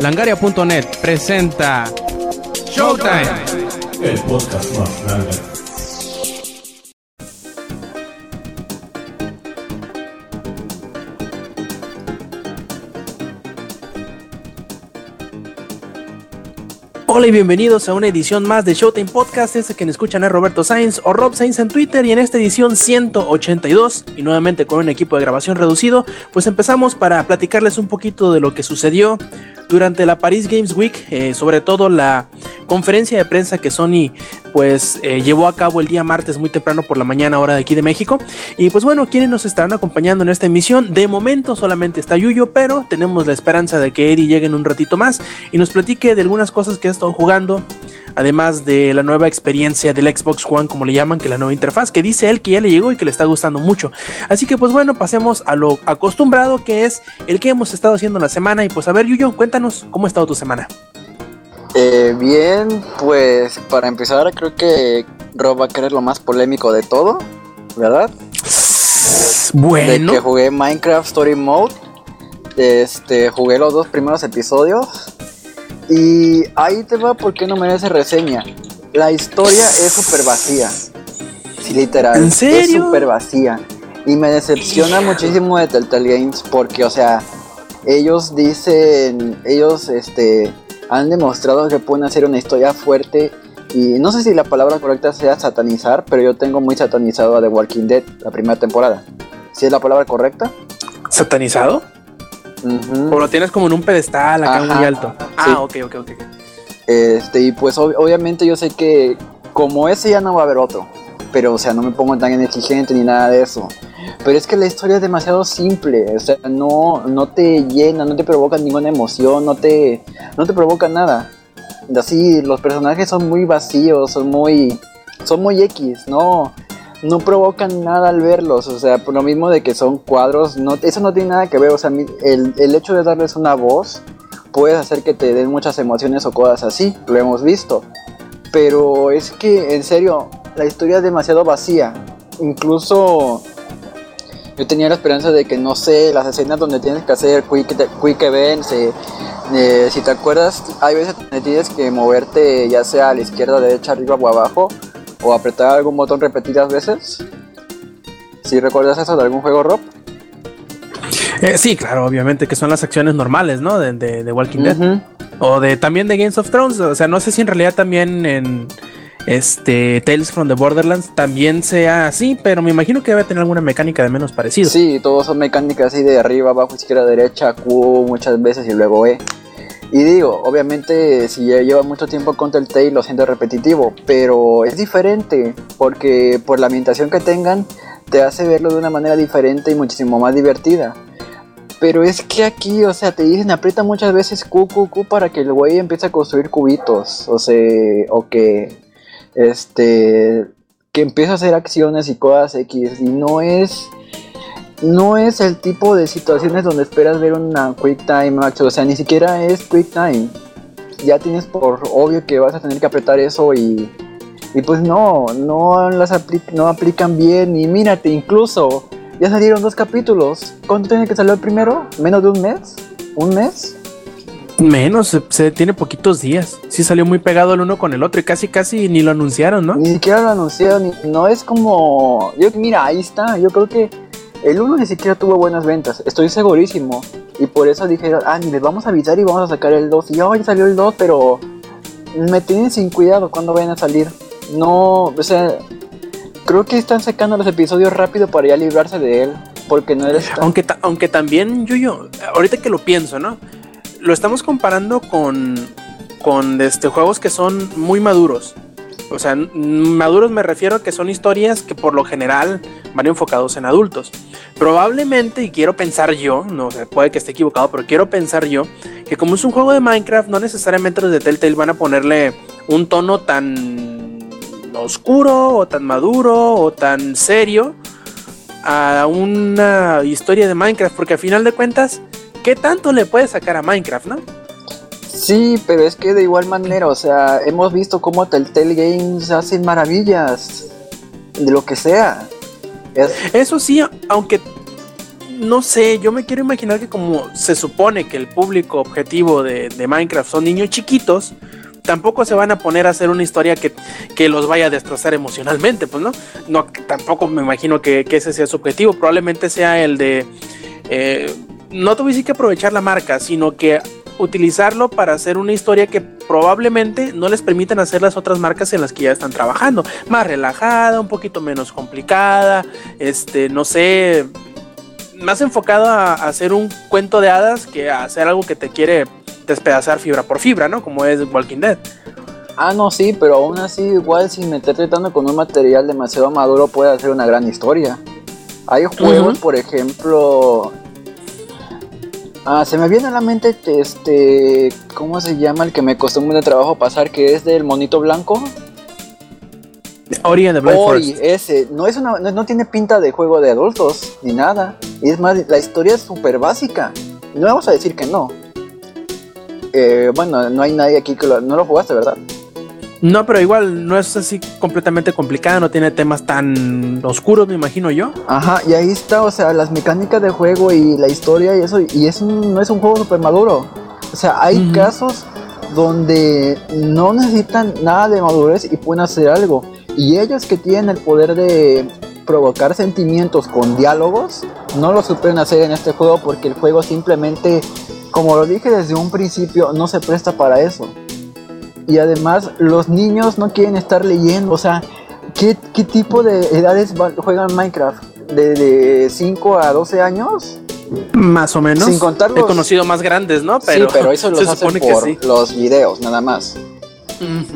Langaria.net presenta Showtime. Hola y bienvenidos a una edición más de Showtime Podcast. Este que escuchan es Roberto Sainz o Rob Sainz en Twitter y en esta edición 182 y nuevamente con un equipo de grabación reducido, pues empezamos para platicarles un poquito de lo que sucedió durante la Paris Games Week, eh, sobre todo la conferencia de prensa que Sony pues eh, llevó a cabo el día martes muy temprano por la mañana hora de aquí de México. Y pues bueno, quienes nos estarán acompañando en esta emisión, de momento solamente está Yuyo, pero tenemos la esperanza de que Eddie llegue en un ratito más y nos platique de algunas cosas que ha estado jugando, además de la nueva experiencia del Xbox One, como le llaman, que la nueva interfaz, que dice él que ya le llegó y que le está gustando mucho. Así que pues bueno, pasemos a lo acostumbrado que es el que hemos estado haciendo la semana. Y pues a ver, Yuyo, cuéntanos cómo ha estado tu semana. Eh, bien, pues para empezar creo que Rob va a querer lo más polémico de todo, ¿verdad? Bueno. De que jugué Minecraft Story Mode. Este, jugué los dos primeros episodios. Y ahí te va porque no merece reseña. La historia es súper vacía. Sí, literal. ¿En serio? Es súper vacía. Y me decepciona muchísimo de Telltale Games porque, o sea, ellos dicen, ellos, este, han demostrado que pueden hacer una historia fuerte y no sé si la palabra correcta sea satanizar, pero yo tengo muy satanizado a The Walking Dead, la primera temporada. ¿Sí es la palabra correcta? ¿Satanizado? O lo tienes como en un pedestal acá Ajá, muy alto. sí. Ah, ok, ok, ok. Este, y pues ob- obviamente yo sé que como ese ya no va a haber otro. Pero, o sea, no me pongo tan exigente ni nada de eso. Pero es que la historia es demasiado simple. O sea, no, no te llena, no te provoca ninguna emoción, no te, no te provoca nada. Así, los personajes son muy vacíos, son muy, son muy X, no, no provocan nada al verlos. O sea, por lo mismo de que son cuadros, no, eso no tiene nada que ver. O sea, el, el hecho de darles una voz puedes hacer que te den muchas emociones o cosas así, lo hemos visto. Pero es que, en serio, la historia es demasiado vacía. Incluso yo tenía la esperanza de que, no sé, las escenas donde tienes que hacer quick, quick events, eh, eh, si te acuerdas, hay veces donde tienes que moverte ya sea a la izquierda, derecha, arriba o abajo, o apretar algún botón repetidas veces. Si recuerdas eso de algún juego, Rob. Eh, sí, claro, obviamente que son las acciones normales, ¿no? De, de, de Walking Dead. O de también de Games of Thrones. O sea, no sé si en realidad también en este Tales from the Borderlands también sea así, pero me imagino que debe tener alguna mecánica de menos parecido. Sí, todos son mecánicas así de arriba, abajo, izquierda, derecha, Q muchas veces y luego E. Y digo, obviamente si ya lleva mucho tiempo con Telltale lo siento repetitivo, pero es diferente porque por la ambientación que tengan te hace verlo de una manera diferente y muchísimo más divertida. Pero es que aquí, o sea, te dicen aprieta muchas veces Q, Q, para que el güey empiece a construir cubitos, o sea, o que este que empiece a hacer acciones y cosas X y no es no es el tipo de situaciones donde esperas ver una quick time action, o sea, ni siquiera es quick time. Ya tienes por obvio que vas a tener que apretar eso y y pues no, no las apli- no aplican bien y mírate, incluso ya salieron dos capítulos. ¿Cuánto tiene que salir el primero? ¿Menos de un mes? ¿Un mes? Menos, se, se tiene poquitos días. Sí salió muy pegado el uno con el otro y casi casi ni lo anunciaron, ¿no? Ni siquiera lo anunciaron, no es como... Yo, mira, ahí está, yo creo que el 1 ni siquiera tuvo buenas ventas, estoy segurísimo. Y por eso dijeron, ah, les vamos a avisar y vamos a sacar el 2. Y ya salió el 2, pero me tienen sin cuidado cuando vayan a salir. No, o sea, creo que están sacando los episodios rápido para ya librarse de él. Porque no eres. Aunque, ta- aunque también, Yuyo, ahorita que lo pienso, ¿no? Lo estamos comparando con, con este, juegos que son muy maduros. O sea, maduros me refiero a que son historias que por lo general van enfocados en adultos. Probablemente, y quiero pensar yo, no sé, puede que esté equivocado, pero quiero pensar yo, que como es un juego de Minecraft, no necesariamente los de Telltale van a ponerle un tono tan oscuro o tan maduro o tan serio a una historia de Minecraft, porque a final de cuentas, ¿qué tanto le puedes sacar a Minecraft, no? Sí, pero es que de igual manera, o sea, hemos visto cómo Telltale Games hace maravillas de lo que sea. Es, Eso sí, aunque no sé, yo me quiero imaginar que como se supone que el público objetivo de, de Minecraft son niños chiquitos, tampoco se van a poner a hacer una historia que, que los vaya a destrozar emocionalmente, pues no. no tampoco me imagino que, que ese sea su objetivo. Probablemente sea el de. Eh, no tuviste que aprovechar la marca, sino que utilizarlo para hacer una historia que probablemente no les permitan hacer las otras marcas en las que ya están trabajando. Más relajada, un poquito menos complicada, este, no sé, más enfocado a, a hacer un cuento de hadas que a hacer algo que te quiere despedazar fibra por fibra, ¿no? Como es Walking Dead. Ah, no, sí, pero aún así, igual sin meterte tanto con un material demasiado maduro puede hacer una gran historia. Hay juegos, por ejemplo. Ah, se me viene a la mente este. ¿Cómo se llama el que me costó buen trabajo pasar? Que es del monito blanco. Ori and the Blind Ori, Forest. ese. No, es una, no, no tiene pinta de juego de adultos, ni nada. Y es más, la historia es súper básica. No vamos a decir que no. Eh, bueno, no hay nadie aquí que lo, no lo jugaste, ¿verdad? No, pero igual no es así completamente complicada, no tiene temas tan oscuros, me imagino yo. Ajá, y ahí está, o sea, las mecánicas de juego y la historia y eso, y es un- no es un juego súper maduro. O sea, hay casos donde no necesitan nada de madurez y pueden hacer algo. Y ellos que tienen el poder de provocar sentimientos con diálogos, no lo supieron hacer en este juego porque el juego simplemente, como lo dije desde un principio, no se presta para eso. Y además los niños no quieren estar leyendo, o sea, ¿qué, qué tipo de edades juegan Minecraft? ¿De, de 5 a 12 años? Más o menos. Sin contar He los- conocido más grandes, ¿no? Pero, sí, pero eso los se hacen supone que por sí. los videos, nada más.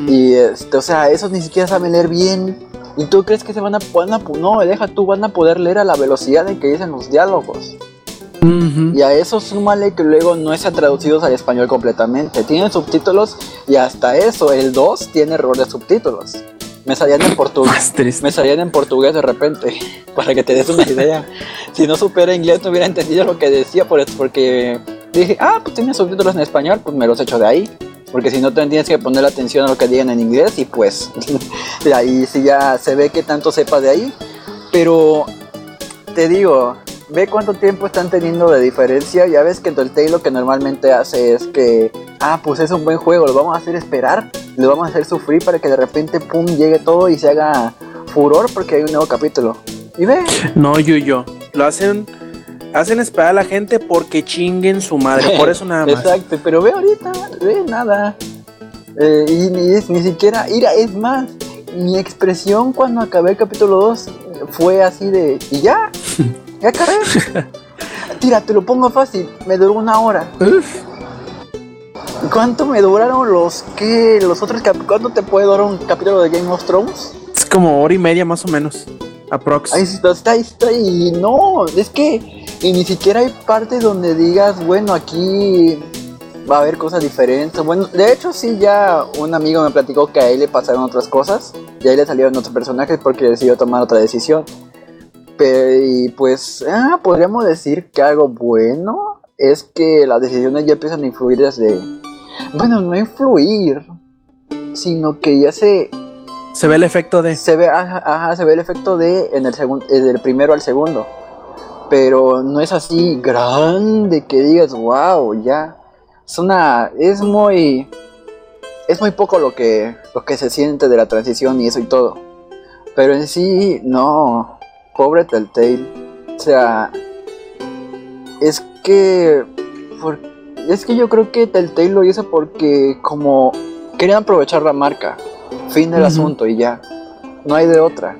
Y este, o sea, esos ni siquiera saben leer bien. ¿Y tú crees que se van a, van a no, deja tú, van a poder leer a la velocidad en que dicen los diálogos? Ujú. Y a eso súmale que luego no están traducidos al español completamente. Tienen subtítulos y hasta eso, el 2 tiene error de subtítulos. Me salían en portugués. Me salían en portugués de repente, para que te des una idea. si no supiera inglés no hubiera entendido lo que decía, por porque dije, ah, pues tiene subtítulos en español, pues me los echo de ahí. Porque si no tienes que poner atención a lo que digan en inglés y pues de ahí sí ya se ve que tanto sepa de ahí. Pero te digo, ve cuánto tiempo están teniendo de diferencia. Ya ves que Telltale lo que normalmente hace es que, ah, pues es un buen juego, lo vamos a hacer esperar, lo vamos a hacer sufrir para que de repente, pum, llegue todo y se haga furor porque hay un nuevo capítulo. Y ve, No, Yuyo. Lo hacen. Hacen esperar a la gente porque chinguen su madre. Por eso nada más. exacto, pero ve ahorita, ve nada. Eh, y ni, es- ni siquiera, mira, es más, mi expresión cuando acabé el capítulo 2 fue así de, y ya, ya. Tira, te lo pongo fácil, me duró una hora. ¿Cuánto me duraron los que los otros ¿Cuánto te puede durar un capítulo de Game of Thrones? Es como hora y media más o menos. Aprox. Ahí está, está, ahí está, y no, es que y ni siquiera hay partes donde digas, bueno, aquí va a haber cosas diferentes. Bueno, de hecho sí ya un amigo me platicó que a él le pasaron otras cosas y a él le salieron otros personajes porque decidió tomar otra decisión. Pero, y pues, ah, podríamos decir que algo bueno es que las decisiones ya empiezan a influir desde, bueno, no influir, sino que ya se Se ve el efecto de. se ve, ajá, ajá, se ve el efecto de en el segundo, del primero al segundo. Pero no es así grande que digas, wow, ya. Es una, es muy, es muy poco lo que, lo que se siente de la transición y eso y todo. Pero en sí, no, pobre Telltale. O sea, es que, por- es que yo creo que Telltale lo hizo porque como querían aprovechar la marca. Fin del asunto y ya. No hay de otra.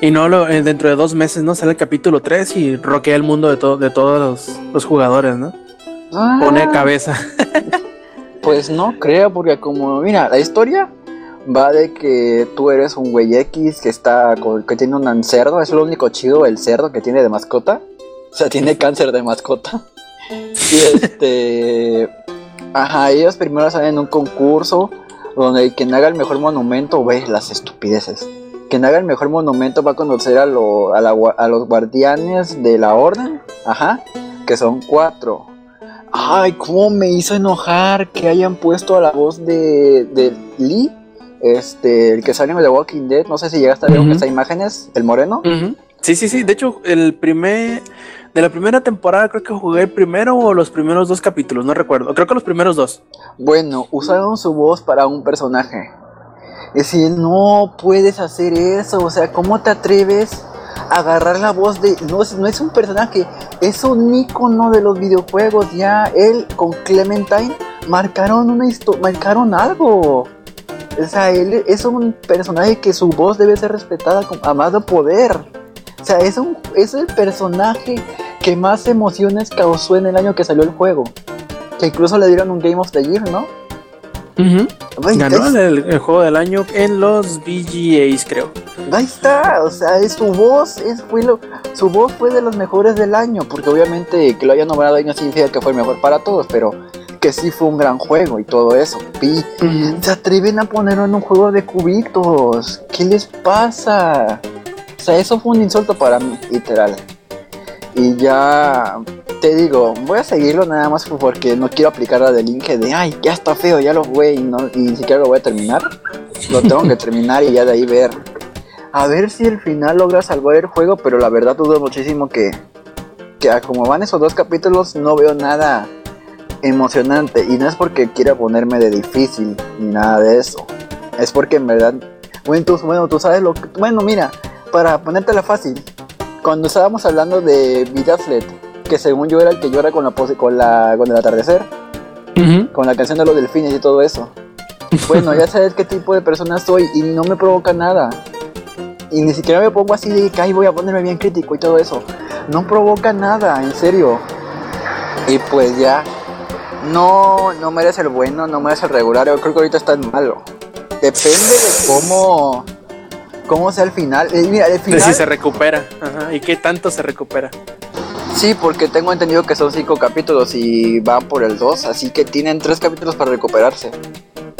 Y no, lo, eh, dentro de dos meses, ¿no? Sale el capítulo 3 y roquea el mundo de, to- de todos los, los jugadores, ¿no? Pone Ah, cabeza. Pues no creo, porque como, mira, la historia va de que tú eres un güey X que está con- que tiene un cerdo, es lo único chido el cerdo que tiene de mascota. O sea, tiene cáncer de mascota. Y este ajá, ellos primero salen en un concurso donde quien haga el mejor monumento, ve las estupideces. Quien haga el mejor monumento va a conocer a, lo- a la gua- a los guardianes de la orden, ajá, que son cuatro. Ay, cómo me hizo enojar que hayan puesto a la voz de, de Lee, este, el que sale en The Walking Dead. No sé si llegaste a ver Ujú. estas imágenes, el moreno. Sí, sí, sí. De hecho, el primer. De la primera temporada creo que jugué el primero o los primeros dos capítulos, no recuerdo. Creo que los primeros dos. Bueno, usaron su voz para un personaje. Es decir, no puedes hacer eso. O sea, ¿cómo te atreves a agarrar la voz de... No, es- no es un personaje, es un ícono de los videojuegos. Ya él con Clementine marcaron una historia, marcaron algo. O sea, él es un personaje que su voz debe ser respetada con a más de poder. O sea, es, un, es el personaje que más emociones causó en el año que salió el juego. Que incluso le dieron un Game of the Year, ¿no? Ay, Ganó es- el, el juego del año en los VGAs, creo. Ahí está, o sea, es su voz, es, fue lo, su voz fue de los mejores del año, porque obviamente que lo haya nombrado ahí no significa que fue el mejor para todos, pero que sí fue un gran juego y todo eso. Y se atreven a ponerlo en un juego de cubitos, ¿qué les pasa? O sea, eso fue un insulto para mí, literal. Y ya te digo, voy a seguirlo nada más porque no quiero aplicar la del link de, ay, ya está feo, ya lo jugué y, no, y ni siquiera lo voy a terminar. Lo tengo que terminar y ya de ahí ver. A ver si al final logra salvar el juego, pero la verdad dudo muchísimo que, que como van esos dos capítulos no veo nada emocionante. Y no es porque quiera ponerme de difícil ni nada de eso. Es porque en verdad, bueno, tú, bueno, tú sabes lo que... Bueno, mira, para ponértela fácil, cuando estábamos hablando de Vidaflet, que según yo era el que llora con la pose- con la con el atardecer, con la canción de los delfines y todo eso. Bueno, ya sabes qué tipo de persona soy y no me provoca nada. Y ni siquiera me pongo así de que "Ay, voy a ponerme bien crítico y todo eso. No provoca nada, en serio. Y pues ya. No, no merece el bueno, no merece el regular. Yo creo que ahorita está en malo. Depende de cómo. cómo sea el final. Eh, mira, el De final. si se recupera. Ajá. ¿Y qué tanto se recupera? Sí, porque tengo entendido que son cinco capítulos y van por el 2, así que tienen tres capítulos para recuperarse.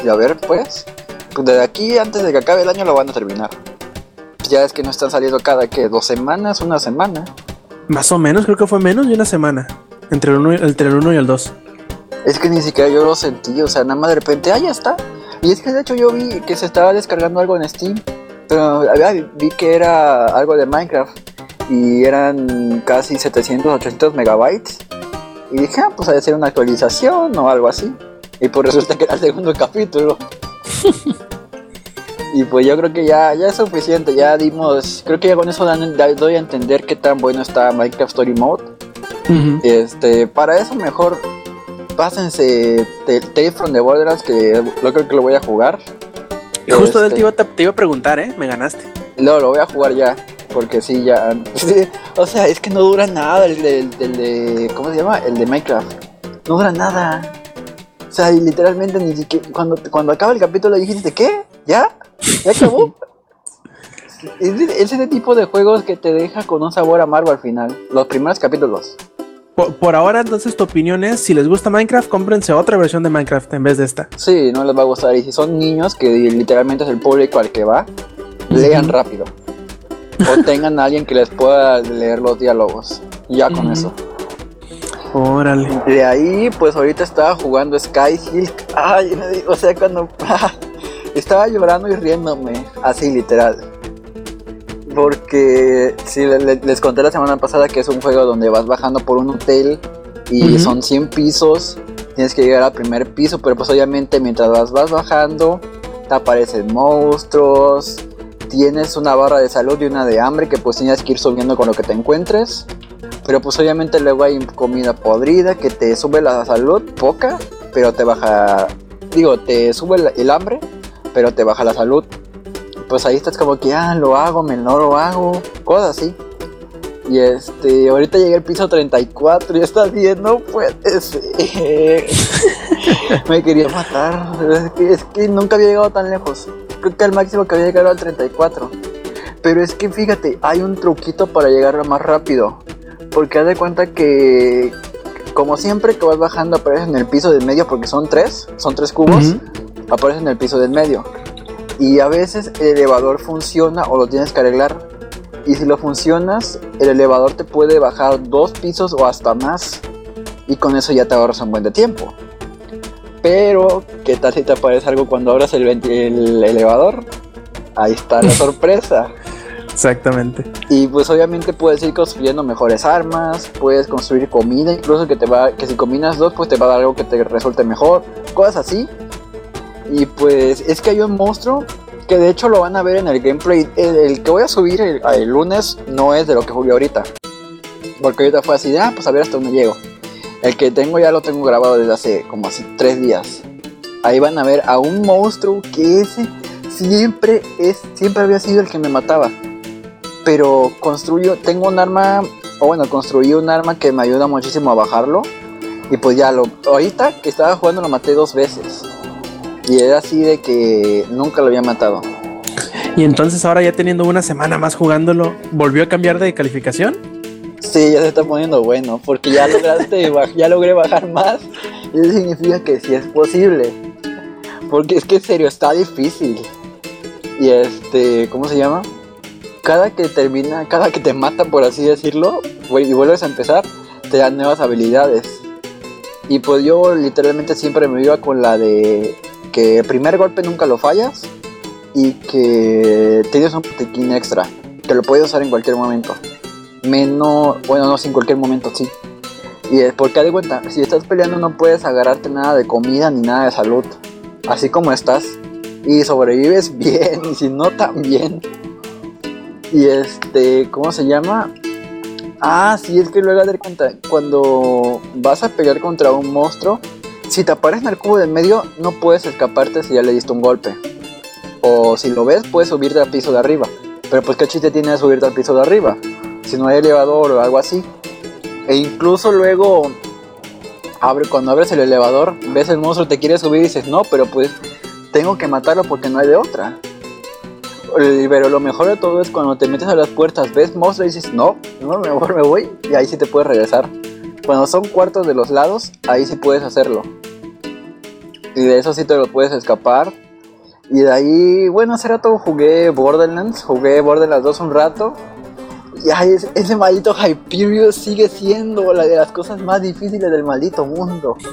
Y a ver, pues, pues desde aquí antes de que acabe el año lo van a terminar. Ya es que no están saliendo cada que dos semanas, una semana. Más o menos, creo que fue menos de una semana. Entre el 1 y, entre el uno y el 2. Es que ni siquiera yo lo sentí, o sea, nada más de repente, ah, ya está. Y es que de hecho yo vi que se estaba descargando algo en Steam, pero vi que era algo de Minecraft y eran casi 700, 800 megabytes. Y dije, ah, pues ha de ser una actualización o algo así. Y pues resulta que era el segundo capítulo. y pues yo creo que ya, ya es suficiente, ya dimos, creo que ya con eso dan- da- doy a entender qué tan bueno está Minecraft Story Mode. Este, para eso mejor pásense Tales from the Borderlands, que lo creo que lo voy a jugar. Y justo de él Este, te iba, te iba a preguntar, ¿eh? Me ganaste. No, lo voy a jugar ya, porque sí, ya. o sea, es que no dura nada el de, el de- ¿Cómo se llama? El de Minecraft. No dura nada. O sea, y literalmente ni siquiera. Cuando, cuando acaba el capítulo dijiste, ¿qué? ¿Ya? ¿Ya acabó? es ese tipo de juegos que te deja con un sabor amargo al final. Los primeros capítulos. Por, por ahora, entonces, tu opinión es: si les gusta Minecraft, cómprense otra versión de Minecraft en vez de esta. Sí, no les va a gustar. Y si son niños, que literalmente es el público al que va, lean rápido. O tengan a alguien que les pueda leer los diálogos. Ya con eso. Órale. De ahí, pues ahorita estaba jugando Sky Hill. Ay, o sea, cuando estaba llorando y riéndome, así literal. Porque sí, le- les conté la semana pasada que es un juego donde vas bajando por un hotel y son 100 pisos. Tienes que llegar al primer piso, pero pues obviamente mientras vas, vas bajando, te aparecen monstruos. Tienes una barra de salud y una de hambre que pues tienes que ir subiendo con lo que te encuentres. Pero pues obviamente luego hay comida podrida que te sube la salud, poca, pero te baja, digo, te sube el hambre, pero te baja la salud. Pues ahí estás como que, ah, lo hago, me no lo hago, cosas así. Y este, ahorita llegué al piso 34 y estás viendo, ser. me quería matar, es que, es que nunca había llegado tan lejos. Creo que el máximo que había llegado al 34. Pero es que fíjate, hay un truquito para llegar más rápido. Porque haz de cuenta que, como siempre que vas bajando, apareces en el piso del medio, porque son tres, son tres cubos, apareces en el piso del medio. Y a veces el elevador funciona o lo tienes que arreglar. Y si lo funcionas, el elevador te puede bajar dos pisos o hasta más. Y con eso ya te ahorras un buen de tiempo. Pero, ¿qué tal si te aparece algo cuando abras el, el elevador? Ahí está la sorpresa. Exactamente. Y pues obviamente puedes ir construyendo mejores armas, puedes construir comida, incluso que te va, que si combinas dos, pues te va a dar algo que te resulte mejor, cosas así. Y pues es que hay un monstruo que de hecho lo van a ver en el gameplay. El, el que voy a subir el, el lunes no es de lo que jugué ahorita. Porque ahorita fue así de, ah, pues a ver hasta dónde llego. El que tengo ya lo tengo grabado desde hace como así tres días. Ahí van a ver a un monstruo que ese siempre es, siempre había sido el que me mataba. Pero construyo, tengo un arma, o bueno, construí un arma que me ayuda muchísimo a bajarlo. Y pues ya lo, ahorita que estaba jugando lo maté dos veces. Y era así de que nunca lo había matado. Y entonces ahora ya teniendo una semana más jugándolo, ¿volvió a cambiar de calificación? Sí, ya se está poniendo bueno, porque ya lograste, ya logré bajar más. Y eso significa que sí es posible. Porque es que en serio, está difícil. Y este, ¿cómo se llama? Cada que termina, cada que te matan, por así decirlo, y vuelves a empezar, te dan nuevas habilidades. Y pues yo literalmente siempre me iba con la de que primer golpe nunca lo fallas y que tienes un botiquín extra, que lo puedes usar en cualquier momento menos, bueno, no, sin cualquier momento, sí. Y es porque de cuenta, si estás peleando no puedes agarrarte nada de comida ni nada de salud, así como estás. Y sobrevives bien, y si no, también. Y este, ¿cómo se llama? Ah, sí, es que luego de cuenta, cuando vas a pelear contra un monstruo, si te aparece en el cubo del medio, no puedes escaparte si ya le diste un golpe. O si lo ves, puedes subirte al piso de arriba. Pero pues qué chiste tiene de subirte al piso de arriba si no hay elevador o algo así. E incluso luego, abre, cuando abres el elevador, ves el monstruo, te quiere subir y dices, no, pero pues tengo que matarlo porque no hay de otra. Pero lo mejor de todo es cuando te metes a las puertas, ves monstruo y dices, no, no, mejor me voy. Y ahí sí te puedes regresar. Cuando son cuartos de los lados, ahí sí puedes hacerlo. Y de eso sí te lo puedes escapar. Y de ahí, bueno, hace rato jugué Borderlands, jugué Borderlands 2 un rato. Y ay, ese, ese maldito Hyperion sigue siendo la de las cosas más difíciles del maldito mundo.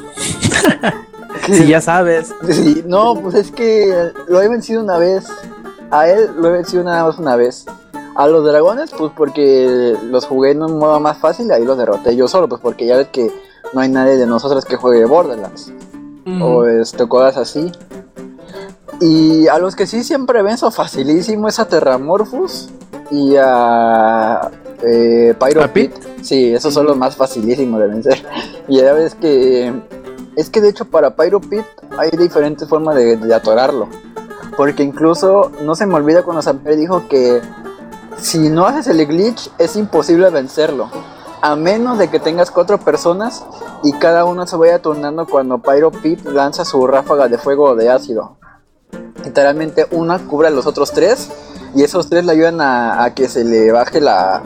Si ya sabes. Sí, no, pues es que lo he vencido una vez. A él lo he vencido nada más una vez. A los dragones, pues porque los jugué en un modo más fácil, ahí los derroté yo solo, pues porque ya ves que no hay nadie de nosotros que juegue Borderlands. O este, cosas así. Y a los que sí siempre venzo facilísimo es a Terramorphos y a eh, Pyro ¿A Pit? Pit. Sí, esos son los más facilísimos de vencer. Y ya ves que. Es que de hecho para Pyro Pit hay diferentes formas de, de atorarlo. Porque incluso no se me olvida cuando Samper dijo que si no haces el glitch es imposible vencerlo. A menos de que tengas cuatro personas y cada uno se vaya turnando cuando Pyro Pit lanza su ráfaga de fuego o de ácido. Literalmente una cubre a los otros tres y esos tres le ayudan a, a que se le baje la,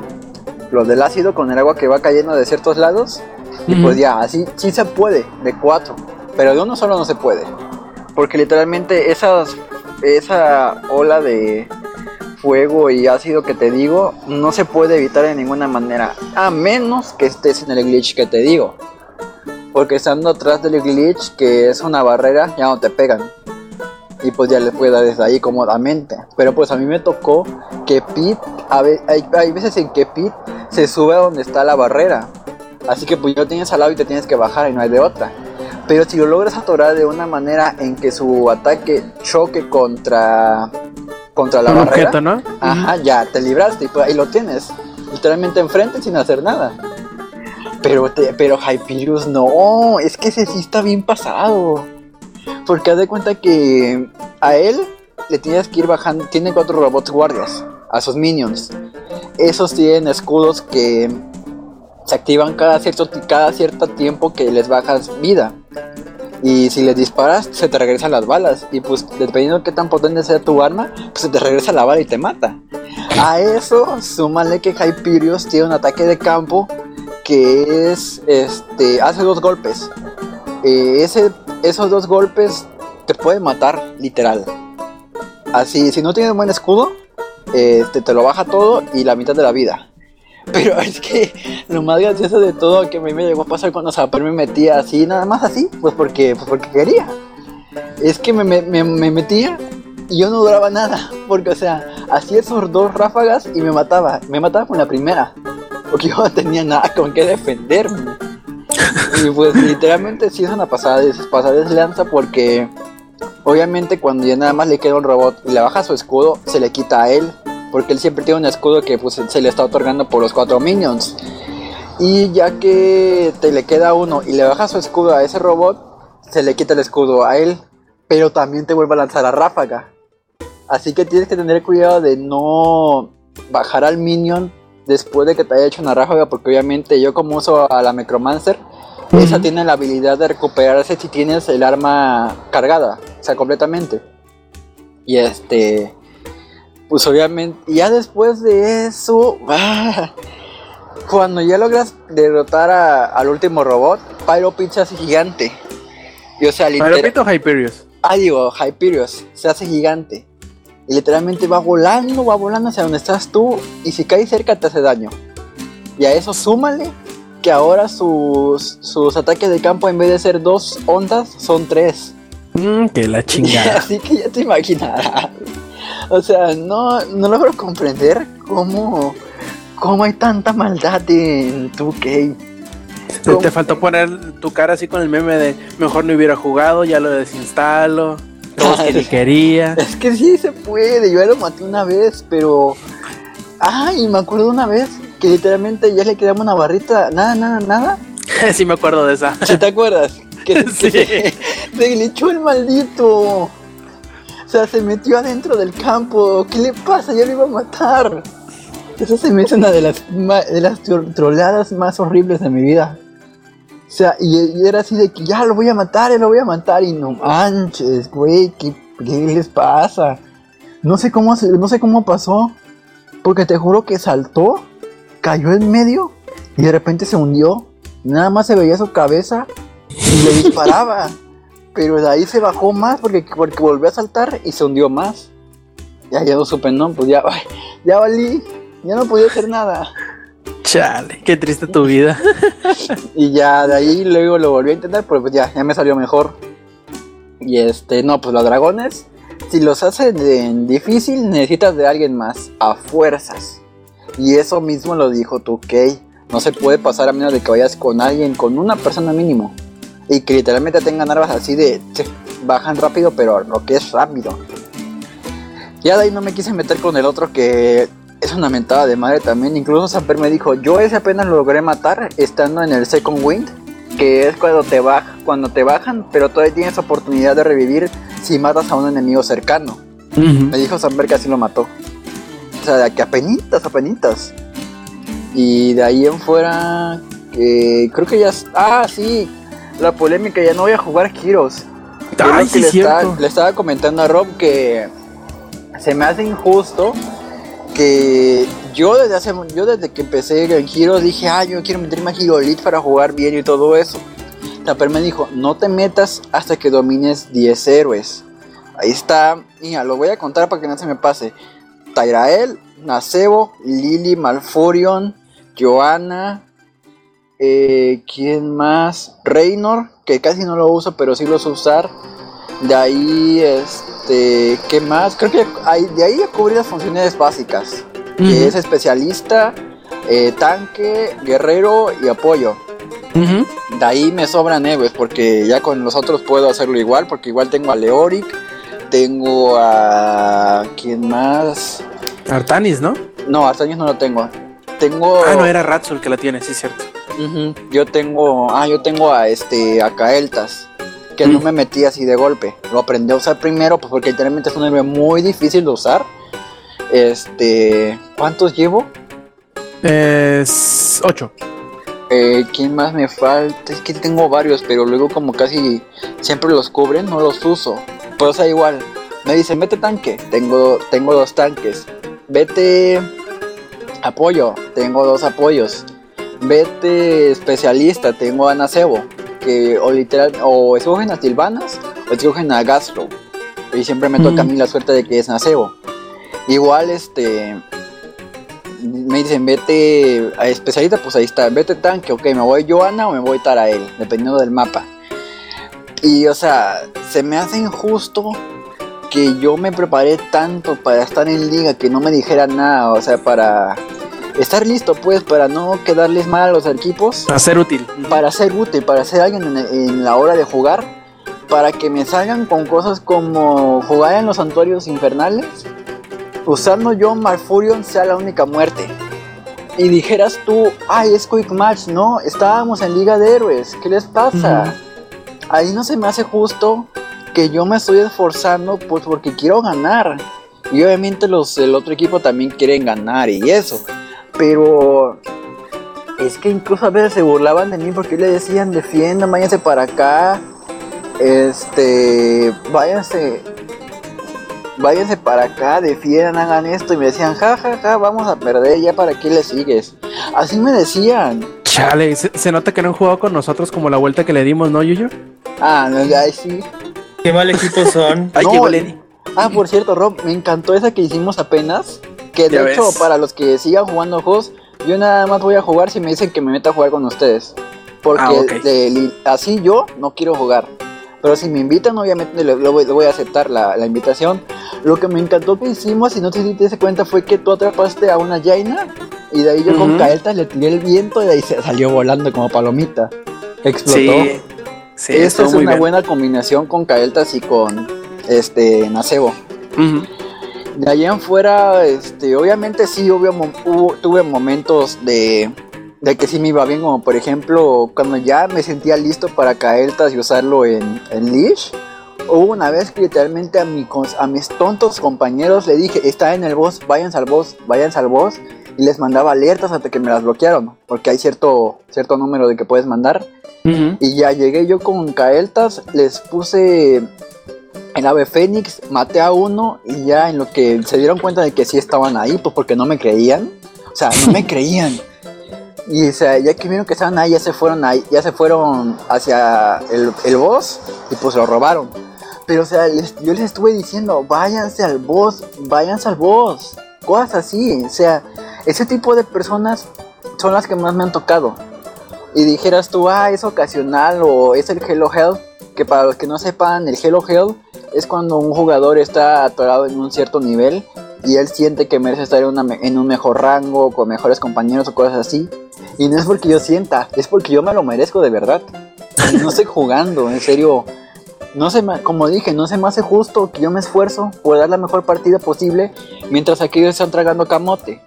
lo del ácido con el agua que va cayendo de ciertos lados. Y pues ya, así sí se puede, de cuatro. Pero de uno solo no se puede. Porque literalmente esas, esa ola de fuego y ácido que te digo no se puede evitar de ninguna manera. A menos que estés en el glitch que te digo. Porque estando atrás del glitch, que es una barrera, ya no te pegan. Y pues ya le puedes dar desde ahí cómodamente. Pero pues a mí me tocó que Pete, a hay veces en que Pete se sube a donde está la barrera. Así que pues ya lo tienes al lado y te tienes que bajar y no hay de otra. Pero si lo logras atorar de una manera en que su ataque choque contra contra la Un barrera, objeto, ¿no? ajá, ya te libraste y pues ahí lo tienes, literalmente enfrente sin hacer nada. Pero te, pero Hyperius no, es que ese sí está bien pasado. Porque haz de cuenta que a él le tienes que ir bajando, tiene cuatro robots guardias, a sus minions. Esos tienen escudos que se activan cada cierto, cada cierto tiempo que les bajas vida. Y si les disparas, se te regresan las balas. Y pues dependiendo de qué tan potente sea tu arma, pues se te regresa la bala y te mata. A eso, súmale que Hyperius tiene un ataque de campo que es, este, hace dos golpes. Eh, ese, esos dos golpes te pueden matar, literal. Así, si no tienes un buen escudo, este, te lo baja todo y la mitad de la vida. Pero es que lo más gracioso de todo que a mí me llegó a pasar cuando Zapper me metía así, nada más así, pues porque, pues porque quería. Es que me, me- me- me metía y yo no duraba nada. Porque, o sea, hacía esos dos ráfagas y me mataba. Me mataba con la primera. Porque yo no tenía nada con qué defenderme. Y pues literalmente sí es una pasada de pasada de lanza porque obviamente cuando ya nada más le queda un robot y le baja su escudo, se le quita a él. Porque él siempre tiene un escudo que pues, se le está otorgando por los cuatro minions. Y ya que te le queda uno y le baja su escudo a ese robot, se le quita el escudo a él. Pero también te vuelve a lanzar a ráfaga. Así que tienes que tener cuidado de no bajar al minion después de que te haya hecho una ráfaga. Porque obviamente yo como uso a la Necromancer, esa tiene la habilidad de recuperarse si tienes el arma cargada. O sea, completamente. Y este pues obviamente, ya después de eso, ah, cuando ya logras derrotar a- al último robot, Pyro se hace gigante. Y o sea, literal- ¿Repito Hyperius? ah, digo, Hyperius se hace gigante. Y literalmente va volando, va volando hacia donde estás tú. Y si caes cerca te hace daño. Y a eso súmale que ahora sus, sus ataques de campo en vez de ser dos ondas, son tres. Mm, que la chingada. Así que ya te imaginarás. O sea, no, no logro comprender cómo, cómo hay tanta maldad en 2K. te, te faltó poner tu cara así con el meme de mejor no hubiera jugado, ya lo desinstalo. Todos que ni quería. Es que sí se puede, yo ya lo maté una vez, pero... Ay, me acuerdo una vez que literalmente ya le quedamos una barrita, nada, nada, nada. sí me acuerdo de esa. ¿Sí te acuerdas? Que, que Sí. se, se glitchó el maldito. O sea, se metió adentro del campo. ¿Qué le pasa? Ya lo iba a matar. Eso se me hizo una de las, de las tro- troleadas más horribles de mi vida. O sea, y, era así de que ya lo voy a matar, ya lo voy a matar. Y no manches, güey, ¿qué, qué les pasa? No sé cómo no sé cómo pasó. Porque te juro que saltó, cayó en medio y de repente se hundió. Nada más se veía su cabeza y le disparaba. Pero de ahí se bajó más porque, porque volvió a saltar y se hundió más. Ya, ya no supe, no, pues ya, ya valí, ya no podía hacer nada. Chale, qué triste tu vida. Y ya de ahí luego lo volví a intentar, pero pues ya, ya me salió mejor. Y este, no, pues los dragones, si los haces en difícil, necesitas de alguien más, a fuerzas. Y eso mismo lo dijo tu Kay. No se puede pasar a menos de que vayas con alguien, con una persona mínimo. Y que literalmente tengan armas así de. bajan rápido, pero lo que es rápido. Ya de ahí no me quise meter con el otro que es una mentada de madre también. Incluso Samper me dijo, yo ese apenas lo logré matar estando en el Second Wind. Que es cuando te, baj cuando te bajan, pero todavía tienes oportunidad de revivir si matas a un enemigo cercano. Me dijo Samper que así lo mató. O sea, de que apenitas, apenitas. Y de ahí en fuera, que creo que ya... Ah, sí, la polémica, ya no voy a jugar Heroes. Ay, sí, le, estaba, le estaba comentando a Rob que se me hace injusto que yo desde hace yo desde que empecé en Heroes dije, ah, yo quiero meterme a Hero Elite para jugar bien y todo eso. Tamper me dijo, no te metas hasta que domines 10 héroes. Ahí está, mira, lo voy a contar para que no se me pase. Tyrael, Nacebo, Lily, Malfurion, Joanna, eh, ¿quién más? Reynor, que casi no lo uso, pero sí lo sé usar. De ahí, este, ¿qué más? Creo que hay, de ahí ya cubrí las funciones básicas. Que es especialista, eh, tanque, guerrero y apoyo. De ahí me sobran héroes porque ya con los otros puedo hacerlo igual porque igual tengo a Leoric, tengo a... ¿Quién más? Artanis, ¿no? No, años no lo tengo. Tengo... Ah, no, era Ratso el que la tiene, sí, cierto. Yo tengo... Ah, yo tengo a este... A. Que no Mm. me metí así de golpe. Lo aprendí a usar primero pues porque literalmente es un héroe muy difícil de usar. Este... ¿Cuántos llevo? Es 8. Eh, ¿Quién más me falta? Es que tengo varios, pero luego como casi siempre los cubren, no los uso. Pues o sea, igual, me dicen, vete tanque, tengo, tengo dos tanques. Vete apoyo, tengo dos apoyos. Vete especialista, tengo a Nacebo, que o literal, o escogen a Silvanas o escogen a Gastro. Y siempre me toca a mí la suerte de que es Nacebo. Igual, este, me dicen, vete a especialista, pues ahí está, vete tanque, ok, me voy Joana o me voy Tarael, dependiendo del mapa. Y o sea, se me hace injusto que yo me preparé tanto para estar en liga que no me dijeran nada, o sea, para estar listo pues, para no quedarles mal a los equipos, A ser útil. para ser útil, para ser alguien en, en la hora de jugar, para que me salgan con cosas como jugar en los santuarios infernales, usando yo Malfurion sea la única muerte. Y dijeras tú, ay, es Quick Match, no, estábamos en Liga de Héroes, ¿qué les pasa? Ahí no se me hace justo que yo me estoy esforzando pues porque quiero ganar. Y obviamente los del otro equipo también quieren ganar y eso. Pero es que incluso a veces se burlaban de mí porque le decían, defiendan, váyanse para acá. Este, váyanse, váyanse para acá, defiendan, hagan esto. Y me decían, ja, ja, ja, vamos a perder, ya para qué le sigues. Así me decían. Chale, se, se nota que no han jugado con nosotros como la vuelta que le dimos, ¿no, Yuyo? Ah, no, ya sí. Qué mal equipo son. Ay, No, Lenny. Ah, por cierto, Rob, me encantó esa que hicimos apenas. Que de hecho, ves. para los que sigan jugando juegos, yo nada más voy a jugar si me dicen que me meta a jugar con ustedes. Porque Ah, de así yo no quiero jugar. Pero si me invitan, obviamente le, le voy, le voy a aceptar la, la invitación. Lo que me encantó que hicimos, y no sé si te das cuenta, fue que tú atrapaste a una Jaina. Y de ahí yo con. Kael'thas le tiré el viento y de ahí se salió volando como palomita. Explotó. Sí. Sí, Esta es muy una bien. buena combinación con Kael'thas y con este Nacebo. Ujú. De allá en fuera, este, obviamente sí hubo, tuve momentos de, de que sí me iba bien, como por ejemplo cuando ya me sentía listo para Kael'thas y usarlo en, en Leash. Hubo una vez que literalmente a, mi, a mis tontos compañeros le dije, está en el boss, váyanse al boss, váyanse al boss. Y les mandaba alertas hasta que me las bloquearon, porque hay cierto, cierto número de que puedes mandar. Y ya llegué yo con Kael'thas, les puse el ave fénix, maté a uno y ya en lo que se dieron cuenta de que sí estaban ahí, pues porque no me creían. O sea, no me creían. Y o sea, ya que vieron que estaban ahí, ya se fueron ahí, ya se fueron hacia el, el boss y pues lo robaron. Pero o sea, les- yo les estuve diciendo, váyanse al boss, váyanse al boss. Cosas así. O sea, ese tipo de personas son las que más me han tocado y dijeras tú, ah, es ocasional o es el Hello Hell, que para los que no sepan, el Hello Hell es cuando un jugador está atorado en un cierto nivel y él siente que merece estar en, un mejor rango, con mejores compañeros o cosas así. Y no es porque yo sienta, es porque yo me lo merezco de verdad. No estoy jugando, en serio. No se me- como dije, no se me hace justo que yo me esfuerzo por dar la mejor partida posible mientras aquellos están tragando camote.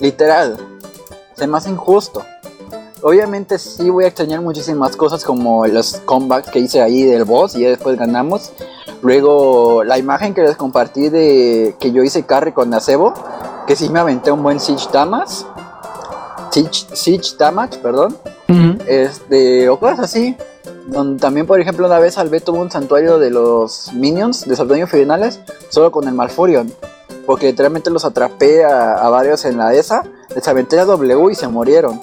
Literal. Se me hace injusto. Obviamente sí voy a extrañar muchísimas cosas como los comebacks que hice ahí del boss y ya después ganamos. Luego la imagen que les compartí de que yo hice carry con Nacebo, que sí me aventé un buen Siege Damage. Siege, siege Damage, perdón. Ujú. Este, o cosas así. Donde también, por ejemplo, una vez salvé todo un santuario de los minions, de santuarios finales, solo con el Malfurion. Porque literalmente los atrapé a, a varios en la ESA, les aventé la W y se murieron.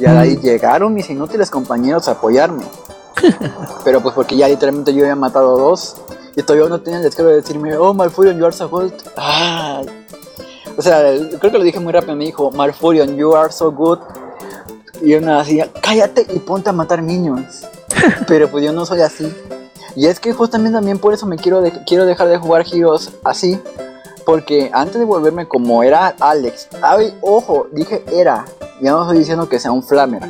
Y ahí llegaron mis inútiles compañeros a apoyarme. Pero pues porque ya literalmente yo había matado dos. Y todavía no tenía el descaro de decirme, oh Malfurion, you are so good. Ah. O sea, creo que lo dije muy rápido. Me dijo, Malfurion, you are so good. Y una así, cállate y ponte a matar minions. Pero pues yo no soy así. Y es que justamente también por eso me quiero, de- quiero dejar de jugar Heroes así. Porque antes de volverme como era Alex, ay, ojo, dije era, ya no estoy diciendo que sea un flamer.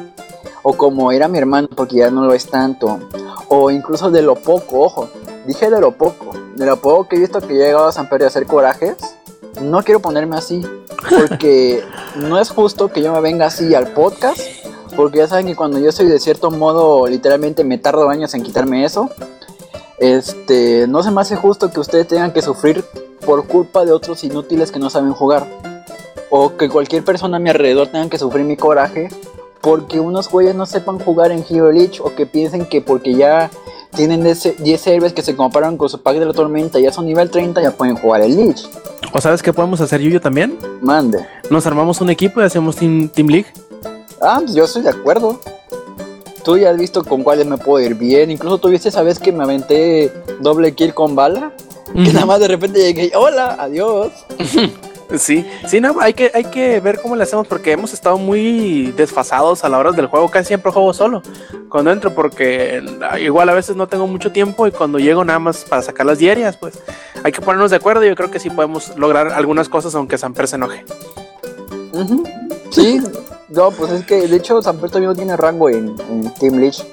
O como era mi hermano, porque ya no lo es tanto. O incluso de lo poco, ojo, dije de lo poco. De lo poco que he visto que he llegado a San Pedro a hacer corajes, no quiero ponerme así. Porque no es justo que yo me venga así al podcast. Porque ya saben que cuando yo soy de cierto modo, literalmente me tardo años en quitarme eso. Este, no se me hace justo que ustedes tengan que sufrir por culpa de otros inútiles que no saben jugar. O que cualquier persona a mi alrededor tenga que sufrir mi coraje porque unos güeyes no sepan jugar en Hero League o que piensen que porque ya tienen ese 10 héroes que se comparan con su pack de la tormenta, ya son nivel 30, ya pueden jugar el League. ¿O sabes qué podemos hacer, Yuyo, también? Mande. Nos armamos un equipo y hacemos Team, team League. Ah, pues yo estoy de acuerdo. Tú ya has visto con cuáles me puedo ir bien. Incluso tuviste esa vez que me aventé doble kill con bala. Que nada más de repente llegué, hola, adiós. Sí, sí, no, hay que, hay que ver cómo le hacemos porque hemos estado muy desfasados a la hora del juego. Casi siempre juego solo cuando entro porque igual a veces no tengo mucho tiempo y cuando llego nada más para sacar las diarias, pues hay que ponernos de acuerdo y yo creo que sí podemos lograr algunas cosas aunque Samper se enoje. Sí, no, pues es que de hecho Samper todavía no tiene rango en, en Team Leech.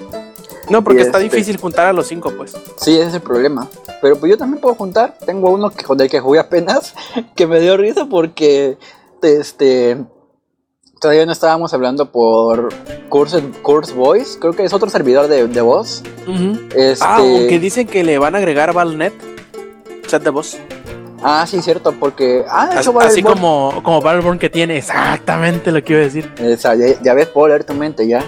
No, porque está este- difícil juntar a los cinco, pues. Sí, ese es el problema. Pero pues yo también puedo juntar. Tengo uno que, con el que jugué apenas, que me dio risa porque este todavía no estábamos hablando por Curse, Curse Voice. Creo que es otro servidor de, de voz. Este, Ah, aunque dicen que le van a agregar Valnet, chat de voz. ah, sí, cierto, porque. Ah, Así, eso así como, como Battleborn que tiene exactamente lo que iba a decir. Esa, ya, ya ves, puedo leer tu mente ya.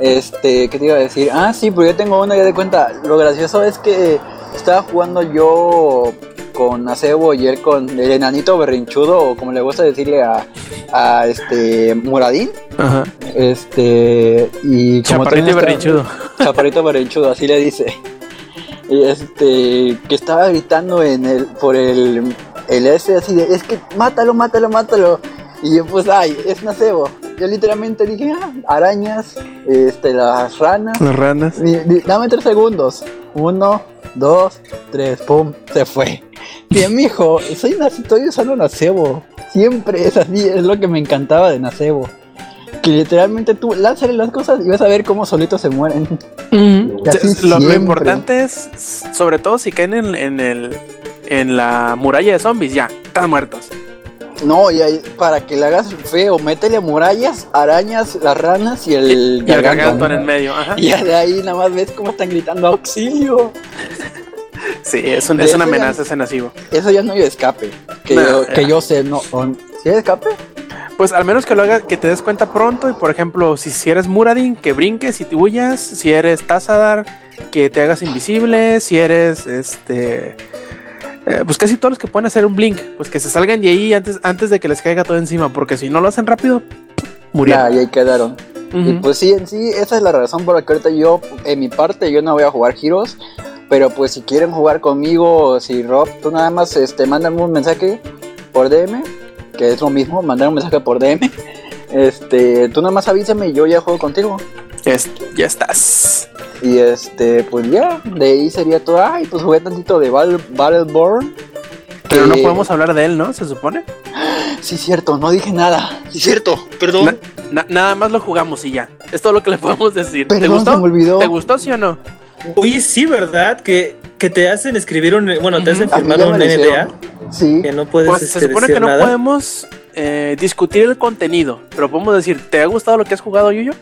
Este, ¿qué te iba a decir? Ah, sí, pero yo tengo una ya de cuenta. Lo gracioso es que estaba jugando yo con Acebo y él con el enanito berrinchudo, o como le gusta decirle a, a este Muradín. Ajá. Este, y como Chaparrito berrinchudo. Chaparrito berrinchudo, así le dice. Y este, que estaba gritando en el, por el, el S, así de, es que mátalo, mátalo, mátalo. Y yo pues, ay, es nacebo. Yo literalmente dije, ah, arañas, este, las ranas. Las ranas. Ni- ni- dame tres segundos. Uno, dos, tres, pum, se fue. Bien, mijo, soy estoy usando nacebo. Siempre es así, es lo que me encantaba de nacebo. Que literalmente tú lánzale las cosas y vas a ver cómo solitos se mueren. Así Lo, importante es, sobre todo si caen en, en el en la muralla de zombies, ya, están muertos. No, y ahí, para que le hagas feo, métele murallas, arañas, las ranas y el Y el en el medio. Ajá. Y de ahí nada más ves cómo están gritando auxilio. Sí, es, un- De es una ese ya- amenaza ese nasivo. Eso ya no hay escape. Que, No, yo, ya. que yo sé, no. ¿Sí hay escape? Pues al menos que lo haga, que te des cuenta pronto. Y por ejemplo, si, si eres Muradin, que brinques y te huyas. Si eres Tazadar, que te hagas invisible. Si eres este. Eh, pues casi todos los que pueden hacer un blink, pues que se salgan de ahí antes, antes de que les caiga todo encima, porque si no lo hacen rápido, murieron. Ya, y ahí quedaron. Y pues sí, en sí, esa es la razón por la que ahorita yo, en mi parte, yo no voy a jugar Heroes. Pero pues si quieren jugar conmigo, si Rob, tú nada más este, mándame un mensaje por DM, que es lo mismo, mandar un mensaje por DM. Este, tú nada más avísame y yo ya juego contigo. Ya, es- ya estás. Y este, pues ya, de ahí sería todo. Ay, pues jugué tantito de Battle, Battleborn. Pero no podemos hablar de él, ¿no? Se supone. Sí, cierto, no dije nada. Sí, cierto, perdón. Na- na- nada más lo jugamos y ya. Es todo lo que le podemos decir. ¿Te gustó? se me olvidó. ¿Te gustó, sí o no? Oye, sí, ¿verdad? Que, que te hacen escribir un. Bueno, te hacen firmar un NDA. Sí. Que no puedes Pues se este, supone que no nada. podemos eh, discutir el contenido, pero podemos decir, ¿te ha gustado lo que has jugado, Yuyo?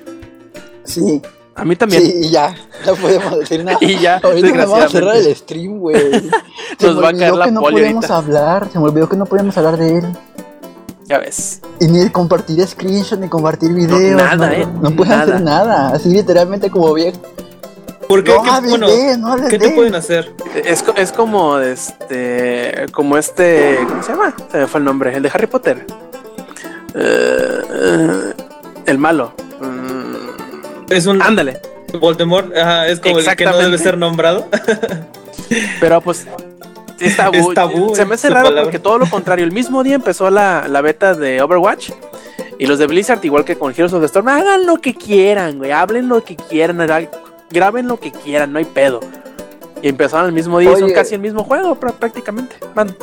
Sí, A mí también. sí, y ya, no podemos decir nada. Y ya, Ahorita nos vamos a cerrar el stream, güey. Se Nos va a caer olvidó la que no poli podíamos hablar, se me olvidó que no podíamos hablar de él. Ya ves. Y ni de compartir screenshot, ni compartir videos. nada, no, eh, No puedes nada. hacer nada, así literalmente como bien. ¿Por qué? No ¿Qué- hables bueno, de él, no hables ¿qué te pueden hacer? Es, co- es como este. Como este. ¿Cómo se llama? Se me fue el nombre. El de Harry Potter. Eh, eh, el malo. Mm, Es un. ándale. Voldemort. Ajá, es como el que no debe ser nombrado. Pero pues. Es tabú. Es tabú, Se me hace raro palabra. porque todo lo contrario. El mismo día empezó la, la beta de Overwatch. Y los de Blizzard, igual que con Heroes of the Storm, hagan lo que quieran, güey. Hablen lo que quieran. Graben lo que quieran, no hay pedo. Y empezaron el mismo día y son Oye. casi el mismo juego, prá- prácticamente. Man.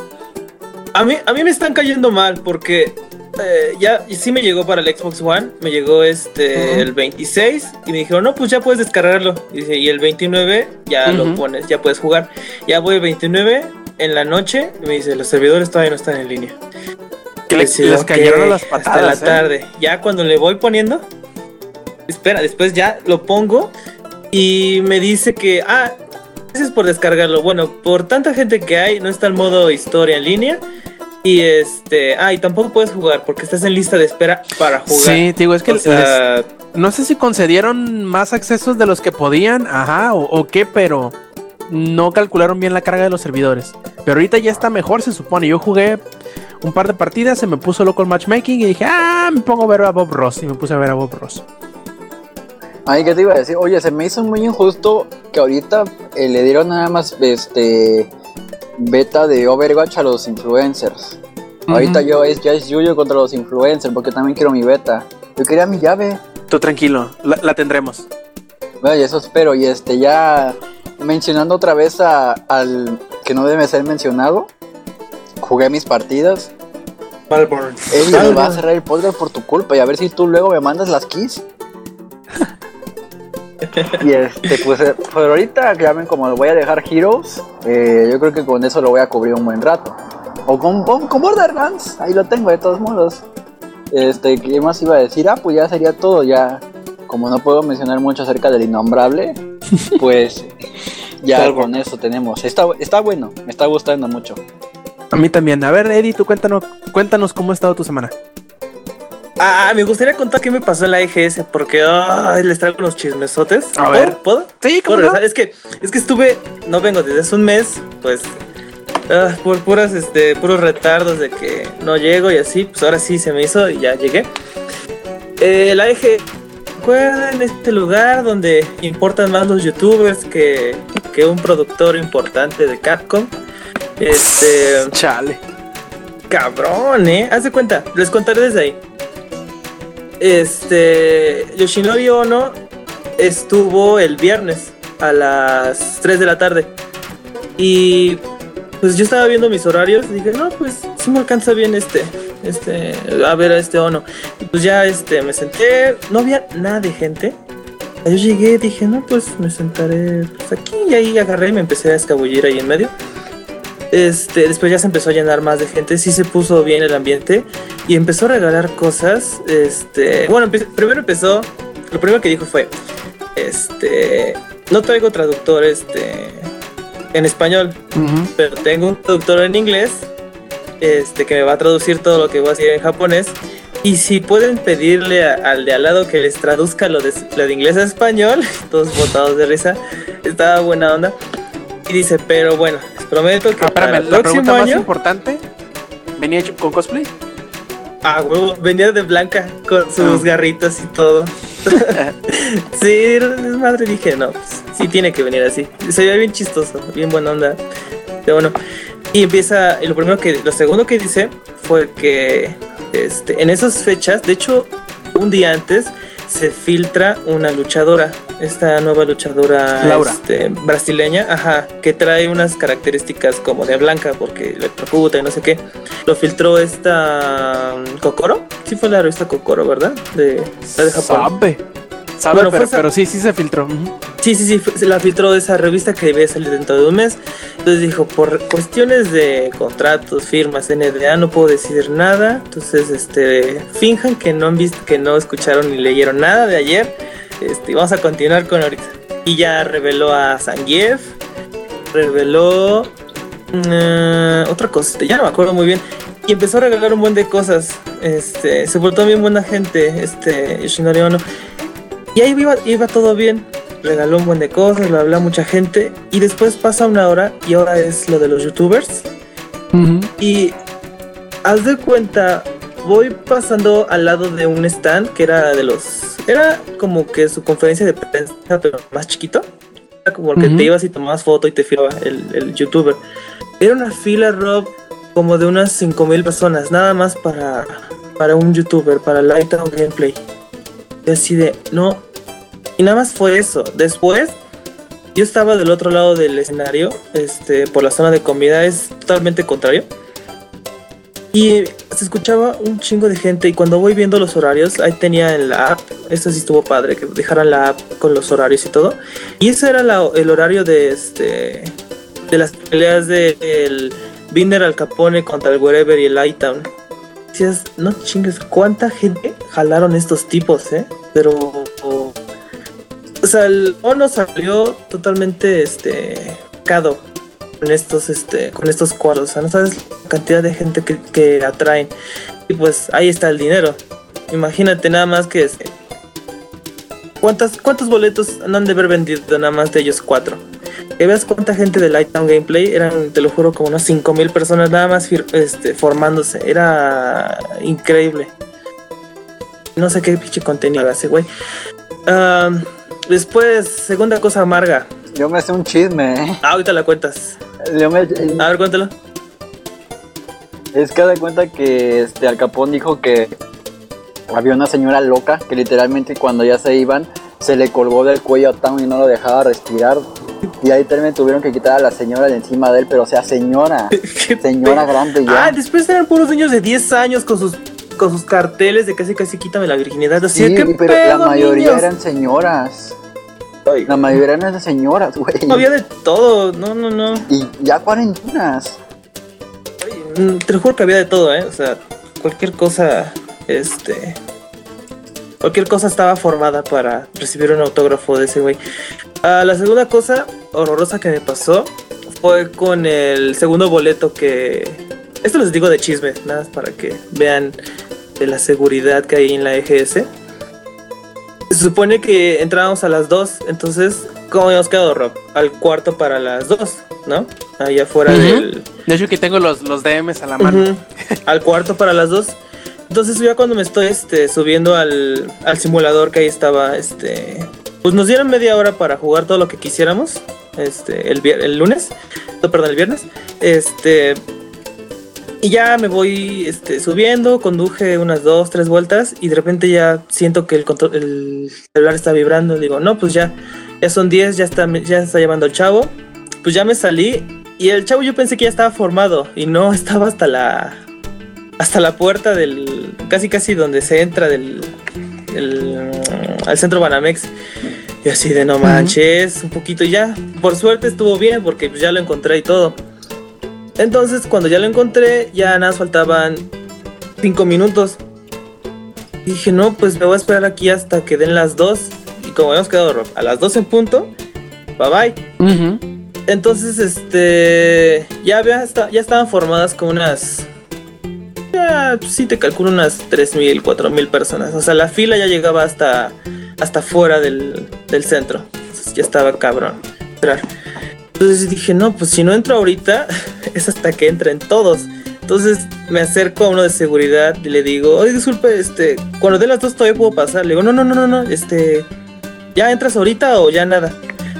A mí, a mí me están cayendo mal porque eh, ya sí me llegó para el Xbox One, me llegó este el 26 y me dijeron, no, pues ya puedes descargarlo. Y, dice, y el 29 ya lo Ujú. pones, ya puedes jugar. Ya voy el 29 en la noche y me dice, los servidores todavía no están en línea. Que les ok, cayeron a las Hasta la ¿eh? tarde. Ya cuando le voy poniendo, espera, después ya lo pongo y me dice que, ah, gracias por descargarlo. Bueno, por tanta gente que hay, no está el modo historia en línea. Y este, ah, y tampoco puedes jugar porque estás en lista de espera para jugar. Sí, te digo, es que O sea, les- no sé si concedieron más accesos de los que podían, ajá, o, o qué, pero no calcularon bien la carga de los servidores. Pero ahorita ya está mejor, se supone. Yo jugué un par de partidas, se me puso loco el matchmaking y dije, ah, me pongo a ver a Bob Ross. Y me puse a ver a Bob Ross. Ay, ¿qué te iba a decir? Oye, se me hizo muy injusto que ahorita eh, le dieron nada más este beta de Overwatch a los influencers. Ahorita yo es, ya es Yuyo contra los influencers porque también quiero mi beta. Yo quería mi llave. Tú tranquilo, la, la tendremos. Bueno, y eso espero. Y este ya mencionando otra vez a- al que no debe ser mencionado. Jugué mis partidas. Malborn. Ey, me va a cerrar el podcast por tu culpa y a ver si tú luego me mandas las keys. y este, pues eh, por ahorita, llamen como lo voy a dejar Heroes, eh, yo creo que con eso lo voy a cubrir un buen rato. O con, con, con Borderlands, ahí lo tengo de todos modos. Este, ¿qué más iba a decir? Ah, pues ya sería todo, ya. Como no puedo mencionar mucho acerca del innombrable, pues ya Salvo. con eso tenemos. Está, está bueno, me está gustando mucho. A mí también. A ver, Eddie, tú cuéntanos, cuéntanos cómo ha estado tu semana. Ah, me gustaría contar qué me pasó en la EGS porque ay, les traigo unos chismesotes. A ¿Puedo? ver. ¿Puedo? Sí, ¿Puedo regresar? Es que, es que estuve, no vengo desde hace un mes, pues, ah, por puras, este, puros retardos de que no llego y así, pues ahora sí se me hizo y ya llegué. Eh, la EG, ¿recuerdan este lugar donde importan más los youtubers que, que un productor importante de Capcom? Este, Chale. cabrón, ¿eh? Haz de cuenta, les contaré desde ahí. Este, Yoshinori Ono estuvo el viernes a las 3 de la tarde. Y pues yo estaba viendo mis horarios y dije, no, pues sí me alcanza bien este, este, a ver a este Ono. Y pues ya este, me senté, no había nada de gente. Yo llegué, dije, no, pues me sentaré pues, aquí y ahí agarré y me empecé a escabullir ahí en medio. Este, después ya se empezó a llenar más de gente, sí se puso bien el ambiente y empezó a regalar cosas. Este, bueno, primero empezó, lo primero que dijo fue, este, no traigo traductor, este, en español, Ujú. pero tengo un traductor en inglés, este, que me va a traducir todo lo que voy a decir en japonés. Y si pueden pedirle a- al de al lado que les traduzca lo de, lo de inglés a español, todos botados de risa, estaba buena onda. Y dice, pero bueno, les prometo que Ah, para espérame, el la próximo pregunta más año, importante. ¿Venía hecho con cosplay? ah, huevo, venía de blanca con sus Ah. garritas y todo. sí, madre, dije, no, pues, sí tiene que venir así. Se veía bien chistoso, bien buena onda. Pero bueno, y empieza, y lo primero que, lo segundo que dice fue que este, en esas fechas, de hecho, un día antes se filtra una luchadora, esta nueva luchadora Laura. este, brasileña, ajá, que trae unas características como de blanca porque electrocuta y no sé qué. Lo filtró esta um, Kokoro, sí fue la revista Kokoro, ¿verdad? De, la de Japón. Sabe. Sabe, Bueno, pero, esa- pero sí, sí se filtró. Sí, sí, sí, se la filtró de esa revista que debía salir dentro de un mes. Entonces dijo, por cuestiones de contratos, firmas, NDA, no puedo decir nada. Entonces, este, finjan que no han visto, que no escucharon ni leyeron nada de ayer. Este, vamos a continuar con ahorita. Y ya reveló a Zangief, reveló mm, otra cosa, ya no me acuerdo muy bien. Y empezó a regalar un buen de cosas. Este, se portó bien buena gente, este, Yoshinori Ono. Y ahí iba, iba todo bien. Regaló un buen de cosas, lo habla mucha gente. Y después pasa una hora y ahora es lo de los youtubers. Y haz de cuenta, voy pasando al lado de un stand que era de los. Era como que su conferencia de prensa, pero más chiquito. Era como el que te ibas y tomabas foto y te filmaba el, el youtuber. Era una fila, Rob, como de unas 5000 personas, nada más para, para un youtuber, para Lightdown Gameplay. Y así de, no. Y nada más fue eso. Después, yo estaba del otro lado del escenario, este, por la zona de comida, es totalmente contrario. Y se escuchaba un chingo de gente y cuando voy viendo los horarios, ahí tenía en la app, esto sí estuvo padre, que dejaran la app con los horarios y todo. Y ese era el horario de este de las peleas de Binder al Capone contra el Wherever y el Lighttown. Decías, no chingues, ¿cuánta gente jalaron estos tipos, eh? Pero o sea, el Ono salió totalmente este cado con estos este con estos cuadros, o sea, no sabes la cantidad de gente que, que atraen. Y pues ahí está el dinero. Imagínate nada más que este, ¿Cuántas, ¿Cuántos boletos han de haber vendido nada más de ellos cuatro? Que veas cuánta gente de Lighttown Gameplay eran, te lo juro, como unas 5000 personas nada más este, formándose. Era increíble. No sé qué pinche contenido hace, güey. Am, después, segunda cosa amarga. Yo me sé un chisme, ¿eh? Ah, ahorita la cuentas. Yo me- A ver, cuéntalo. Es que de cuenta que este Al Capón dijo que había una señora loca que literalmente cuando ya se iban se le colgó del cuello a Town y no lo dejaba respirar. Y ahí también tuvieron que quitar a la señora de encima de él, pero o sea, señora, señora grande ya. Ah, después eran puros niños de 10 años con sus con sus carteles de casi casi quítame la virginidad. Así sí, ¿qué pero la mayoría niños? eran señoras. Ay, La mayoría eran de señoras, güey. había de todo, no, no, no. Y ya cuarentenas. Mm, Te lo juro que había de todo, ¿eh? O sea, cualquier cosa, este... Cualquier cosa estaba formada para recibir un autógrafo de ese güey. Ah, la segunda cosa horrorosa que me pasó fue con el segundo boleto que... Esto les digo de chisme, nada más para que vean de la seguridad que hay en la EGS. Se supone que entrábamos a las 2, entonces, ¿cómo habíamos quedado, Rob? Al cuarto para las 2, ¿no? Allá afuera del, De hecho, aquí tengo los, los DMs a la mano. Al cuarto para las dos. Entonces ya cuando me estoy este, subiendo al, al simulador que ahí estaba, este, pues nos dieron media hora para jugar todo lo que quisiéramos. Este, el, el lunes, no, perdón, el viernes. Este, y ya me voy este, subiendo, conduje unas dos, tres vueltas y de repente ya siento que el, control, el celular está vibrando. Digo, no, pues ya, ya son 10, ya está, ya está llamando el chavo. Pues ya me salí y el chavo yo pensé que ya estaba formado y no estaba hasta la hasta la puerta del casi casi donde se entra del, del, al centro Banamex. Y así de no manches, un poquito y ya. Por suerte estuvo bien porque pues, ya lo encontré y todo. Entonces cuando ya lo encontré ya nada faltaban cinco minutos. Y dije, no, pues me voy a esperar aquí hasta que den las dos. Y como habíamos quedado a las dos en punto, bye bye. Entonces, este. Ya había ya estaban formadas como unas. Ya, pues, sí, te calculo unas 3.000, 4.000 personas. O sea, la fila ya llegaba hasta. Hasta fuera del, del centro. Entonces, ya estaba cabrón. Entonces dije, no, pues si no entro ahorita, es hasta que entren todos. Entonces me acerco a uno de seguridad y le digo, oye, disculpe, este, cuando den las dos todavía puedo pasar. Le digo, no, no, no, no, no, este, ¿ya entras ahorita o ya nada?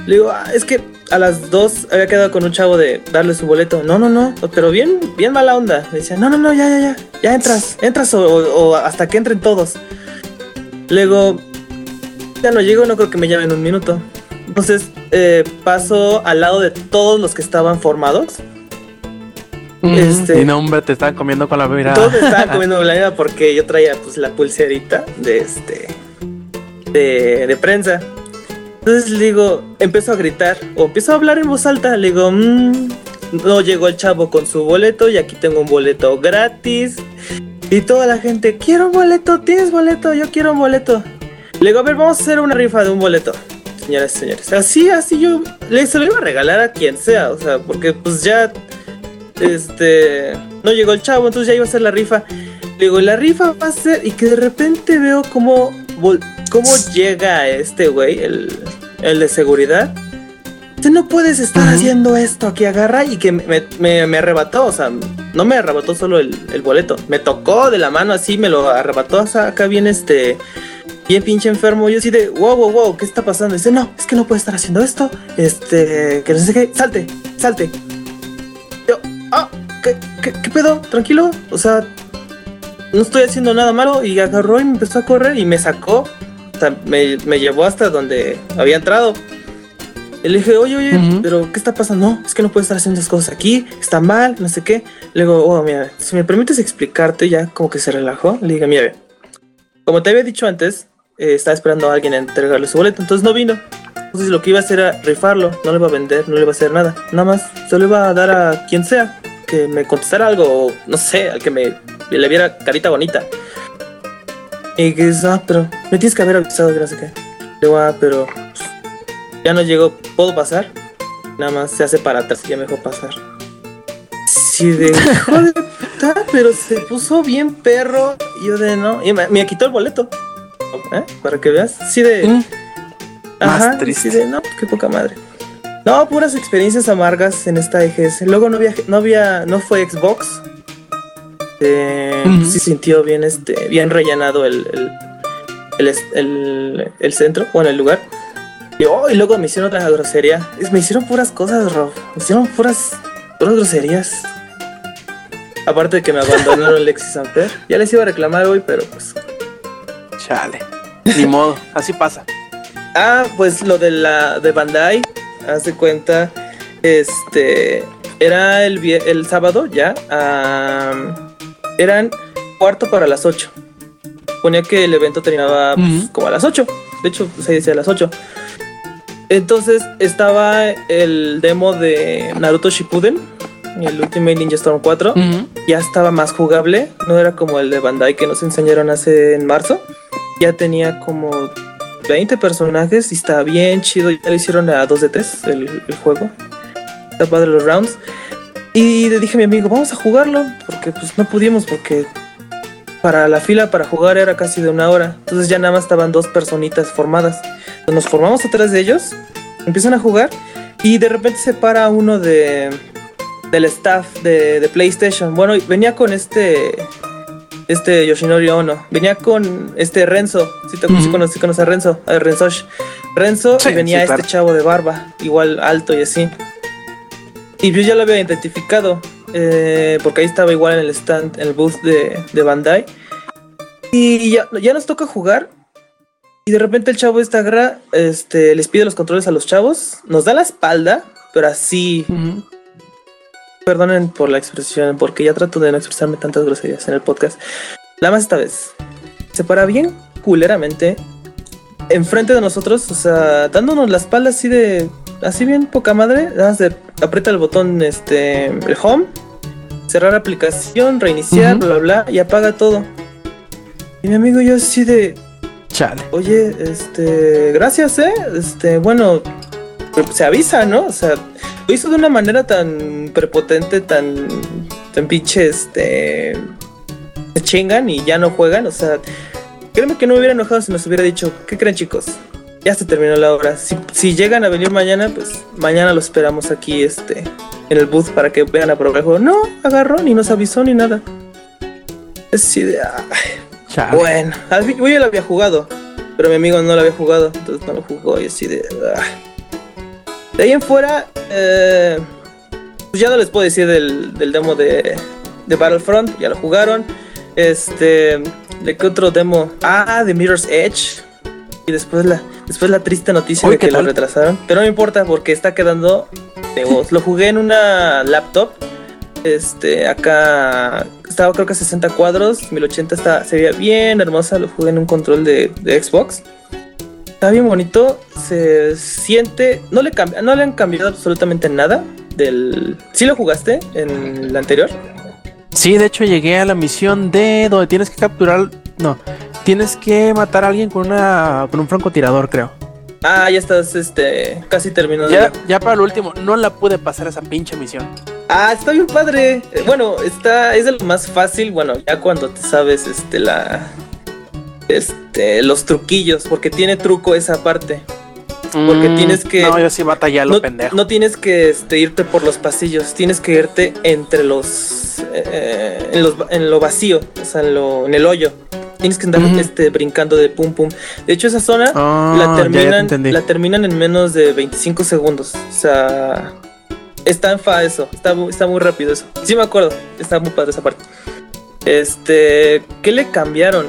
Le digo, "Ah, es que a las dos había quedado con un chavo de darle su boleto. No, no, no, pero bien, bien mala onda. Me decía, no, no, no, ya, ya, ya, ya entras, entras o, o- o hasta que entren todos. Luego, ya no llego, no creo que me llamen un minuto. Entonces, eh, paso al lado de todos los que estaban formados. Ujú. Este- Y no, hombre, te estaban comiendo con la mirada. Todos me estaban comiendo la vida porque yo traía pues la pulserita de este de, de prensa. Entonces le digo, empiezo a gritar o empiezo a hablar en voz alta. Le digo, "Mm, no llegó el chavo con su boleto y aquí tengo un boleto gratis. Y toda la gente, quiero un boleto, tienes boleto, yo quiero un boleto. Le digo, a ver, vamos a hacer una rifa de un boleto. Señoras y señores, así, así yo le se lo iba a regalar a quien sea, o sea, porque pues ya este no llegó el chavo, entonces ya iba a ser la rifa. Le digo, la rifa va a ser y que de repente veo cómo cómo llega este güey, el, el de seguridad. Dice, no puedes estar haciendo esto, que agarra y que me, me- me arrebató, o sea, no me arrebató solo el, el boleto, me tocó de la mano así, me lo arrebató, o sea, acá bien este, bien pinche enfermo, yo así de, wow, wow, wow, ¿qué está pasando? Dice, no, es que no puede estar haciendo esto, este, que no sé qué, salte, salte. Yo, ah, ¿qué, qué, qué pedo? Tranquilo, o sea, no estoy haciendo nada malo y agarró y me empezó a correr y me sacó, o sea, me, me llevó hasta donde había entrado. Y le dije, oye, oye, pero ¿qué está pasando? No, es que no puedes estar haciendo esas cosas aquí, está mal, no sé qué. Le digo, oh, mira, si me permites explicarte, ya como que se relajó. Le dije, mira, ve, como te había dicho antes, eh, estaba esperando a alguien a entregarle su boleto, entonces no vino. Entonces lo que iba a hacer era rifarlo, no le iba a vender, no le iba a hacer nada. Nada más se lo iba a dar a quien sea que me contestara algo, o no sé, al que me le viera carita bonita. Y que dice, ah, pero me tienes que haber avisado que no sé qué. Ah, pero pues, ya no llegó, ¿puedo pasar? Nada más se hace para atrás y ya me pasar. Sí, de puta, pero se puso bien perro. Y yo de no, y me, me quitó el boleto. ¿Eh? Para que veas. Sí, de. Mm. Ajá, Más triste. sí de, no, qué poca madre. No, puras experiencias amargas en esta EGS. Luego no había, no había, no fue Xbox. Eh. Sí sintió bien, este, bien rellenado el, el, el, el- el centro, bueno, el lugar. Y, oh, y luego me hicieron otra grosería. Es- Me hicieron puras cosas, Rob. Me hicieron puras, puras groserías. Aparte de que me abandonaron Lexi Sanfer. Ya les iba a reclamar hoy, pero pues. Chale. Ni modo, así pasa. Ah, pues lo de la de Bandai, haz de cuenta, este era el, el sábado ya, am, eran cuarto para las 8. Ponía que el evento terminaba pues, como a las 8. De hecho, se decía a las 8. Entonces estaba el demo de Naruto Shippuden, el Ultimate Ninja Storm 4 Ujú. ya estaba más jugable. No era como el de Bandai que nos enseñaron hace en marzo. Ya tenía como 20 personajes y estaba bien chido. Ya lo hicieron a 2 de 3 el, juego. Está padre los rounds. Y le dije a mi amigo, vamos a jugarlo. Porque pues no pudimos porque para la fila para jugar era casi de una hora. Entonces ya nada más estaban dos personitas formadas. Entonces nos formamos atrás de ellos. Empiezan a jugar. Y de repente se para uno de, del staff de, de PlayStation. Bueno, venía con este. Este Yoshinori Ono. Venía con este Renzo. Si te Ujú. sí conoces, a Renzo. A Renzosh. Renzo Sí, y venía sí, este claro. chavo de barba. Igual alto y así. Y yo ya lo había identificado. eh, porque ahí estaba igual en el stand, en el booth de, de Bandai. Y ya, ya nos toca jugar. Y de repente el chavo esta agarra, este, les pide los controles a los chavos. Nos da la espalda, pero así. Perdonen por la expresión, porque ya trato de no expresarme tantas groserías en el podcast. La más esta vez. Se para bien culeramente enfrente de nosotros, o sea, dándonos la espalda así de. Así bien poca madre. Nada más de aprieta el botón, este. El home, cerrar aplicación, reiniciar, Ujú. bla, bla, bla, y apaga todo. Y mi amigo y yo así de. Chale. Oye, este, gracias, eh. Este, bueno, se avisa, ¿no? O sea, lo hizo de una manera tan prepotente, tan, tan pinche, este, se chingan y ya no juegan. O sea, créeme que no me hubiera enojado si nos hubiera dicho, ¿qué creen, chicos? Ya se terminó la hora. Si, si llegan a venir mañana, pues mañana los esperamos aquí, este, en el booth para que vean a probar el juego. No, agarró, ni nos avisó ni nada. Es ah, Chale. bueno, yo ya lo había jugado, pero mi amigo no lo había jugado, entonces no lo jugó y así de... ah. De ahí en fuera, eh, pues ya no les puedo decir del, del demo de, de Battlefront, ya lo jugaron. Este, ¿de qué otro demo? Ah, de Mirror's Edge. Y después la, después la triste noticia Uy, de ¿qué que lo retrasaron. Pero no me importa porque está quedando de voz. Lo jugué en una laptop. Este, acá estaba creo que a 60 cuadros, 1080 está, se veía bien hermosa, lo jugué en un control de, de Xbox. Está bien bonito, se siente, no le, cambia, no le han cambiado absolutamente nada del... ¿Sí lo jugaste en el anterior? Sí, de hecho llegué a la misión de donde tienes que capturar. No, tienes que matar a alguien con una con un francotirador, creo. Ah, ya estás este, casi terminando. Ya, ya para lo último, no la pude pasar esa pinche misión. Ah, está bien padre. Eh, Bueno, está, es de lo más fácil, bueno, ya cuando te sabes este la este los truquillos, porque tiene truco esa parte. Porque Mm, tienes que- No, yo sí batallé a lo no, pendejo. no tienes que este, irte por los pasillos, tienes que irte entre los, eh, en, los en lo vacío, o sea, en, lo, en el hoyo. Tienes que andar este, brincando de pum pum. De hecho, esa zona Ah, la ya, ya te terminan, la terminan en menos de 25 segundos. O sea, está en fa eso, está, está muy rápido eso. Sí me acuerdo, está muy padre esa parte. Este, ¿qué le cambiaron?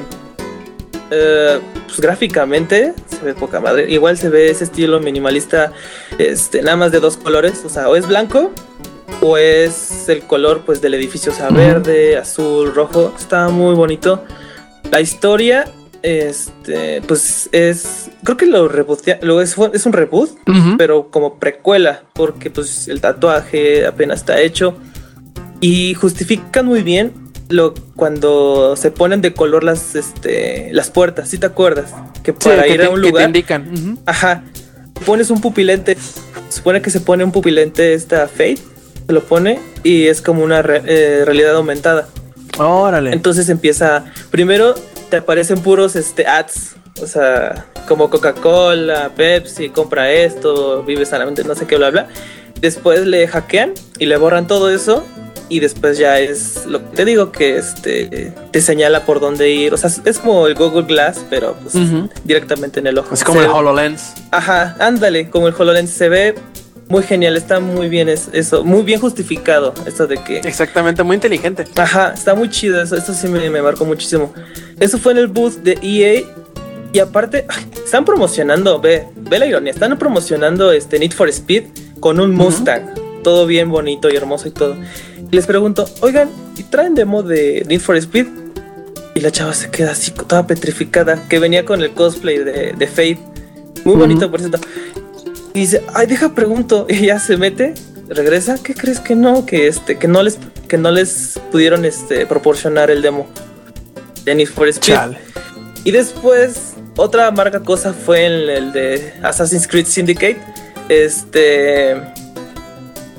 Eh, pues gráficamente se ve poca madre. Igual se ve ese estilo minimalista, este, nada más de dos colores. O sea, o es blanco o es el color pues del edificio, o sea, verde, azul, rojo. Está muy bonito. La historia, este, pues es, creo que lo lo es, es un reboot, pero como precuela, porque pues el tatuaje apenas está hecho y justifican muy bien lo cuando se ponen de color las, este, las puertas, si te acuerdas, que Sí, para que ir te- a un que te lugar, indican. Ajá, pones un pupilente, se supone que se pone un pupilente esta Fate, se lo pone y es como una re- eh, realidad aumentada. Órale. Entonces empieza, primero te aparecen puros este, ads, o sea, como Coca-Cola, Pepsi, compra esto, vive sanamente, no sé qué, bla, bla. Después le hackean y le borran todo eso y después ya es lo que te digo que este, te señala por dónde ir. O sea, es como el Google Glass, pero pues Ujú. directamente en el ojo. Así como Se- el HoloLens. Ajá, ándale, como el HoloLens se ve muy genial, está muy bien es- eso, muy bien justificado, esto de que... Exactamente, muy inteligente. Ajá, está muy chido eso, eso sí me, me marcó muchísimo. Eso fue en el booth de EA y aparte están promocionando, ve, ve la ironía, están promocionando este Need for Speed con un Mustang, todo bien bonito y hermoso y todo. Les pregunto, oigan, ¿y traen demo de Need for Speed? Y la chava se queda así, toda petrificada, que venía con el cosplay de, de Fate. Muy bonito, por cierto. Y dice, ay, deja pregunto. Y ya se mete, regresa. ¿Qué crees que no? Que este, que no les, que no les pudieron este, proporcionar el demo de Need for Speed. Chale. Y después, otra amarga cosa fue en el de Assassin's Creed Syndicate. Este.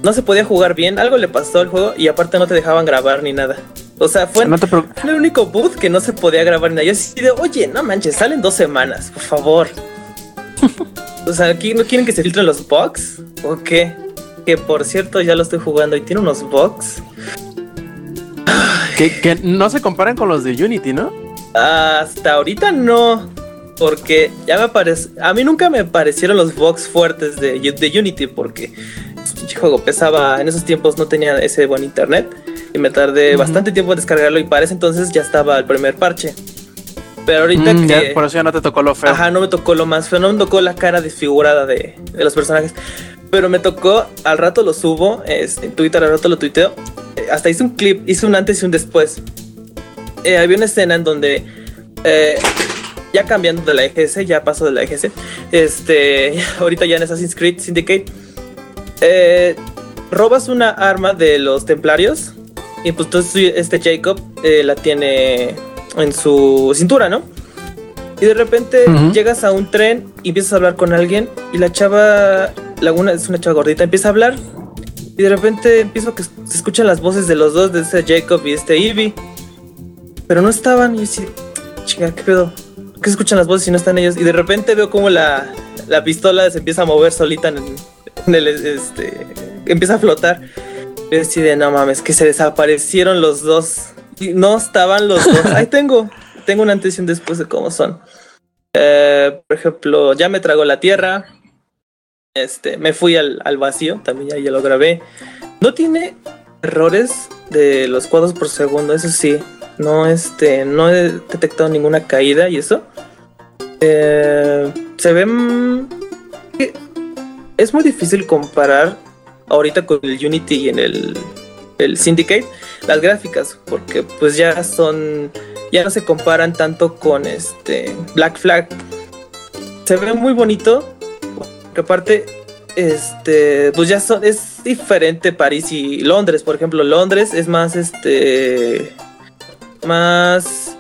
No se podía jugar bien, algo le pasó al juego y aparte no te dejaban grabar ni nada. O sea, fue, No el único booth que no se podía grabar ni nada. Yo así de, oye, no manches, salen dos semanas, por favor. o sea, aquí no quieren que se filtren los bugs o qué. Que por cierto, ya lo estoy jugando y tiene unos bugs. Que, que no se comparan con los de Unity, ¿no? Hasta ahorita no. Porque ya me parece. A mí nunca me parecieron los bugs fuertes de, de Unity. Porque este juego pesaba. En esos tiempos no tenía ese buen internet. Y me tardé bastante tiempo en descargarlo. Y para ese entonces ya estaba el primer parche. Pero ahorita Mm, que. ya, por eso ya no te tocó lo feo. Ajá, no me tocó lo más feo, no me tocó la cara desfigurada de, de los personajes. Pero me tocó, al rato lo subo, este, en Twitter al rato lo tuiteo. eh, hasta hice un clip, hice un antes y un después. Eh, había una escena en donde, eh, ya cambiando de la EGS, ya paso de la EGS, este, ahorita ya en Assassin's Creed Syndicate, eh, robas una arma de los templarios y pues entonces este Jacob eh, la tiene en su cintura, ¿no? Y de repente llegas a un tren y empiezas a hablar con alguien y la chava, Laguna es una chava gordita, empieza a hablar y de repente empiezo a que se escuchan las voces de los dos, de este Jacob y este Ivy. Pero no estaban y yo así, chinga, ¿qué pedo? ¿Por qué se escuchan las voces y no están ellos? Y de repente veo como la, la pistola se empieza a mover solita en, en este, empieza a flotar. Y yo así de, no mames, que se desaparecieron los dos. Y no estaban los dos. Ahí tengo, tengo una antes y un después de cómo son. Eh, por ejemplo, ya me tragó la tierra. Este, me fui al, al vacío, también ya, ya lo grabé. No tiene errores de los cuadros por segundo, eso sí. No, este, no he detectado ninguna caída y eso. Eh, se ven. Es muy difícil comparar ahorita con el Unity y en el, el Syndicate las gráficas, porque pues ya son. Ya no se comparan tanto con este Black Flag. Se ve muy bonito, aparte, este, pues ya son, es diferente París y Londres, por ejemplo, Londres es más, este, más,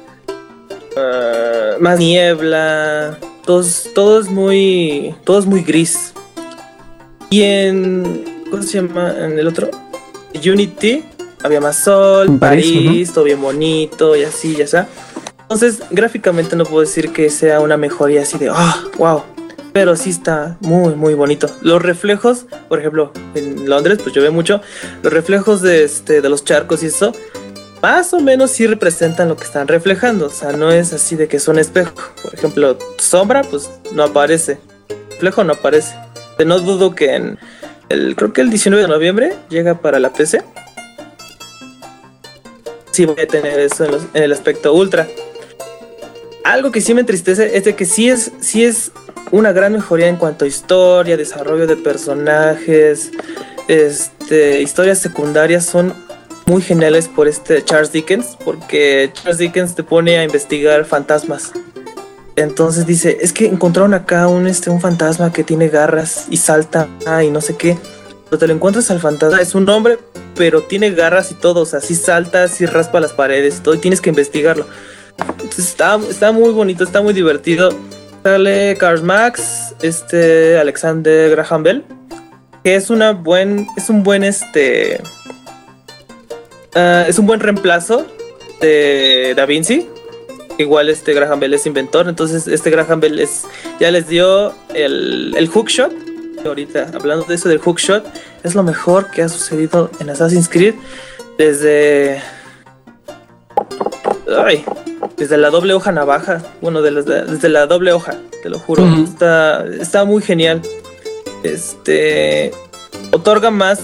ah, más niebla, todo, todo es muy, todo es muy gris. Y en, ¿cómo se llama? En el otro, Unity, había más sol, En París, París, todo bien bonito y así, ya está. Entonces, gráficamente no puedo decir que sea una mejoría así de, ah, wow. Pero sí está muy, muy bonito. Los reflejos, por ejemplo, en Londres, pues llueve mucho. Los reflejos de, este, de los charcos y eso, más o menos sí representan lo que están reflejando. O sea, no es así de que es un espejo. Por ejemplo, sombra, pues no aparece. Reflejo no aparece. No dudo que en el, creo que el 19 de noviembre llega para la PC. Sí voy a tener eso en, en el aspecto ultra. Algo que sí me entristece es de que sí es, sí es una gran mejoría en cuanto a historia, desarrollo de personajes, este, historias secundarias son muy geniales por este Charles Dickens, porque Charles Dickens te pone a investigar fantasmas. Entonces dice, es que encontraron acá un, este, un fantasma que tiene garras y salta y no sé qué. Pero te lo encuentras al fantasma, es un hombre, pero tiene garras y todo, o sea, sí salta, sí raspa las paredes y todo, y tienes que investigarlo. Está, está muy bonito, está muy divertido. Sale Karl Max, este Alexander Graham Bell, que es una buen, es un buen este, ah, es un buen reemplazo de Da Vinci. Igual este Graham Bell es inventor, entonces este Graham Bell es, ya les dio el, el hookshot. Ahorita hablando de eso del hookshot, es lo mejor que ha sucedido en Assassin's Creed desde Ay, desde la doble hoja navaja. Bueno, de las- desde la doble hoja, te lo juro. Está, está muy genial. Este. otorga más.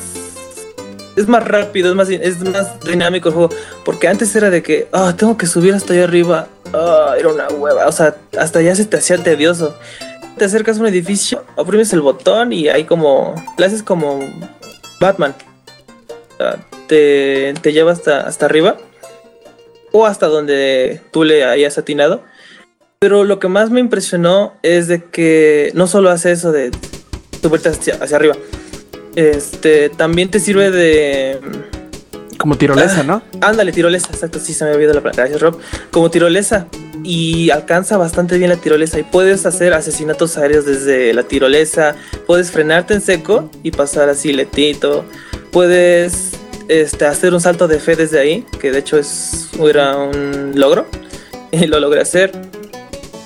Es más rápido, es más, es más dinámico el juego. Porque antes era de que, ah, tengo que subir hasta allá arriba. Ah, era una hueva. O sea, hasta allá se te hacía tedioso. Te acercas a un edificio, oprimes el botón y ahí como. Le haces como Batman. Te, te lleva hasta, hasta arriba. O hasta donde tú le hayas atinado. Pero lo que más me impresionó es de que no solo hace eso de subirte hacia, hacia arriba. Este también te sirve de. Como tirolesa, ¿no? Ándale, tirolesa, exacto, sí se me había olvidado la palabra. Gracias, Rob. Como tirolesa. Y alcanza bastante bien la tirolesa. Y puedes hacer asesinatos aéreos desde la tirolesa. Puedes frenarte en seco y pasar así letito. Puedes este, hacer un salto de fe desde ahí. Que de hecho es era un logro. Y lo logré hacer.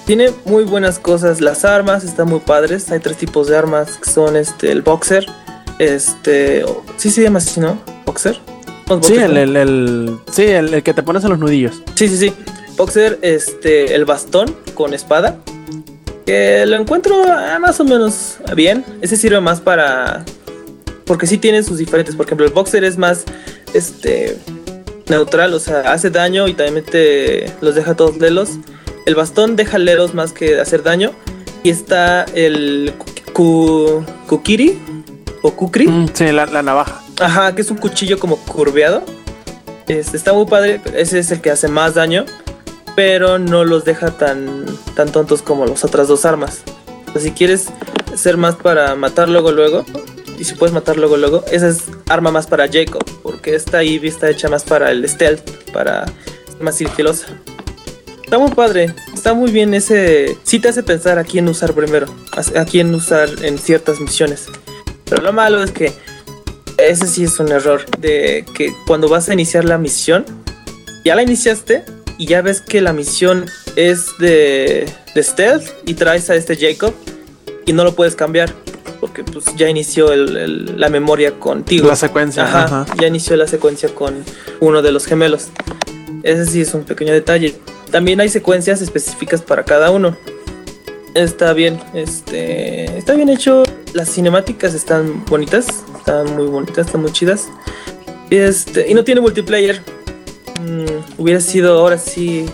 Tiene muy buenas cosas. Las armas están muy padres. Hay tres tipos de armas que son este, el boxer. Este. Sí se llama así, ¿no? Boxer. Sí, el, el, el- sí, el, el que te pones en los nudillos. Sí, sí, sí. Boxer, este, el bastón con espada. Que lo encuentro ah, más o menos bien. Ese sirve más para. Porque sí tiene sus diferentes. Por ejemplo, el boxer es más. Este. Neutral, o sea, hace daño y también te los deja todos lelos. El bastón deja lelos más que hacer daño. Y está el ku- kukiri o kukri. Mm, sí, la, la navaja. Ajá, que es un cuchillo como curveado. Este, está muy padre. Ese es el que hace más daño. Pero no los deja tan, tan tontos como las otras dos armas. Si quieres ser más para matar luego luego. Y si puedes matar luego luego. Esa es arma más para Jacob. Porque esta Eve está hecha más para el stealth. Para más sigilosa. Está muy padre. Está muy bien ese... Sí te hace pensar a quién usar primero. A quién usar en ciertas misiones. Pero lo malo es que ese sí es un error de que cuando vas a iniciar la misión, ya la iniciaste y ya ves que la misión es de, de stealth y traes a este Jacob y no lo puedes cambiar porque pues ya inició el- el- la memoria contigo. La secuencia. Ajá, ajá. ya inició la secuencia con uno de los gemelos. Ese sí es un pequeño detalle. También hay secuencias específicas para cada uno. Está bien, este, está bien hecho. Las cinemáticas están bonitas, están muy bonitas, están muy chidas. Este, y no tiene multiplayer. Mm, hubiera sido ahora sí,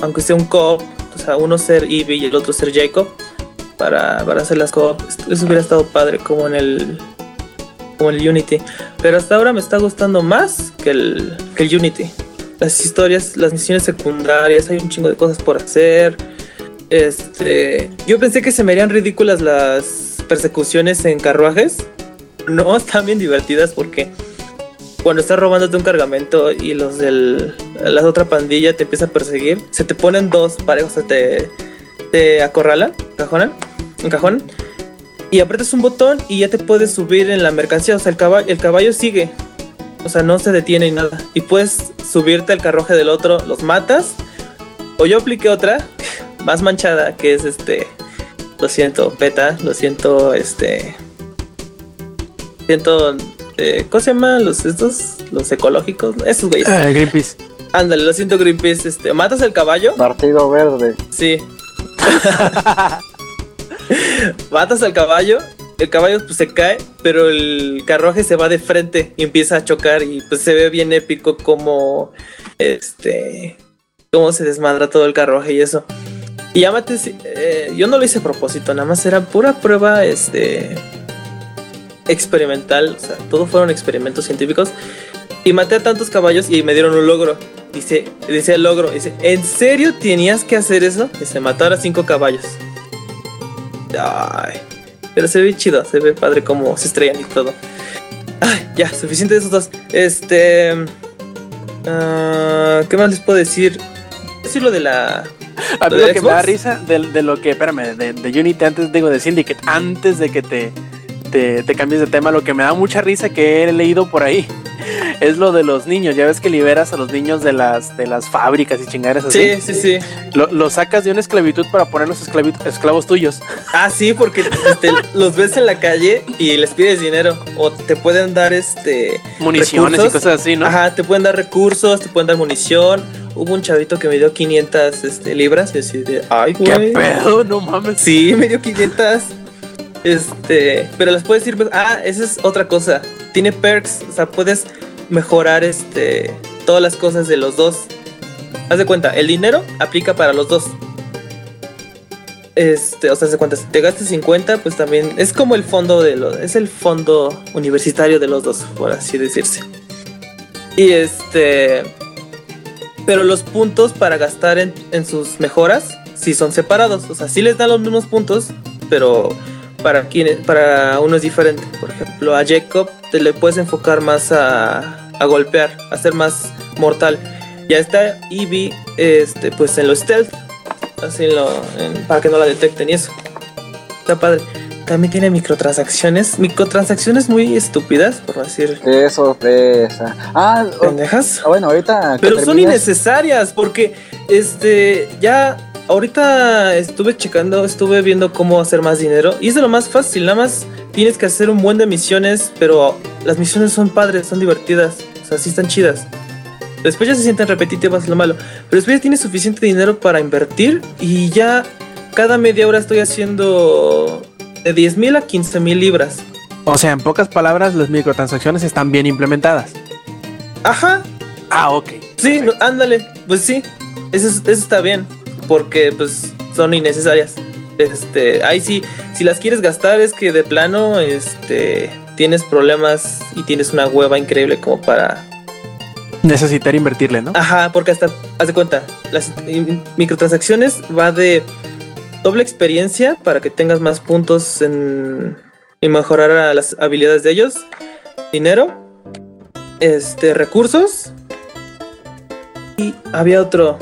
aunque sea un co-op, o sea, uno ser Eve y el otro ser Jacob para, para hacer las co-op. Eso hubiera estado padre como en el como el Unity. Pero hasta ahora me está gustando más que el, que el Unity. Las historias, las misiones secundarias, hay un chingo de cosas por hacer. Este, yo pensé que se me harían ridículas las persecuciones en carruajes. No, están bien divertidas porque cuando estás robándote un cargamento y los de la otra pandilla te empieza a perseguir, se te ponen dos parejos, se te, te acorralan, cajonan, encajonan y aprietas un botón y ya te puedes subir en la mercancía. O sea, el caballo, el caballo sigue. O sea, no se detiene ni nada. Y puedes subirte al carruaje del otro, los matas. O yo apliqué otra, más manchada, que es este. Lo siento, Peta. Lo siento, este. Siento. Eh, ¿Cómo se llaman los estos? Los ecológicos. Esos güeyes. Eh, Greenpeace. Ándale, lo siento, Greenpeace. Este, matas al caballo. Partido Verde. Sí. Matas al caballo, el caballo pues se cae, pero el carruaje se va de frente y empieza a chocar y pues se ve bien épico como este cómo se desmadra todo el carruaje y eso. Y ya maté, eh, yo no lo hice a propósito, nada más era pura prueba este experimental, o sea, todos fueron experimentos científicos y maté a tantos caballos y me dieron un logro. Dice, dice el logro, dice, ¿en serio tenías que hacer eso? Dice, matar a cinco caballos. Ay, pero se ve chido, se ve padre como se estrellan y todo. Ay, ya, suficiente de esos dos. Este. ah, ¿Qué más les puedo decir? Decir lo de la. A mí ¿Lo que me da risa de, de lo que, espérame, de, de Unity antes, digo, de Syndicate, antes de que te, te, te cambies de tema, lo que me da mucha risa que he leído por ahí es lo de los niños. Ya ves que liberas a los niños de las, de las fábricas y chingaderas así. Sí, sí, sí. Lo, lo sacas de una esclavitud para ponerlos esclavos tuyos. Ah, sí, porque este, los ves en la calle y les pides dinero. O te pueden dar este. Municiones y recursos. cosas así, ¿no? Ajá, te pueden dar recursos, te pueden dar munición. Hubo un chavito que me dio 500 este, libras y así de. Ay, ¿Qué güey. pedo? No mames. Sí, me dio 500. Este, pero las puedes ir. Ah, esa es otra cosa. Tiene perks, o sea, puedes mejorar este todas las cosas de los dos. Haz de cuenta, el dinero aplica para los dos. Este, o sea, haz de cuenta, si te gastas 50, pues también es como el fondo de los. Es el fondo universitario de los dos, por así decirse. Y este. Pero los puntos para gastar en, en sus mejoras sí son separados. O sea, sí les dan los mismos puntos, pero para quienes, para uno es diferente. Por ejemplo, a Jacob te le puedes enfocar más a, a golpear, a ser más mortal. Ya está Eevee, este, pues en lo stealth, así en lo, en- para que no la detecten y eso. Está padre. También tiene microtransacciones, microtransacciones muy estúpidas, por decir Qué sorpresa. Ah, pendejas. ah, bueno, ahorita. Pero son innecesarias porque este ya ahorita estuve checando, estuve viendo cómo hacer más dinero y es de lo más fácil, nada más tienes que hacer un buen de misiones, pero las misiones son padres, son divertidas, o sea, sí están chidas. Después ya se sienten repetitivas lo malo, pero después ya tienes suficiente dinero para invertir y ya cada media hora estoy haciendo de 10 mil a 15 mil libras. O sea, en pocas palabras, las microtransacciones están bien implementadas. Ajá, Ah, ok. Sí, no, ándale, pues sí, eso, es- eso está bien, porque pues son innecesarias. Este, ahí sí, si las quieres gastar es que de plano, este, tienes problemas y tienes una hueva increíble como para... Necesitar invertirle, ¿no? Ajá, porque hasta, haz de cuenta, las microtransacciones va de doble experiencia para que tengas más puntos en, y mejorar a las habilidades de ellos, dinero, este, recursos y había otro.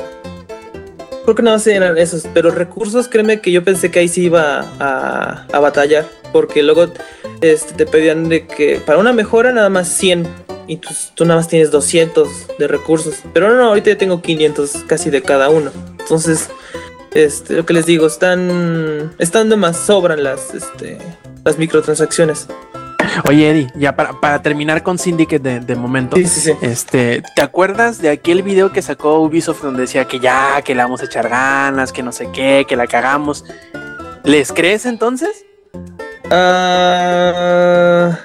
Creo que nada más eran esos, pero recursos, créeme que yo pensé que ahí sí iba a, a batallar, porque luego este, te pedían de que para una mejora nada más 100 y tú, tú nada más tienes 200 de recursos, pero no, no, ahorita ya tengo 500 casi de cada uno. Entonces, este, lo que les digo, están, están de más, sobran las, este, las microtransacciones. Oye, Eddie, ya para, para terminar con Syndicate de, de momento. Sí, sí, sí. Este, ¿te acuerdas de aquel video que sacó Ubisoft donde decía que ya, que le vamos a echar ganas, que no sé qué, que la cagamos? ¿Les crees entonces? Ah,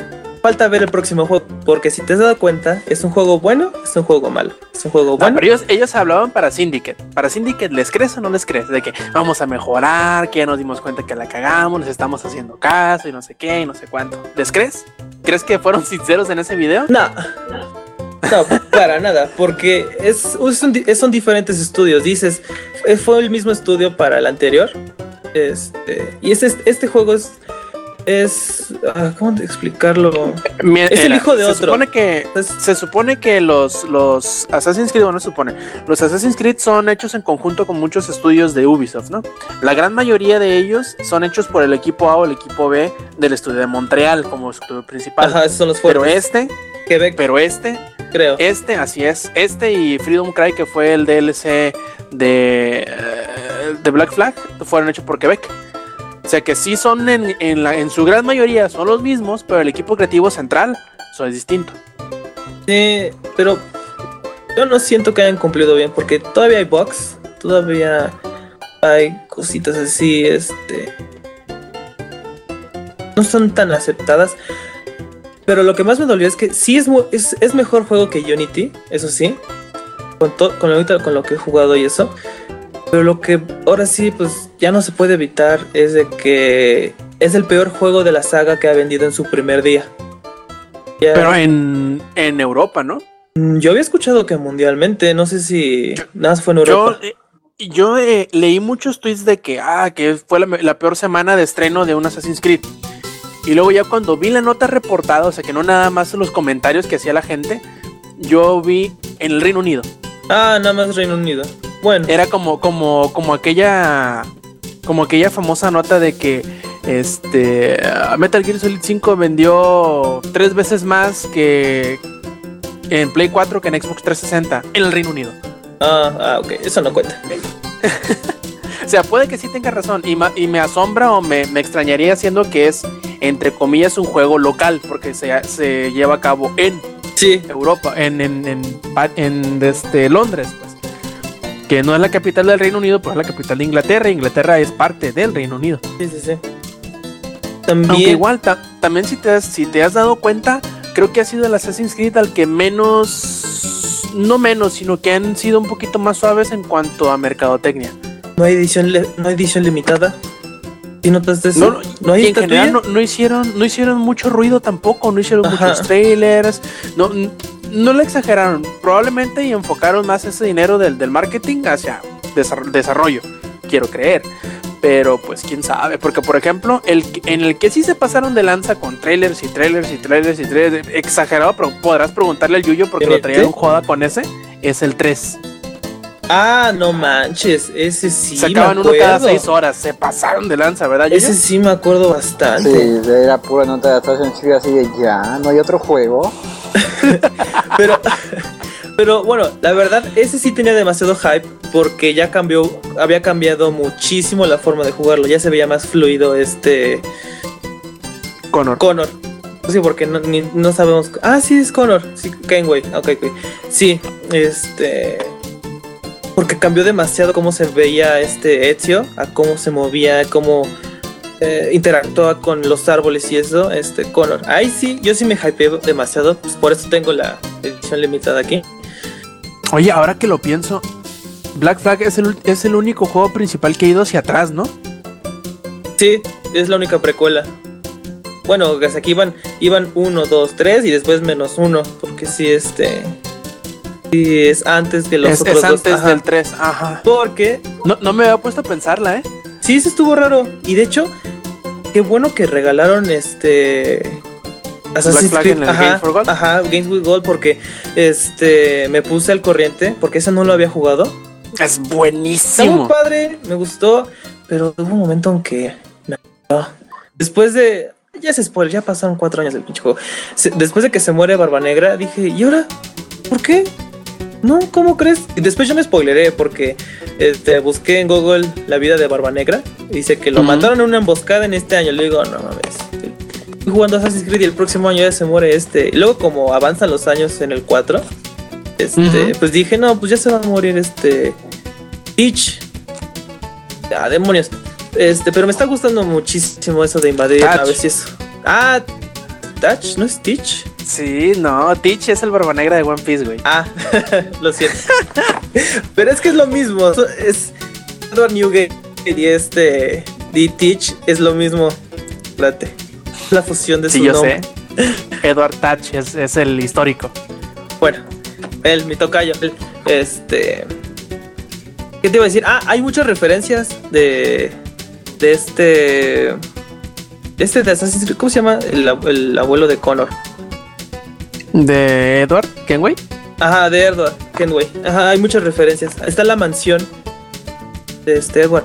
falta ver el próximo juego, porque si te has dado cuenta, es un juego bueno, es un juego malo. Es un juego No, bueno. pero ellos, ellos hablaban para Syndicate. Para Syndicate, ¿les crees o no les crees? De que vamos a mejorar, que ya nos dimos cuenta que la cagamos, les estamos haciendo caso y no sé qué y no sé cuánto. ¿Les crees? ¿Crees que fueron sinceros en ese video? No, no, para nada, porque es- son diferentes estudios. Dices, eh, fue el mismo estudio para el anterior. Este, y este, este juego es. Es ah, ¿Cómo explicarlo? Mira, Es el hijo de se otro. Supone que, Es- se supone que los, los Assassin's Creed, bueno, se supone, los Assassin's Creed son hechos en conjunto con muchos estudios de Ubisoft, ¿no? La gran mayoría de ellos son hechos por el equipo A o el equipo B del estudio de Montreal como estudio principal. Ajá, esos son los pero fuertes. este, Quebec, pero este, creo. este, así es, este y Freedom Cry, que fue el DLC de, eh, de Black Flag, fueron hechos por Quebec. O sea que sí son en, en, la, en su gran mayoría son los mismos, pero el equipo creativo central eso es distinto. Sí, pero yo no siento que hayan cumplido bien porque todavía hay bugs, todavía hay cositas así, este, no son tan aceptadas. Pero lo que más me dolió es que sí es, es, es mejor juego que Unity, eso sí, con, con, ahorita con lo que he jugado y eso. Pero lo que ahora sí, pues ya no se puede evitar es de que es el peor juego de la saga que ha vendido en su primer día. Ya- Pero en, en Europa, ¿no? Mm, Yo había escuchado que mundialmente, no sé si nada más fue en Yo, Europa. eh, yo eh, leí muchos tweets de que, ah, que fue la, la peor semana de estreno de un Assassin's Creed. Y luego ya cuando vi la nota reportada, o sea que no nada más los comentarios que hacía la gente, yo vi en el Reino Unido. Ah, nada más Reino Unido. Bueno, Era como, como, como aquella, como aquella famosa nota de que este Metal Gear Solid 5 vendió tres veces más que en Play 4 que en Xbox 360 en el Reino Unido. ah, ah, ok, eso no cuenta. O sea, puede que sí tenga razón y, ma- y me asombra o me, me extrañaría siendo que es, entre comillas, un juego local porque se, se lleva a cabo en Sí, Europa, en, en, en, en, este, Londres, pues. Que no es la capital del Reino Unido, pero es la capital de Inglaterra. Inglaterra es parte del Reino Unido. sí, sí, sí. También. Aunque igual, ta- también si te, has, si te has dado cuenta, creo que ha sido el Assassin's Creed al que menos, no menos, sino que han sido un poquito más suaves en cuanto a mercadotecnia. No hay edición, no hay edición limitada. ¿Sí notaste eso? No, no, hay en general no, no hicieron, no hicieron mucho ruido tampoco, no hicieron Ajá. muchos trailers, no, no le exageraron, probablemente y enfocaron más ese dinero del, del marketing hacia desar- desarrollo, quiero creer. Pero pues quién sabe, porque por ejemplo, el en el que sí se pasaron de lanza con trailers y trailers y trailers y trailers, exagerado, pero podrás preguntarle al Yuyo porque lo traían joda con ese, es el 3. Ah, no manches. Ese sí. Sacaban me uno cada. 6 horas, se pasaron de lanza, ¿verdad? Ese sí me acuerdo bastante. Sí, era pura nota de Assassin's Creed así de ya, no hay otro juego. Pero, pero bueno, la verdad, ese sí tenía demasiado hype porque ya cambió, había cambiado muchísimo la forma de jugarlo. Ya se veía más fluido este Connor. Connor. Sí, porque no, ni- no sabemos. Ah, sí, es Connor. Sí, Kenway. Ok, ok. Sí, este. Porque cambió demasiado cómo se veía este Ezio, a cómo se movía, cómo eh, interactuaba con los árboles y eso, este Connor. Ahí sí, yo sí me hypeé demasiado, pues por eso tengo la edición limitada aquí. Oye, ahora que lo pienso, Black Flag es el, es el único juego principal que ha ido hacia atrás, ¿no? Sí, es la única precuela. Bueno, hasta aquí iban, iban 1, 2, 3 y después menos 1, porque sí, este... Sí, es antes que los es otros es dos. antes ajá. del 3, ajá. Porque No, no me había puesto a pensarla, ¿eh? Sí, eso estuvo raro. Y de hecho, qué bueno que regalaron este. Assassin's Flag Creed. en el ajá, Games for Gold. Ajá, Games with Gold, porque este me puse al corriente, porque ese no lo había jugado. Es Está muy buenísimo. padre, me gustó, pero hubo un momento en que me. Después de. Ya se spoiler, ya pasaron cuatro años del pinche juego. Después de que se muere Barba Negra, dije, ¿y ahora? ¿Por qué? No, ¿cómo crees? Y después yo me spoileré porque este, busqué en Google la vida de Barba Negra. y Dice que lo mataron en una emboscada en este año. Le digo, no mames. Estoy jugando Assassin's Creed y el próximo año ya se muere este. Y luego, como avanzan los años en el 4, este, pues dije, no, pues ya se va a morir este. Peach. Ah, demonios. Este, pero me está gustando muchísimo eso de invadir Touch. naves y eso. Ah, Touch, ¿no es Stitch? Sí, no, Teach es el barba negra de One Piece, güey. Ah, lo siento. Pero es que es lo mismo. Es Edward Newgate y este D Teach es lo mismo. Espérate. La fusión de Sí, su yo nombre. sé. Edward Touch es, es el histórico. Bueno, él, mi tocayo. él, este. ¿Qué te iba a decir? Ah, hay muchas referencias de. De este. Este de Assassin's Creed. ¿Cómo se llama? El abuelo de Connor. ¿De Edward Kenway? Ajá, de Edward Kenway. Ajá, hay muchas referencias. Está la mansión de este Edward.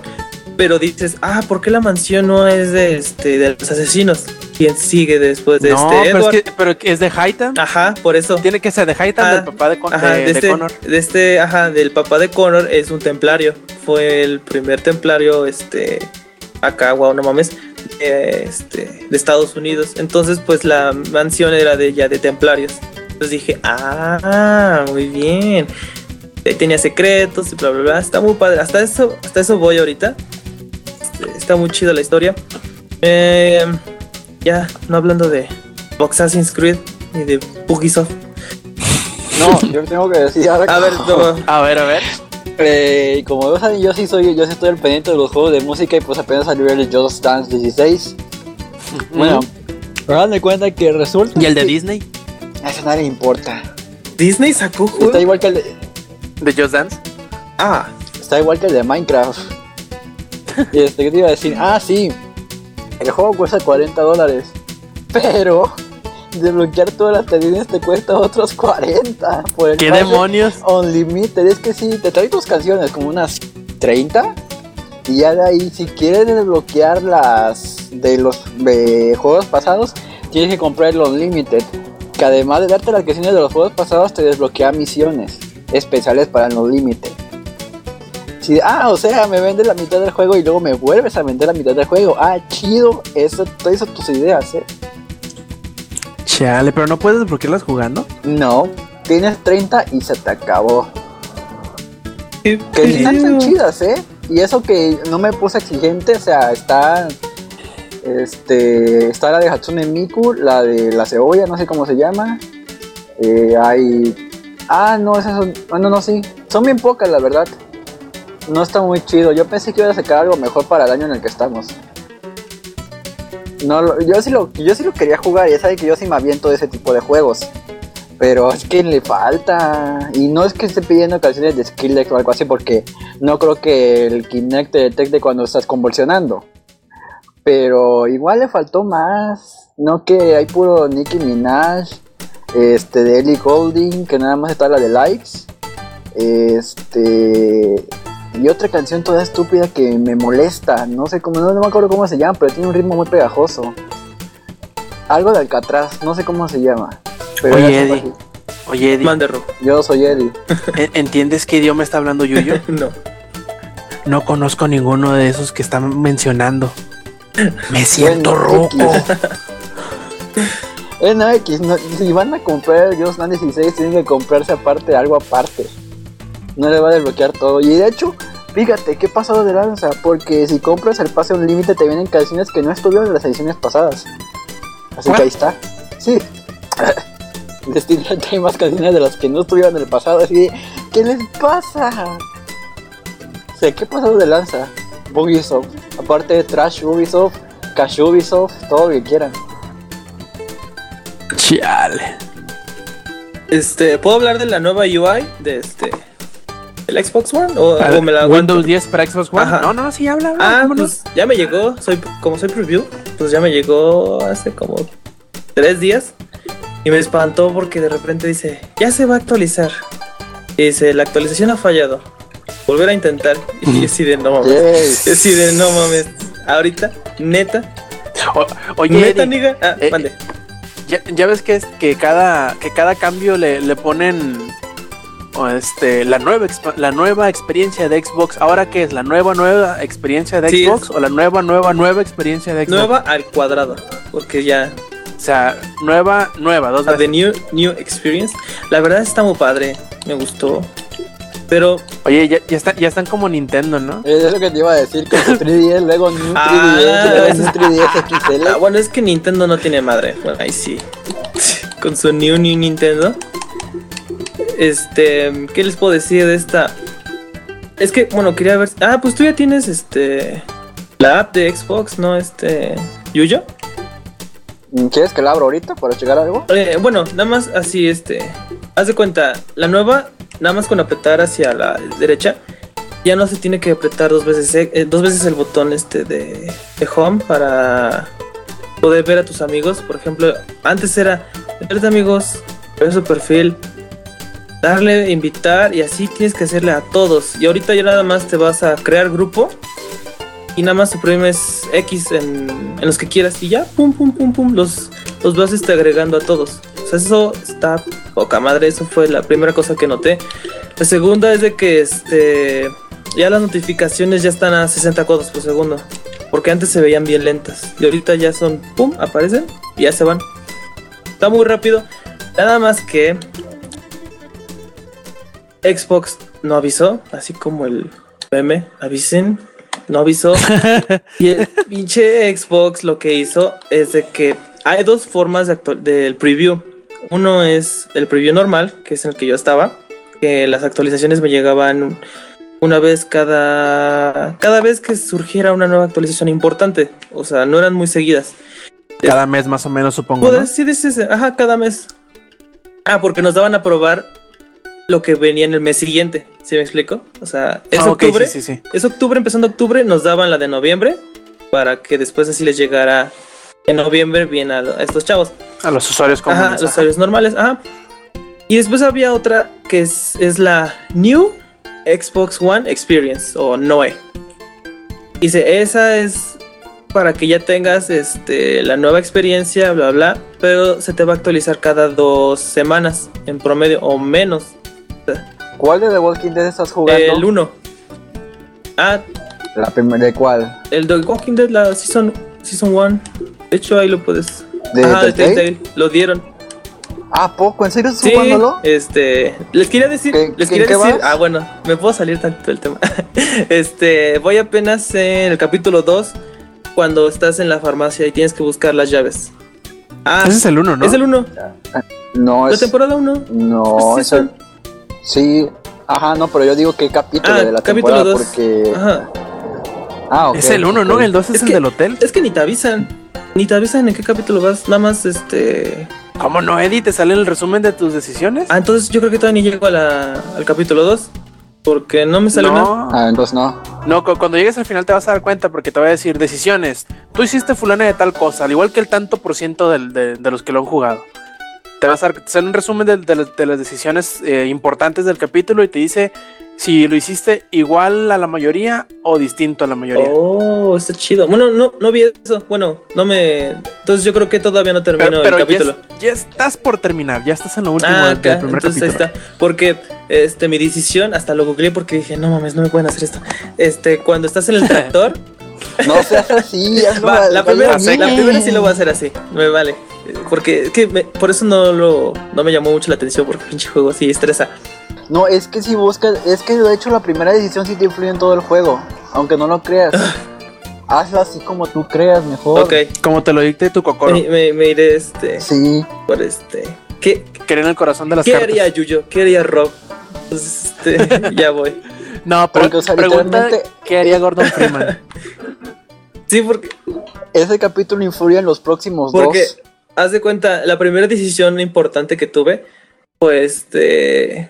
Pero dices, ah, ¿por qué la mansión no es de este de los asesinos? ¿Quién sigue después de no, este pero Edward? es, que, pero es de Hightown. Ajá, por eso. Tiene que ser de Ah, del papá de, Con- Ajá, de- de, de este, Connor. de este, ajá, del papá de Connor es un templario. Fue el primer templario, este, acá, wow, no mames, eh, este, de Estados Unidos. Entonces, pues la mansión era de ya de templarios. Entonces dije, ah, muy bien. Ahí tenía secretos y bla, bla, bla. Está muy padre. Hasta eso, hasta eso voy ahorita. Este, está muy chida la historia. Eh, ya, no hablando de Assassin's Creed ni de Ubisoft. No, yo tengo que decir ahora A ver, no, A ver, a ver. Eh, como saben, yo sí soy, yo sí estoy al pendiente de los juegos de música y pues apenas salió el Just Dance 16. Bueno, ahora me cuenta que resulta ¿Y el de que Disney? a eso nadie le importa. Disney sacó juego. Está igual que el de, ¿De Just Dance? Ah, está igual que el de Minecraft. Y este, ¿qué te iba a decir? Ah, sí. El juego cuesta 40 dólares. Pero desbloquear todas las tradiciones te cuesta otros 40. Por el ¿Qué demonios? Unlimited, es que sí, te trae tus canciones como unas 30 y ya de ahí si quieres desbloquear las de los de juegos pasados, tienes que comprar el Unlimited, que además de darte las canciones de los juegos pasados te desbloquea misiones especiales para el Unlimited. Si, ah, o sea, me vendes la mitad del juego y luego me vuelves a vender la mitad del juego. Ah, chido, eso, todas tus ideas, eh. Chale, pero no puedes desbloquearlas jugando. No, tienes 30 y se te acabó. qué Que ni están chidas, ¿eh? Y eso que no me puse exigente, o sea, está. Este, está la de Hatsune Miku, la de la cebolla, no sé cómo se llama. Eh, hay. Ah, no, esas son. Bueno, no, sí. Son bien pocas, la verdad. No está muy chido. Yo pensé que iba a sacar algo mejor para el año en el que estamos. No, yo sí lo, yo sí lo quería jugar, ya sabe que yo sí me aviento de ese tipo de juegos. Pero es que le falta. Y no es que esté pidiendo canciones de Skrillex o algo así, porque no creo que el Kinect te detecte cuando estás convulsionando. Pero igual le faltó más. No que hay puro Nicki Minaj, este, de Ellie Golding, que nada más está la de Likes. Este. Y otra canción toda estúpida que me molesta. No sé cómo, no, no me acuerdo cómo se llama, pero tiene un ritmo muy pegajoso. Algo de Alcatraz, no sé cómo se llama. Pero Oye, ya se Eddie. Oye, Eddie, Mande Rob. yo soy Eddie. ¿en- ¿entiendes qué idioma está hablando Yuyo? No. No conozco ninguno de esos que están mencionando. Me siento Bueno, roco. X. Eh, no, X, no, si van a comprar el Just Dance 16, tienen que comprarse aparte algo aparte. No le va a desbloquear todo. Y de hecho, fíjate, ¿qué pasado de lanza? Porque si compras el pase un límite, te vienen canciones que no estuvieron en las ediciones pasadas. Así ¿What? que ahí está. Sí. Destiny hay más canciones de las que no estuvieron en el pasado. Así de, ¿qué les pasa? O sea, ¿qué pasado de lanza? Ubisoft. Aparte de Trash Ubisoft, Cash Ubisoft, todo lo que quieran. Chale. Este, ¿puedo hablar de la nueva UI de este el Xbox One o, o me la aguanto? Windows 10 para Xbox One. Ajá. No, no, sí, habla, habla. Ah, ¿cómo no? pues ya me llegó, soy como soy preview, pues ya me llegó hace como tres días y me espantó porque de repente dice, ya se va a actualizar. Y dice, la actualización ha fallado. Volver a intentar. Y yo así de no mames. Yo de no mames. Ahorita, neta, O- oye, neta, niga. Ah, eh, mande. ya, ya ves que, es, que, cada, que cada cambio le, le ponen este, la, nueva, la nueva experiencia de Xbox. ¿Ahora qué es? ¿La nueva, nueva experiencia de Sí, Xbox? ¿O la nueva, nueva, nueva experiencia de Xbox? Nueva al cuadrado. Porque ya O sea, nueva, nueva, dos La de veces. New, new Experience. La verdad está muy padre. Me gustó. Pero Oye, ya, ya, está- ya están como Nintendo, ¿no? Es lo que te iba a decir con tu 3DS, luego New 3DS, Ah. luego New 3DS XL. ah, bueno, es que Nintendo no tiene madre. Bueno, ahí sí. Con su New New Nintendo. Este, ¿qué les puedo decir de esta? Es que, bueno, quería ver. Ah, pues tú ya tienes este. La app de Xbox, ¿no? Este. Yuyo. ¿Quieres que la abra ahorita para checar algo? Eh, bueno, nada más así, este. Haz de cuenta, la nueva, nada más con apretar hacia la derecha, ya no se tiene que apretar dos veces, eh, eh, dos veces el botón este de, de home para poder ver a tus amigos. Por ejemplo, antes era meterte amigos, ver su perfil, darle, invitar y así tienes que hacerle a todos. Y ahorita ya nada más te vas a crear grupo y nada más suprimes X en, en los que quieras y ya, pum, pum, pum, pum, los, los vas este, agregando a todos. O sea, eso está poca madre, eso fue la primera cosa que noté. La segunda es de que este ya las notificaciones ya están a 60 cuadros por segundo. Porque antes se veían bien lentas. Y ahorita ya son, pum, aparecen y ya se van. Está muy rápido. Nada más que Xbox no avisó, así como el meme, avisen, no avisó. y el pinche Xbox lo que hizo es de que hay dos formas de del preview. Uno es el preview normal, que es en el que yo estaba, que las actualizaciones me llegaban una vez cada cada vez que surgiera una nueva actualización importante, o sea, no eran muy seguidas. Cada mes más o menos, supongo. Puedes ¿no? sí, dices, ajá, cada mes. Ah, porque nos daban a probar lo que venía en el mes siguiente, ¿sí me explico? O sea, es Ah, octubre, sí, sí, sí. es octubre, empezando octubre, nos daban la de noviembre para que después así les llegara en noviembre bien a, a estos chavos. A los usuarios comunes. Ajá, los usuarios normales, ajá. Y después había otra que es, es la New Xbox One Experience o NOE. Dice, esa es para que ya tengas este, la nueva experiencia, bla, bla, pero se te va a actualizar cada dos semanas en promedio o menos. ¿Cuál de The Walking Dead estás jugando? El 1. Ah, La primera, ¿de cuál? el The Walking Dead, la Season 1. De hecho, ahí lo puedes. ¿De Ajá, de Telltale? Telltale, Lo dieron. Ah, poco, ¿en serio estás Sí, jugándolo? este, les quería decir, ¿Qué- les quería qué decir, vas? ah, bueno, me puedo salir tanto del tema. Este, voy apenas en el capítulo 2. cuando estás en la farmacia y tienes que buscar las llaves. Ah, Ese es el uno, ¿no? es el 1, No, la es. temporada 1. No, Pues es el- Sí. Ajá, no, pero yo digo que capítulo Ah, de la capítulo temporada dos. porque. Ajá. Ah. Es el uno, ¿no? ok. El dos es, Es el que- del hotel. Es que ni te avisan. Ni te avisan en qué capítulo vas. Nada más este. ¿Cómo no, Eddie? ¿Te sale el resumen de tus decisiones? Ah, entonces yo creo que todavía ni llego a la- al capítulo 2. Porque no me sale nada. no. Ah, entonces no. No, cu- cuando llegues al final te vas a dar cuenta porque te voy a decir decisiones. Tú hiciste fulana de tal cosa, al igual que el tanto por ciento del- de, de los que lo han jugado. Te vas a sale un resumen de, de las- de las decisiones eh, importantes del capítulo y te dice si lo hiciste igual a la mayoría o distinto a la mayoría. Oh, está chido. Bueno, no, no vi eso. Bueno, no me. Entonces yo creo que todavía no termino pero pero el ya, capítulo. es- ya estás por terminar, ya estás en lo último Ah, del, del primer Entonces ahí capítulo. está. Porque este, mi decisión, hasta lo googleé porque dije, no mames, no me pueden hacer esto. Este, cuando estás en el tractor, No seas así. hazlo va, la, primera, la primera sí lo voy a hacer así. Me vale. Porque es que me- por eso no lo no me llamó mucho la atención, porque pinche juego así estresa. No, es que si buscas. Es que de hecho la primera decisión sí te influye en todo el juego. Aunque no lo creas. Hazlo así como tú creas mejor. Ok. Como te lo dicte tu cocoro, Me, me- me iré este. Sí. Por este. ¿Qué, que en el corazón de las ¿qué cartas. haría Yuyo? ¿Qué haría Rob? Entonces, este, ya voy. No, pero Porque, o sea, pregunta literalmente- qué haría Gordon Freeman. Sí, porque Ese capítulo influye en los próximos Porque, dos. Haz de cuenta, la primera decisión importante que tuve fue este,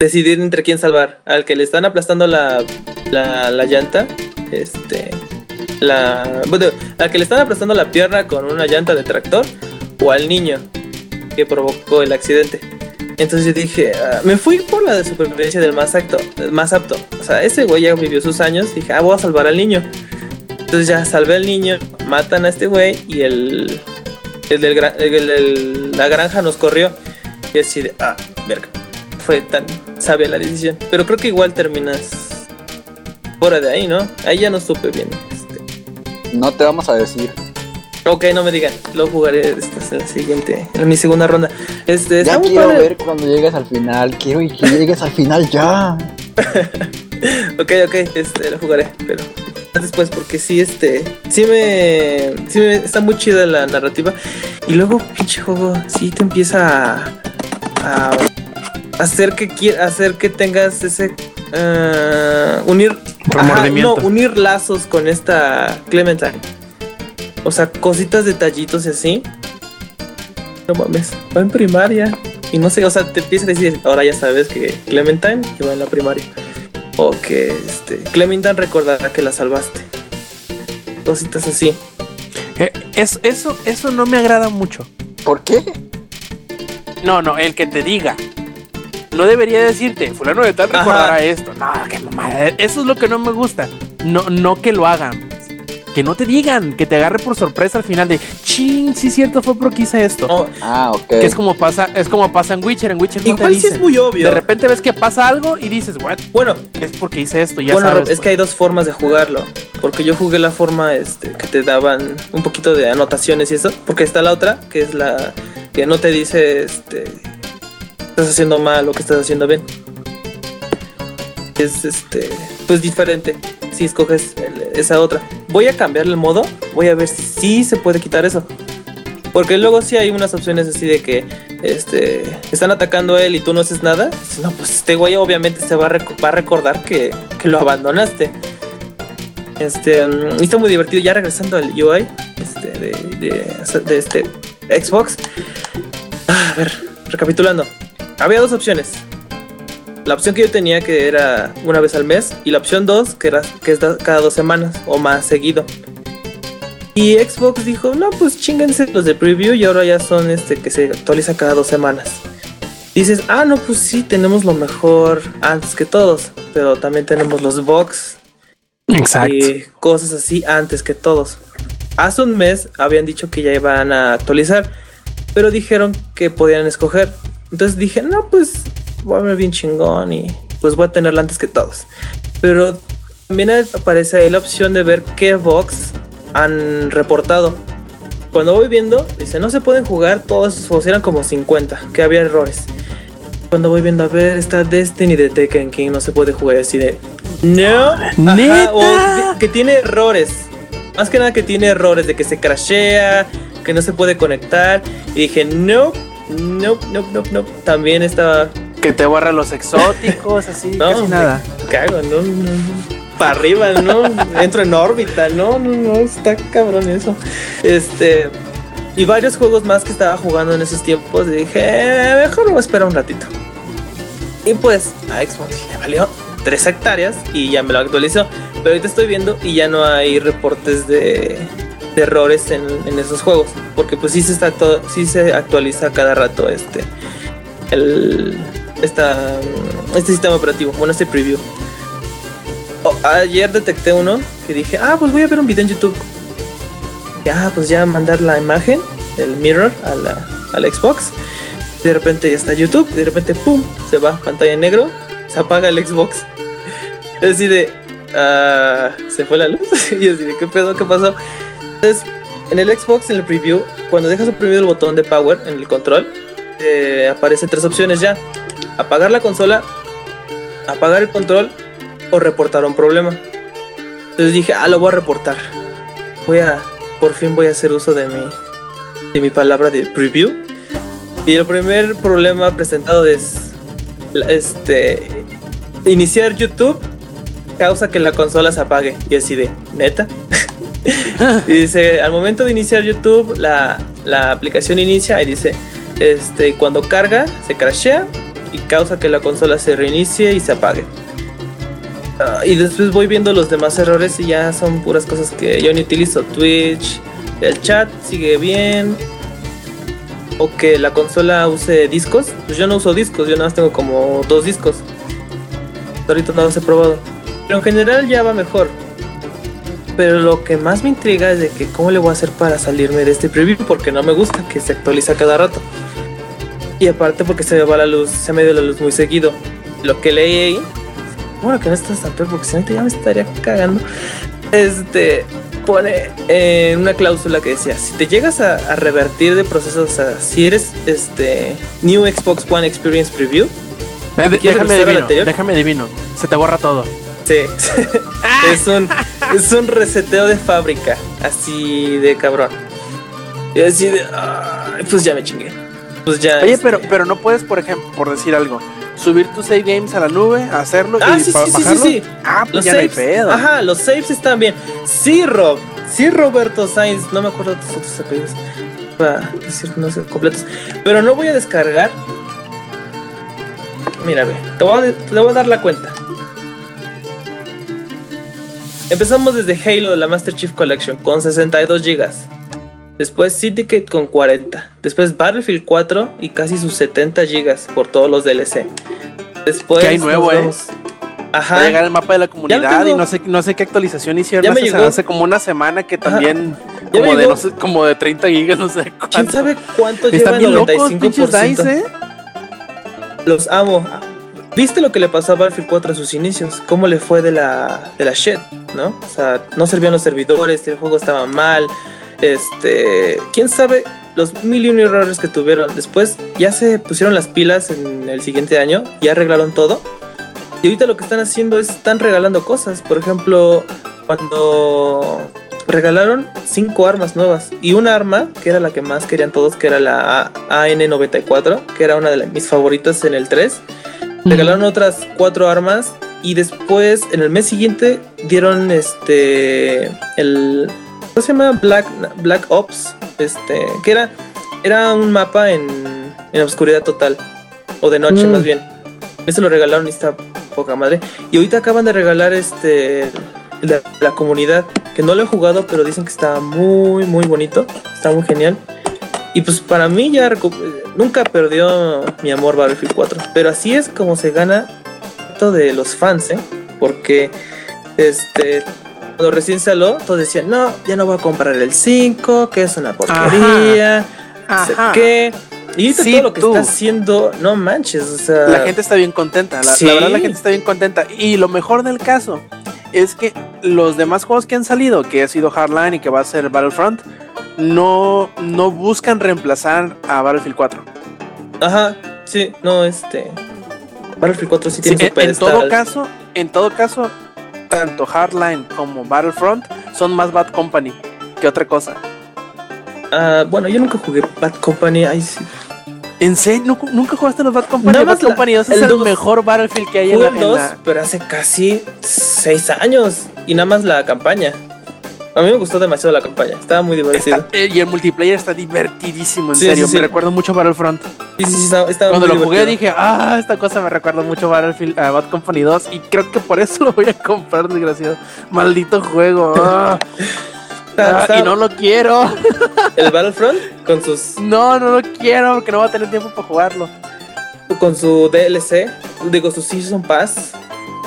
decidir entre quién salvar. Al que le están aplastando la, la, la llanta, este, la, bueno, al que le están aplastando la pierna con una llanta de tractor, o al niño que provocó el accidente. Entonces yo dije, ah, me fui por la de supervivencia del más apto, más apto. O sea, ese güey ya vivió sus años. Dije, ah, voy a salvar al niño. Entonces ya salvé al niño, matan a este güey y el, el del gra- el- el- el- la granja nos corrió. Y así de, ah, verga. Fue tan sabia la decisión. Pero creo que igual terminas fuera de ahí, ¿no? Ahí ya no supe bien. Este, No te vamos a decir. Ok, no me digan. Lo jugaré en la siguiente, en mi segunda ronda. Este, Ya quiero padre. ver cuando llegues al final. Quiero que llegues al final ya. Ok, ok, este, lo jugaré, pero después porque sí, este, sí me, sí me, está muy chida la narrativa y luego pinche juego sí te empieza a, a hacer que hacer que tengas ese ah, unir no, unir lazos con esta Clementine. O sea, cositas, detallitos y así. No mames, va en primaria. Y no sé, o sea, te empieza a decir, ahora ya sabes que Clementine iba en la primaria. O que este, Clementine recordará que la salvaste. Cositas así. Eh, es- eso, eso no me agrada mucho. ¿Por qué? No, no, el que te diga. No debería decirte, fulano de tal Ajá. recordará esto. No, qué mamada. Eso es lo que no me gusta. No, no que lo hagan. Que no te digan, que te agarre por sorpresa al final de chin, sí cierto, fue porque hice esto. No, Ah, ok. Que es como pasa, es como pasa en Witcher, en Witcher no te igual sí es muy obvio. De repente ves que pasa algo y dices, what? Bueno, Es porque hice esto, ya bueno, sabes. es que hay dos formas de jugarlo. Porque yo jugué la forma este, que te daban un poquito de anotaciones y eso. Porque está la otra, que es la que no te dice este estás haciendo mal o que estás haciendo bien. Es este pues diferente si escoges esa otra. Voy a cambiar el modo, voy a ver si se puede quitar eso. Porque luego sí hay unas opciones así de que este están atacando a él y tú no haces nada. No, pues este güey obviamente se va a, va a recordar que, que lo abandonaste. Este, y está muy divertido. Ya regresando al UI este, de, de- de este Xbox. Ah, A ver, recapitulando. Había dos opciones. La opción que yo tenía que era una vez al mes y la opción 2 que era que es da- cada dos semanas o más seguido. Y Xbox dijo, no, pues chinguense los de preview y ahora ya son este que se actualiza cada dos semanas. Dices, ah, no, pues sí, tenemos lo mejor antes que todos, pero también tenemos los bugs Exacto. y cosas así antes que todos. Hace un mes habían dicho que ya iban a actualizar, pero dijeron que podían escoger. Entonces dije, no, pues voy a ver bien chingón y pues voy a tenerla antes que todos. Pero también aparece ahí la opción de ver qué box han reportado. Cuando voy viendo, dice, no se pueden jugar todos, o eran como 50, que había errores. Cuando voy viendo, a ver, está Destiny de Tekken King, no se puede jugar así de... No, Ajá, o que tiene errores. Más que nada que tiene errores de que se crashea, que no se puede conectar. Y dije, no, no, no, no, no. También estaba Que te borra los exóticos, así, No, casi nada. cago, no, no, no. Para arriba, ¿no? Entro en órbita, no, no, no, está cabrón eso. Este. Y varios juegos más que estaba jugando en esos tiempos. Y dije, "Eh, mejor a esperar un ratito. Y pues a Xbox le valió 3 hectáreas y ya me lo actualizó. Pero ahorita estoy viendo y ya no hay reportes de, de errores en, en esos juegos. Porque pues sí se, está sí se actualiza cada rato este. El, esta, este sistema operativo, bueno, este preview. Oh, ayer detecté uno que dije, ah, pues voy a ver un video en YouTube. Ya, pues ya mandar la imagen, el mirror a la, a la Xbox. De repente ya está YouTube, de repente, pum, se va, pantalla en negro, se apaga el Xbox. Es así de, ah, se fue la luz. y así de, ¿qué pedo? ¿Qué pasó? Entonces, en el Xbox, en el preview, cuando dejas oprimido el botón de power en el control, eh, aparecen tres opciones ya: apagar la consola, apagar el control o reportar un problema. Entonces dije, ah, lo voy a reportar. Voy a, por fin voy a hacer uso de mi, de mi palabra de preview. Y el primer problema presentado es, este, iniciar YouTube causa que la consola se apague. Y así de, neta. y dice, al momento de iniciar YouTube, la, la aplicación inicia y dice, este, cuando carga, se crashea y causa que la consola se reinicie y se apague. Ah, y después voy viendo los demás errores y ya son puras cosas que yo ni utilizo. Twitch, el chat sigue bien. O que la consola use discos. Pues yo no uso discos, yo nada más tengo como dos discos. Ahorita no los he probado. Pero en general ya va mejor. Pero lo que más me intriga es de que cómo le voy a hacer para salirme de este preview porque no me gusta que se actualiza cada rato. Y aparte porque se me va la luz, se me dio la luz muy seguido. Lo que leí ahí, bueno que no estás tan peor porque si no te ya me estaría cagando. Este pone en una cláusula que decía, si te llegas a, a revertir de procesos, o sea, si eres este New Xbox One Experience Preview, Eh, de- ¿Quieres déjame adivino, anterior? déjame adivino. Se te borra todo. Sí, es un es un reseteo de fábrica, así de cabrón. Y así de, pues ya me chingué. Pues ya. Oye, este, pero, pero no puedes, por ejemplo, por decir algo, subir tus save games a la nube, hacerlo Ah, y sí, sí, bajarlo. sí. Ah, pues Los ya no hay saves, pedo. ajá, los saves están bien. Sí, Rob, sí, Roberto Sainz, no me acuerdo tus otros apellidos. Para decir, no sé, completos. Pero no voy a descargar. Mira, ve, te voy a, te voy a dar la cuenta. Empezamos desde Halo, la Master Chief Collection, con 62 GB. Después Syndicate con 40. Después Battlefield 4 y casi sus 70 GB por todos los DLC. Después Que hay nuevo, ¿eh? vamos- Va Ajá. a llegar el mapa de la comunidad y no sé, no sé qué actualización hicieron Ya me hace, llegó. hace como una semana que también como de, no sé, como de 30 gigas, no sé cuánto. ¿Quién sabe cuánto lleva Están el bien locos, 95%? pinches DICE, ¿eh? Los amo. ¿Viste lo que le pasó a Battlefield 4 a sus inicios? ¿Cómo le fue de la, de la shit, no? O sea, no servían los servidores, el juego estaba mal. Este, quién sabe los mil y un errores que tuvieron. Después ya se pusieron las pilas en el siguiente año, ya arreglaron todo. Y ahorita lo que están haciendo es están regalando cosas. Por ejemplo, cuando regalaron cinco armas nuevas y una arma que era la que más querían todos, que era la A- AN94, que era una de mis favoritas en el 3. Regalaron otras cuatro armas y después en el mes siguiente dieron este el ¿cómo se llama? Black Black Ops, este, que era era un mapa en en oscuridad total o de noche Mm. más bien. Ese lo regalaron y está poca madre. Y ahorita acaban de regalar este la comunidad que no lo he jugado, pero dicen que está muy muy bonito, está muy genial. Y pues para mí ya nunca perdió mi amor Battlefield 4. Pero así es como se gana esto de los fans, ¿eh? Porque este cuando recién salió, todos decían, no, ya no voy a comprar el 5, que es una porquería, no sé Ajá. qué. Y Sí, todo lo que tú. está haciendo, no manches, o sea. La gente está bien contenta, la, Sí. la verdad la gente está bien contenta. Y lo mejor del caso es que los demás juegos que han salido, que ha sido Hardline y que va a ser Battlefront, no, no buscan reemplazar a Battlefield 4. Ajá, sí, no, este. Battlefield 4 sí Sí, tiene su en, todo caso, en todo caso, tanto Hardline como Battlefront son más Bad Company que otra cosa. Ah, bueno, yo nunca jugué Bad Company. Ay, sí. ¿En serio? ¿Nunca, nunca jugaste los Bad Company? Nada Bad más la- Company 2 es el dos. mejor Battlefield que hay en la, en 2, la- pero hace casi 6 años. Y nada más la campaña. A mí me gustó demasiado la campaña. Estaba muy divertido. Está- eh, y el multiplayer está divertidísimo, en Sí, serio. sí, sí. Me recuerda mucho Battlefront. Sí, sí, sí, estaba, estaba Cuando muy lo jugué dije, ah, esta cosa me recuerda mucho Battlefield, a Bad Company 2. Y creo que por eso lo voy a comprar, desgraciado. Maldito juego. ah. Ah, y no lo quiero. El Battlefront con sus No, no lo quiero porque no voy a tener tiempo para jugarlo. con su DLC, digo su Season Pass.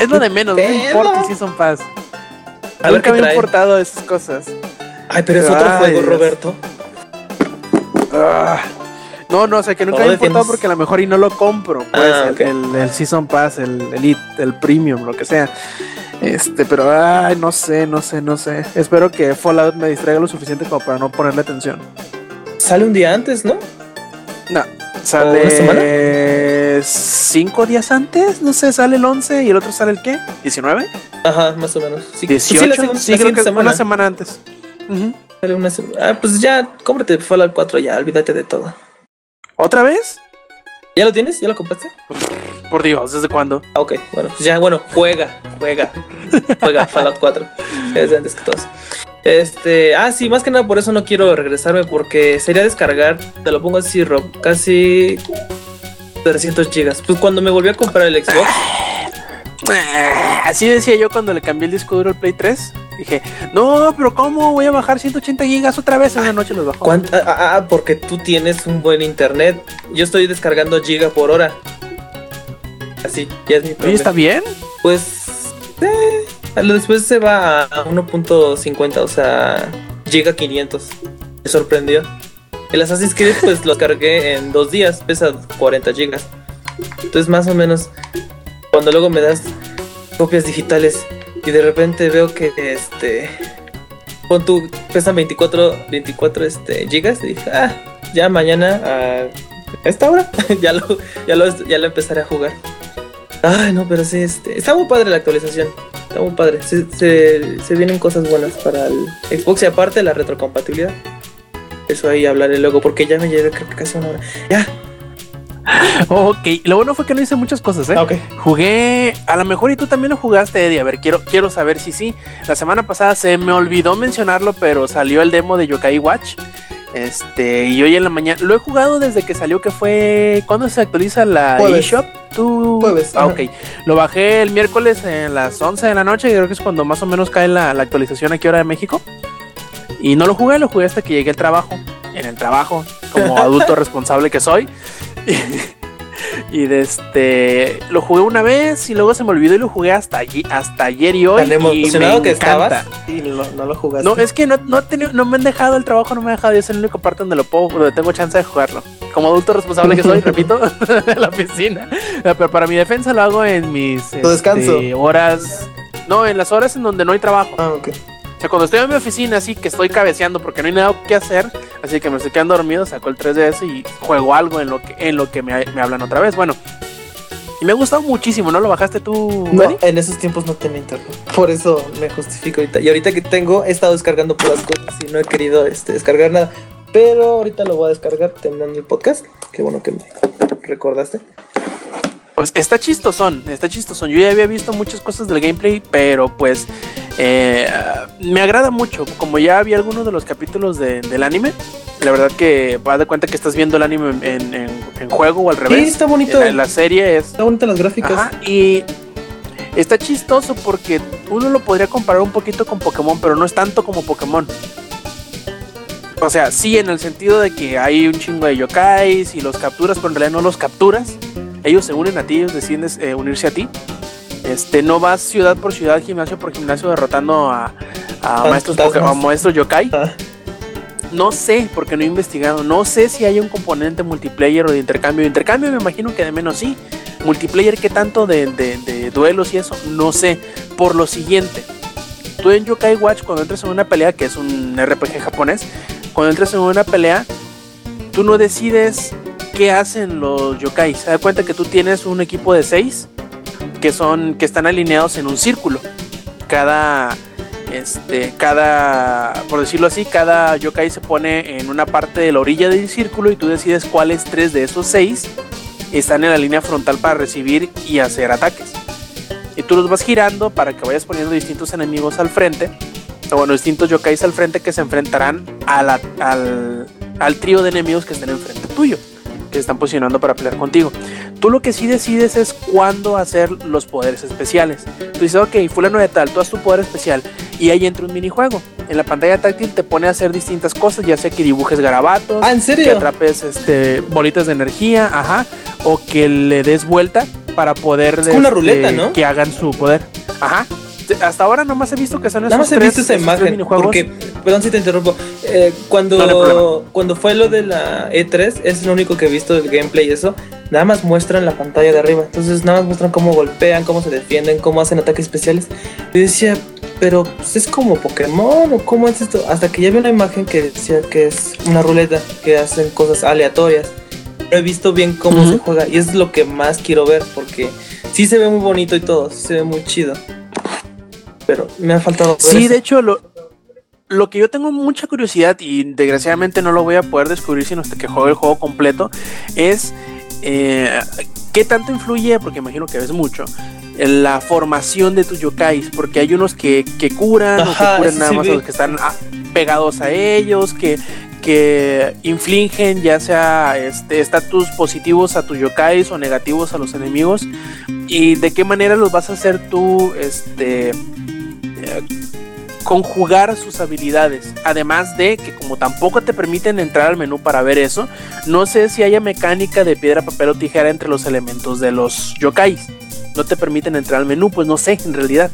Es lo de menos, no importa el Season Pass. A ver Nunca qué me ha trae. importado esas cosas. Ay, pero es otro Ay, juego, Dios. Roberto. Ah. No, no, o sea que nunca me ha importado porque a lo mejor y no lo compro. Pues, Ah, el, el Season Pass, el Elite, el Premium, lo que sea. Este, pero ay, no sé, no sé, no sé. Espero que Fallout me distraiga lo suficiente como para no ponerle atención. Sale un día antes, ¿no? No, una sale cinco días antes, no sé, sale el 11 y el otro sale el qué? ¿19? Ajá, más o menos. Sí, 18. sí, la segunda- Sí, la creo que siguiente es semana. una semana antes. Sale una Ah, pues ya, cómprate Fallout 4 ya, olvídate de todo. ¿Otra vez? ¿Ya lo tienes? ¿Ya lo compraste? Por Dios, ¿desde cuándo? Ah, ok, bueno, pues ya, bueno, juega, juega, juega Fallout 4. Es de antes que todos. Este, ah, sí, más que nada por eso no quiero regresarme porque sería descargar, te lo pongo así, Rob, casi 300 gigas. Pues cuando me volví a comprar el Xbox, Ah, Así decía yo cuando le cambié el disco duro al Play 3. Dije, no, pero ¿cómo voy a bajar 180 gigas otra vez? En una noche los bajo. ¿cuánta- ah, ah, porque tú tienes un buen internet. Yo estoy descargando giga por hora. Así, ya es mi Oye, problema. ¿está bien? Pues eh, después se va a 1.50, o sea, giga 500. Me sorprendió. El Assassin's Creed pues lo cargué en dos días, pesa 40 gigas. Entonces más o menos cuando luego me das copias digitales y de repente veo que este pon tu pesan 24 24 este gigas y dije, "Ah, ya mañana a esta hora ya lo ya lo ya lo empezaré a jugar." Ay, no, pero sí, este, está muy padre la actualización. Está muy padre. Se, se, se vienen cosas buenas para el Xbox y aparte la retrocompatibilidad. Eso ahí hablaré luego porque ya me llevé creo que casi una hora. Ya. Ok, lo bueno fue que no hice muchas cosas, ¿eh? ok. Jugué, a lo mejor y tú también lo jugaste, Eddie. A ver, quiero, quiero saber si sí. La semana pasada se me olvidó mencionarlo, pero salió el demo de Yokai Watch. Este, y hoy en la mañana lo he jugado desde que salió, que fue. ¿Cuándo se actualiza la eShop? Tú. Jueves, Ah, ok. Lo bajé el miércoles en las 11 de la noche, creo que es cuando más o menos cae la, la actualización aquí hora de México. Y no lo jugué, lo jugué hasta que llegué al trabajo. En el trabajo, como adulto responsable que soy. Y de este lo jugué una vez y luego se me olvidó y lo jugué hasta allí, hasta ayer y hoy. Tan y emocionado me que encanta. estabas. Y no, no lo jugaste. No, es que no, no, he tenido- no me han dejado el trabajo, no me han dejado. y Es la única parte donde lo puedo, donde tengo chance de jugarlo. Como adulto responsable que soy, repito, en la oficina. Pero para mi defensa lo hago en mis Tu descanso. este, horas. No, en las horas en donde no hay trabajo. Ah, ok. Sea, cuando estoy en mi oficina, así que estoy cabeceando porque no hay nada que hacer, así que me estoy quedando dormido, saco el 3DS y juego algo en lo que, en lo que me, me hablan otra vez. Bueno, y me ha gustado muchísimo, ¿no? ¿Lo bajaste tú, No, en esos tiempos no tenía internet. Por eso me justifico ahorita. Y ahorita que tengo, he estado descargando puras cosas y no he querido este, descargar nada. Pero ahorita lo voy a descargar terminando el podcast. Qué bueno que me recordaste. Pues está chistosón, está chistosón. Yo ya había visto muchas cosas del gameplay, pero pues eh, me agrada mucho. Como ya vi algunos de los capítulos de- del anime, la verdad que vas de cuenta que estás viendo el anime en, en- en juego o al revés. está bonito. La, la serie es Está bonita las gráficas. Ajá, y está chistoso porque uno lo podría comparar un poquito con Pokémon, pero no es tanto como Pokémon. O sea, sí, en el sentido de que hay un chingo de yokais y los capturas, pero en realidad no los capturas. Ellos se unen a ti, ellos deciden eh, unirse a ti. Este, no vas ciudad por ciudad, gimnasio por gimnasio derrotando a, a maestros, a maestros yokai. Ah, No sé, porque no he investigado. No sé si hay un componente multiplayer o de intercambio. De intercambio me imagino que de menos sí. Multiplayer, ¿qué tanto de, de- de duelos y eso? No sé. Por lo siguiente. Tú en Yokai Watch, cuando entres en una pelea, que es un RPG japonés, cuando entres en una pelea, tú no decides qué hacen los yokai. Se da cuenta que tú tienes un equipo de seis que son que están alineados en un círculo. Cada Este, cada, por decirlo así, cada yokai se pone en una parte de la orilla del círculo y tú decides cuáles tres de esos seis están en la línea frontal para recibir y hacer ataques. Y tú los vas girando para que vayas poniendo distintos enemigos al frente, o bueno, distintos yokais al frente que se enfrentarán a al, al trío de enemigos que estén enfrente tuyo, que se están posicionando para pelear contigo. Tú lo que sí decides es cuándo hacer los poderes especiales. Tú dices, ok, fulano de tal, tú haz tu poder especial y ahí entra un minijuego. En la pantalla táctil te pone a hacer distintas cosas, ya sea que dibujes garabatos, Ah, ¿en que serio? atrapes este, bolitas de energía, ajá, o que le des vuelta para poder como una este, ruleta, ¿no? que hagan su poder. Ajá. Te- Hasta ahora nomás he visto que son Nada esos más he tres, visto esa esos tres imagen. minijuegos. Porque, perdón si te interrumpo. Eh, No, no cuando, cuando fue lo de la E3, es lo único que he visto del gameplay y eso. Nada más muestran la pantalla de arriba. Entonces, nada más muestran cómo golpean, cómo se defienden, cómo hacen ataques especiales. Y decía, pero pues, es como Pokémon o cómo es esto. Hasta que ya vi una imagen que decía que es una ruleta, que hacen cosas aleatorias. He visto bien cómo Ujú. se juega y es lo que más quiero ver porque sí se ve muy bonito y todo, sí se ve muy chido. Pero me ha faltado ver Sí, eso. de hecho, lo, lo que yo tengo mucha curiosidad y desgraciadamente no lo voy a poder descubrir sino hasta que juegue el juego completo es eh, qué tanto influye, porque imagino que ves mucho, en la formación de tus yokais, porque hay unos que, que curan o Ajá, que curan nada sí más a los que están ah, pegados a ellos, que que infligen ya sea este estatus positivos a tus yokais o negativos a los enemigos y de qué manera los vas a hacer tú este conjugar sus habilidades. Además de que como tampoco te permiten entrar al menú para ver eso, no sé si haya mecánica de piedra, papel o tijera entre los elementos de los yokais. No te permiten entrar al menú, pues no sé en realidad.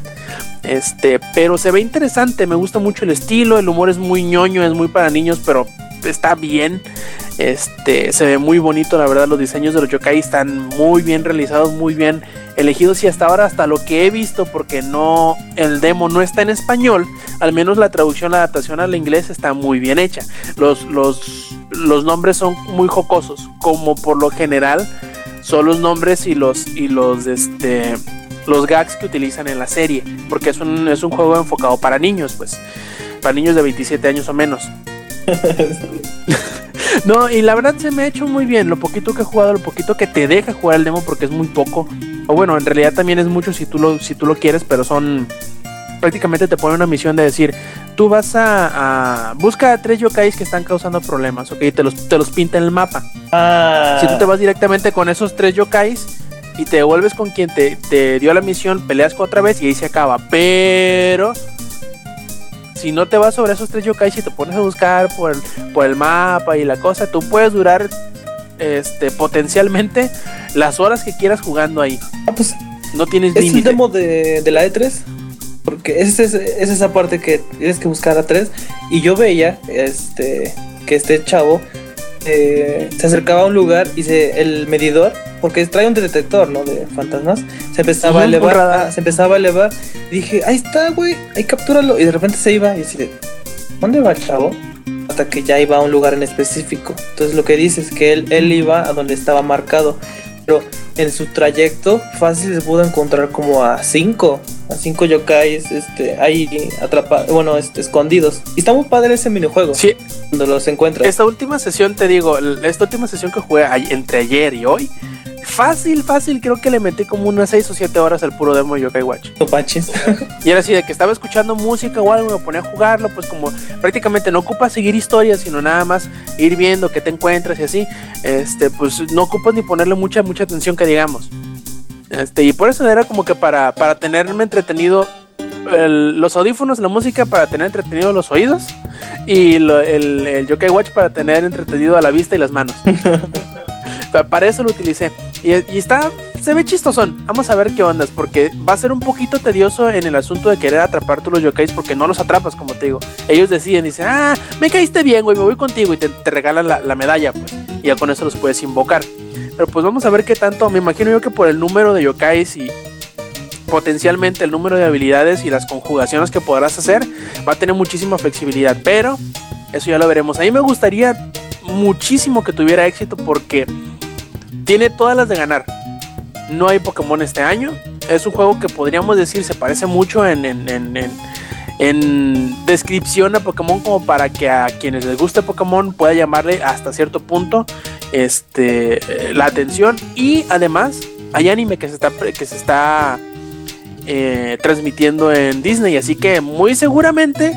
Este, pero se ve interesante, me gusta mucho el estilo, el humor es muy ñoño, es muy para niños, pero está bien. Este, se ve muy bonito, la verdad, los diseños de los yokai están muy bien realizados, muy bien elegidos y hasta ahora hasta lo que he visto porque no el demo no está en español, al menos la traducción, la adaptación al inglés está muy bien hecha. Los los los nombres son muy jocosos, como por lo general son los nombres y los y los este los gags que utilizan en la serie, porque es un, es un juego enfocado para niños, pues, para niños de 27 años o menos. no, y la verdad se me ha hecho muy bien, lo poquito que he jugado, lo poquito que te deja jugar el demo, porque es muy poco, o bueno, en realidad también es mucho si tú lo, si tú lo quieres, pero son, prácticamente te pone una misión de decir, tú vas a, a busca a tres yokais que están causando problemas, ok, te los, te los pinta en el mapa. Ah, Si tú te vas directamente con esos tres yokais y te devuelves con quien te, te dio la misión, peleas otra vez y ahí se acaba. Pero si no te vas sobre esos tres yokais y te pones a buscar por el, por el mapa y la cosa, tú puedes durar este potencialmente las horas que quieras jugando ahí. ah, pues, No tienes es el límite. demo de, de la E3. Porque es, es, es esa parte que tienes que buscar a tres. Y yo veía este que este chavo eh, se acercaba a un lugar y se, el medidor, porque trae un detector, ¿no? De fantasmas, se empezaba a elevar, ah, se empezaba a elevar. Y dije, ahí está, güey, ahí captúralo. Y de repente se iba y así de, ¿dónde va el chavo? Hasta que ya iba a un lugar en específico. Entonces lo que dice es que él, él iba a donde estaba marcado. Pero en su trayecto fácil se pudo encontrar como a cinco, a cinco yokais este, ahí atrapados, bueno, este, escondidos. Y está muy padre ese minijuego Sí, cuando los encuentras. esta última sesión, te digo, esta última sesión que jugué entre ayer y hoy, fácil, fácil, creo que le metí como unas 6 o 7 horas al puro demo de Yokai Watch. No panches. Y era así de que estaba escuchando música o algo, me ponía a jugarlo, pues como prácticamente no ocupas seguir historias, sino nada más ir viendo qué te encuentras y así. Este, pues no ocupas ni ponerle mucha, mucha atención que digamos. Este, y por eso era como que para, para tenerme entretenido el- los audífonos, la música para tener entretenido los oídos y lo- el, el Yokai Watch para tener entretenido a la vista y las manos. Pa- para eso lo utilicé. Y, está, se ve chistosón. Vamos a ver qué ondas, porque va a ser un poquito tedioso en el asunto de querer atrapar tú los yokais, porque no los atrapas, como te digo. Ellos deciden, dicen, ah, me caíste bien, güey, me voy contigo y te, te regalan la, la medalla, pues. Y ya con eso los puedes invocar. Pero pues vamos a ver qué tanto. Me imagino yo que por el número de yokais y potencialmente el número de habilidades y las conjugaciones que podrás hacer, va a tener muchísima flexibilidad. Pero eso ya lo veremos. A mí me gustaría muchísimo que tuviera éxito porque tiene todas las de ganar. No hay Pokémon este año. Es un juego que podríamos decir se parece mucho en, en, descripción a Pokémon como para que a quienes les guste Pokémon pueda llamarle hasta cierto punto este, eh, la atención. Y además hay anime que se está, que se está eh, transmitiendo en Disney, así que muy seguramente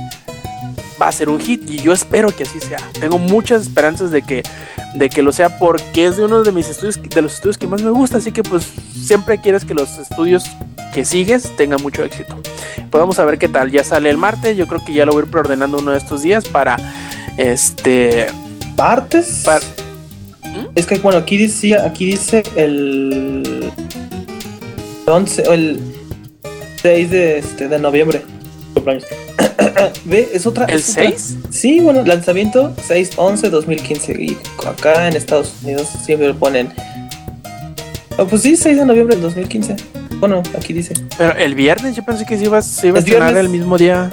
va a ser un hit y yo espero que así sea. Tengo muchas esperanzas de que, de que lo sea porque es de uno de mis estudios, de los estudios que más me gusta, así que pues siempre quieres que los estudios que sigues tengan mucho éxito. Pues vamos a ver qué tal, ya sale el martes, yo creo que ya lo voy a ir preordenando uno de estos días para este... ¿Martes? Para, Es que bueno, aquí dice, aquí dice el 11, el 6 de, este, de noviembre. Ve, es otra. ¿El es otra- 6? Sí, bueno, lanzamiento 6-11-2015. Y acá en Estados Unidos siempre lo ponen. Ah, pues sí, 6 de noviembre del 2015. Bueno, aquí dice. Pero el viernes yo pensé que se iba, se iba a ¿Es estrenar el mismo día.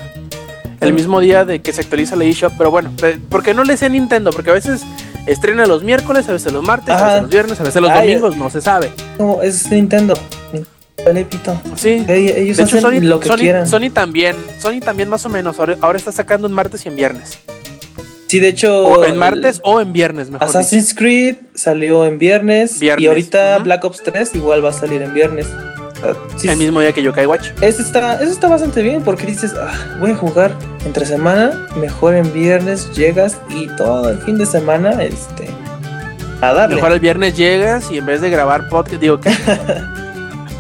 El mismo día de que se actualiza la eShop. Pero bueno, eh, ¿por qué no le sé a Nintendo? Porque a veces estrena los miércoles, a veces los martes, a Ajá. veces los viernes, a veces los Ay, domingos, no se sabe. No, es Nintendo. Vale, pito. Sí. Ellos De hecho, hacen Sony, lo que Sony- quieran. Sony también, Sony también más o menos. Ahora, ahora está sacando en martes y en viernes. Sí, de hecho. O en martes o en viernes, mejor dicho. Assassin's Creed salió en viernes, Viernes, y ahorita. Black Ops 3 igual va a salir en viernes. Ah, sí, El mismo día que Yokai Watch. Eso está, eso está bastante bien porque dices, "Ah, voy a jugar entre semana, mejor en viernes llegas y todo el fin de semana este, a darle. Mejor el viernes llegas y en vez de grabar podcast, digo, ¿qué?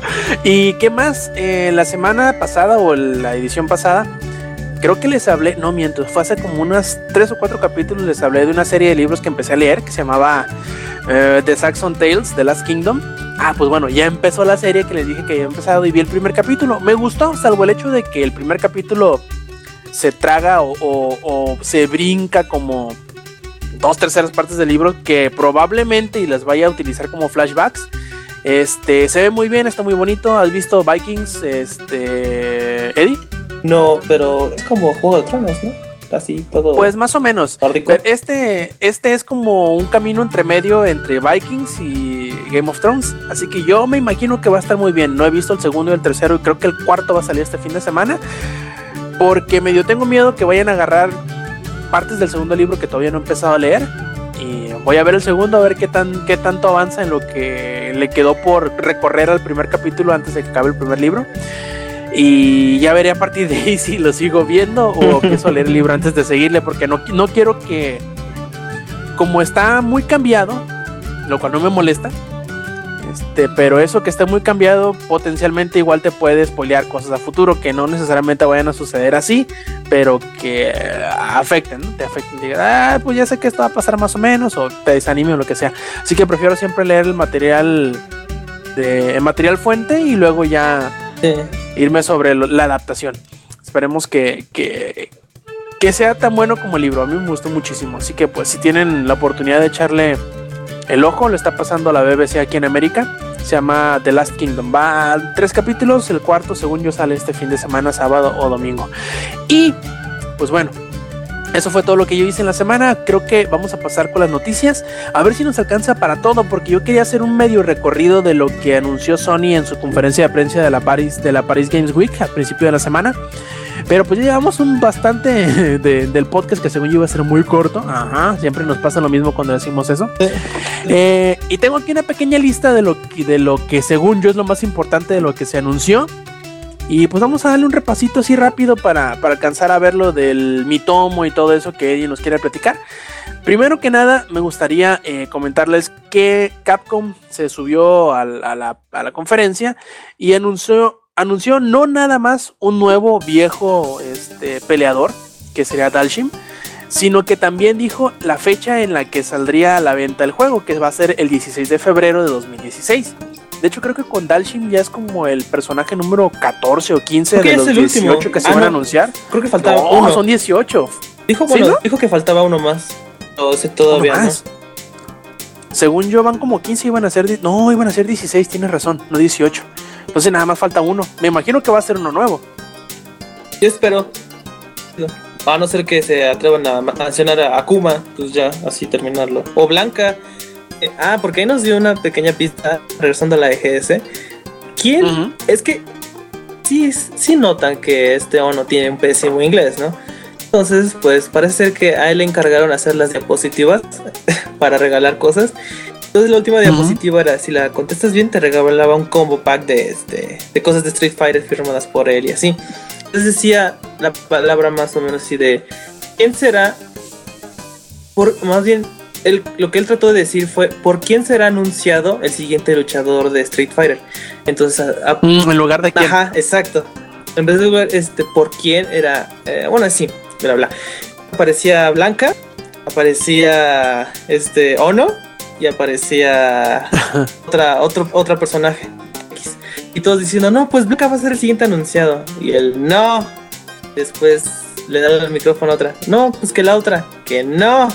¿Y qué más? Eh, la semana pasada o la edición pasada, creo que les hablé, no miento, fue hace como unas tres o cuatro capítulos, les hablé de una serie de libros que empecé a leer que se llamaba eh, The Saxon Tales, The Last Kingdom. Ah, pues bueno, ya empezó la serie que les dije que había empezado y vi el primer capítulo. Me gustó, salvo el hecho de que el primer capítulo se traga o, o- o se brinca como dos terceras partes del libro que probablemente y las vaya a utilizar como flashbacks. Este se ve muy bien, está muy bonito. ¿Has visto Vikings? Este Eddie? No, pero es como Juego de Tronos, ¿no? Así todo Pues más o menos. nórdico. Este, este es como un camino entre medio entre Vikings y Game of Thrones. Así que yo me imagino que va a estar muy bien. No he visto el segundo y el tercero y creo que el cuarto va a salir este fin de semana. Porque medio tengo miedo que vayan a agarrar partes del segundo libro que todavía no he empezado a leer. Y voy a ver el segundo a ver qué, tan, qué tanto avanza en lo que le quedó por recorrer al primer capítulo antes de que acabe el primer libro. Y ya veré a partir de ahí si lo sigo viendo o empiezo a leer el libro antes de seguirle, porque no, no quiero que, como está muy cambiado, lo cual no me molesta, este, pero eso que esté muy cambiado potencialmente igual te puede spoilear cosas a futuro que no necesariamente vayan a suceder así, pero que eh, afecten, ¿no? te afecten, digas, ah, pues ya sé que esto va a pasar más o menos, o te desanime o lo que sea. Así que prefiero siempre leer el material de el material fuente y luego ya Sí. irme sobre lo- la adaptación. Esperemos que, que, que sea tan bueno como el libro. A mí me gustó muchísimo. Así que pues si tienen la oportunidad de echarle el ojo, le está pasando a la BBC aquí en América. Se llama The Last Kingdom. Va a tres capítulos. El cuarto, según yo, sale este fin de semana, sábado o domingo. Y pues bueno. Eso fue todo lo que yo hice en la semana. Creo que vamos a pasar con las noticias. A ver si nos alcanza para todo, porque yo quería hacer un medio recorrido de lo que anunció Sony en su conferencia de prensa de la Paris, de la Paris Games Week al principio de la semana. Pero pues ya llevamos un bastante de- del podcast que según yo iba a ser muy corto. Ajá, siempre nos pasa lo mismo cuando decimos eso. Eh, y tengo aquí una pequeña lista de lo, que, de lo que según yo es lo más importante de lo que se anunció. Y pues vamos a darle un repasito así rápido para, para alcanzar a ver lo del mitomo y todo eso que Eddie nos quiere platicar. Primero que nada, me gustaría eh, comentarles que Capcom se subió a, la, a la conferencia y anunció, anunció no nada más un nuevo viejo este, peleador, que sería Dalshim, sino que también dijo la fecha en la que saldría a la venta el juego, que va a ser el 16 de febrero de 2016. De hecho, creo que con Dalshim ya es como el personaje número 14 o 15 Creo que de los es el último. 18 que se Ah, van a anunciar. Creo que faltaba No, uno. son 18. Dijo, ¿Sí, bueno, no? dijo que faltaba uno más. Uno todavía, más. Según yo van como 15, iban a ser... No, iban a ser 16, tienes razón, no 18. Entonces nada más falta uno. Me imagino que va a ser uno nuevo. Yo espero. A no ser que se atrevan a mencionar a Akuma, pues ya, así terminarlo. O Blanca. Eh, ah, porque ahí nos dio una pequeña pista, regresando a la EGS. ¿Quién? Ujú. Es que sí, sí notan que este Ono tiene un pésimo inglés, ¿no? Entonces, pues parece ser que a él le encargaron hacer las diapositivas para regalar cosas. Entonces la última diapositiva era, si la contestas bien, te regalaba un combo pack de, este, de cosas de Street Fighter firmadas por él y así. Entonces decía la palabra más o menos así de, ¿quién será? Por, más bien, él, lo que él trató de decir fue, ¿por quién será anunciado el siguiente luchador de Street Fighter? Entonces, a- Mm, en lugar de quién. Ajá, exacto. En vez de ver este por quién era. eh, bueno, sí, bla bla. Aparecía Blanca, aparecía este Ono y aparecía otra, otro, otra personaje. Y todos diciendo, no, pues Blanca va a ser el siguiente anunciado. Y él, no. Después le da el micrófono a otra. No, pues que la otra. Que no.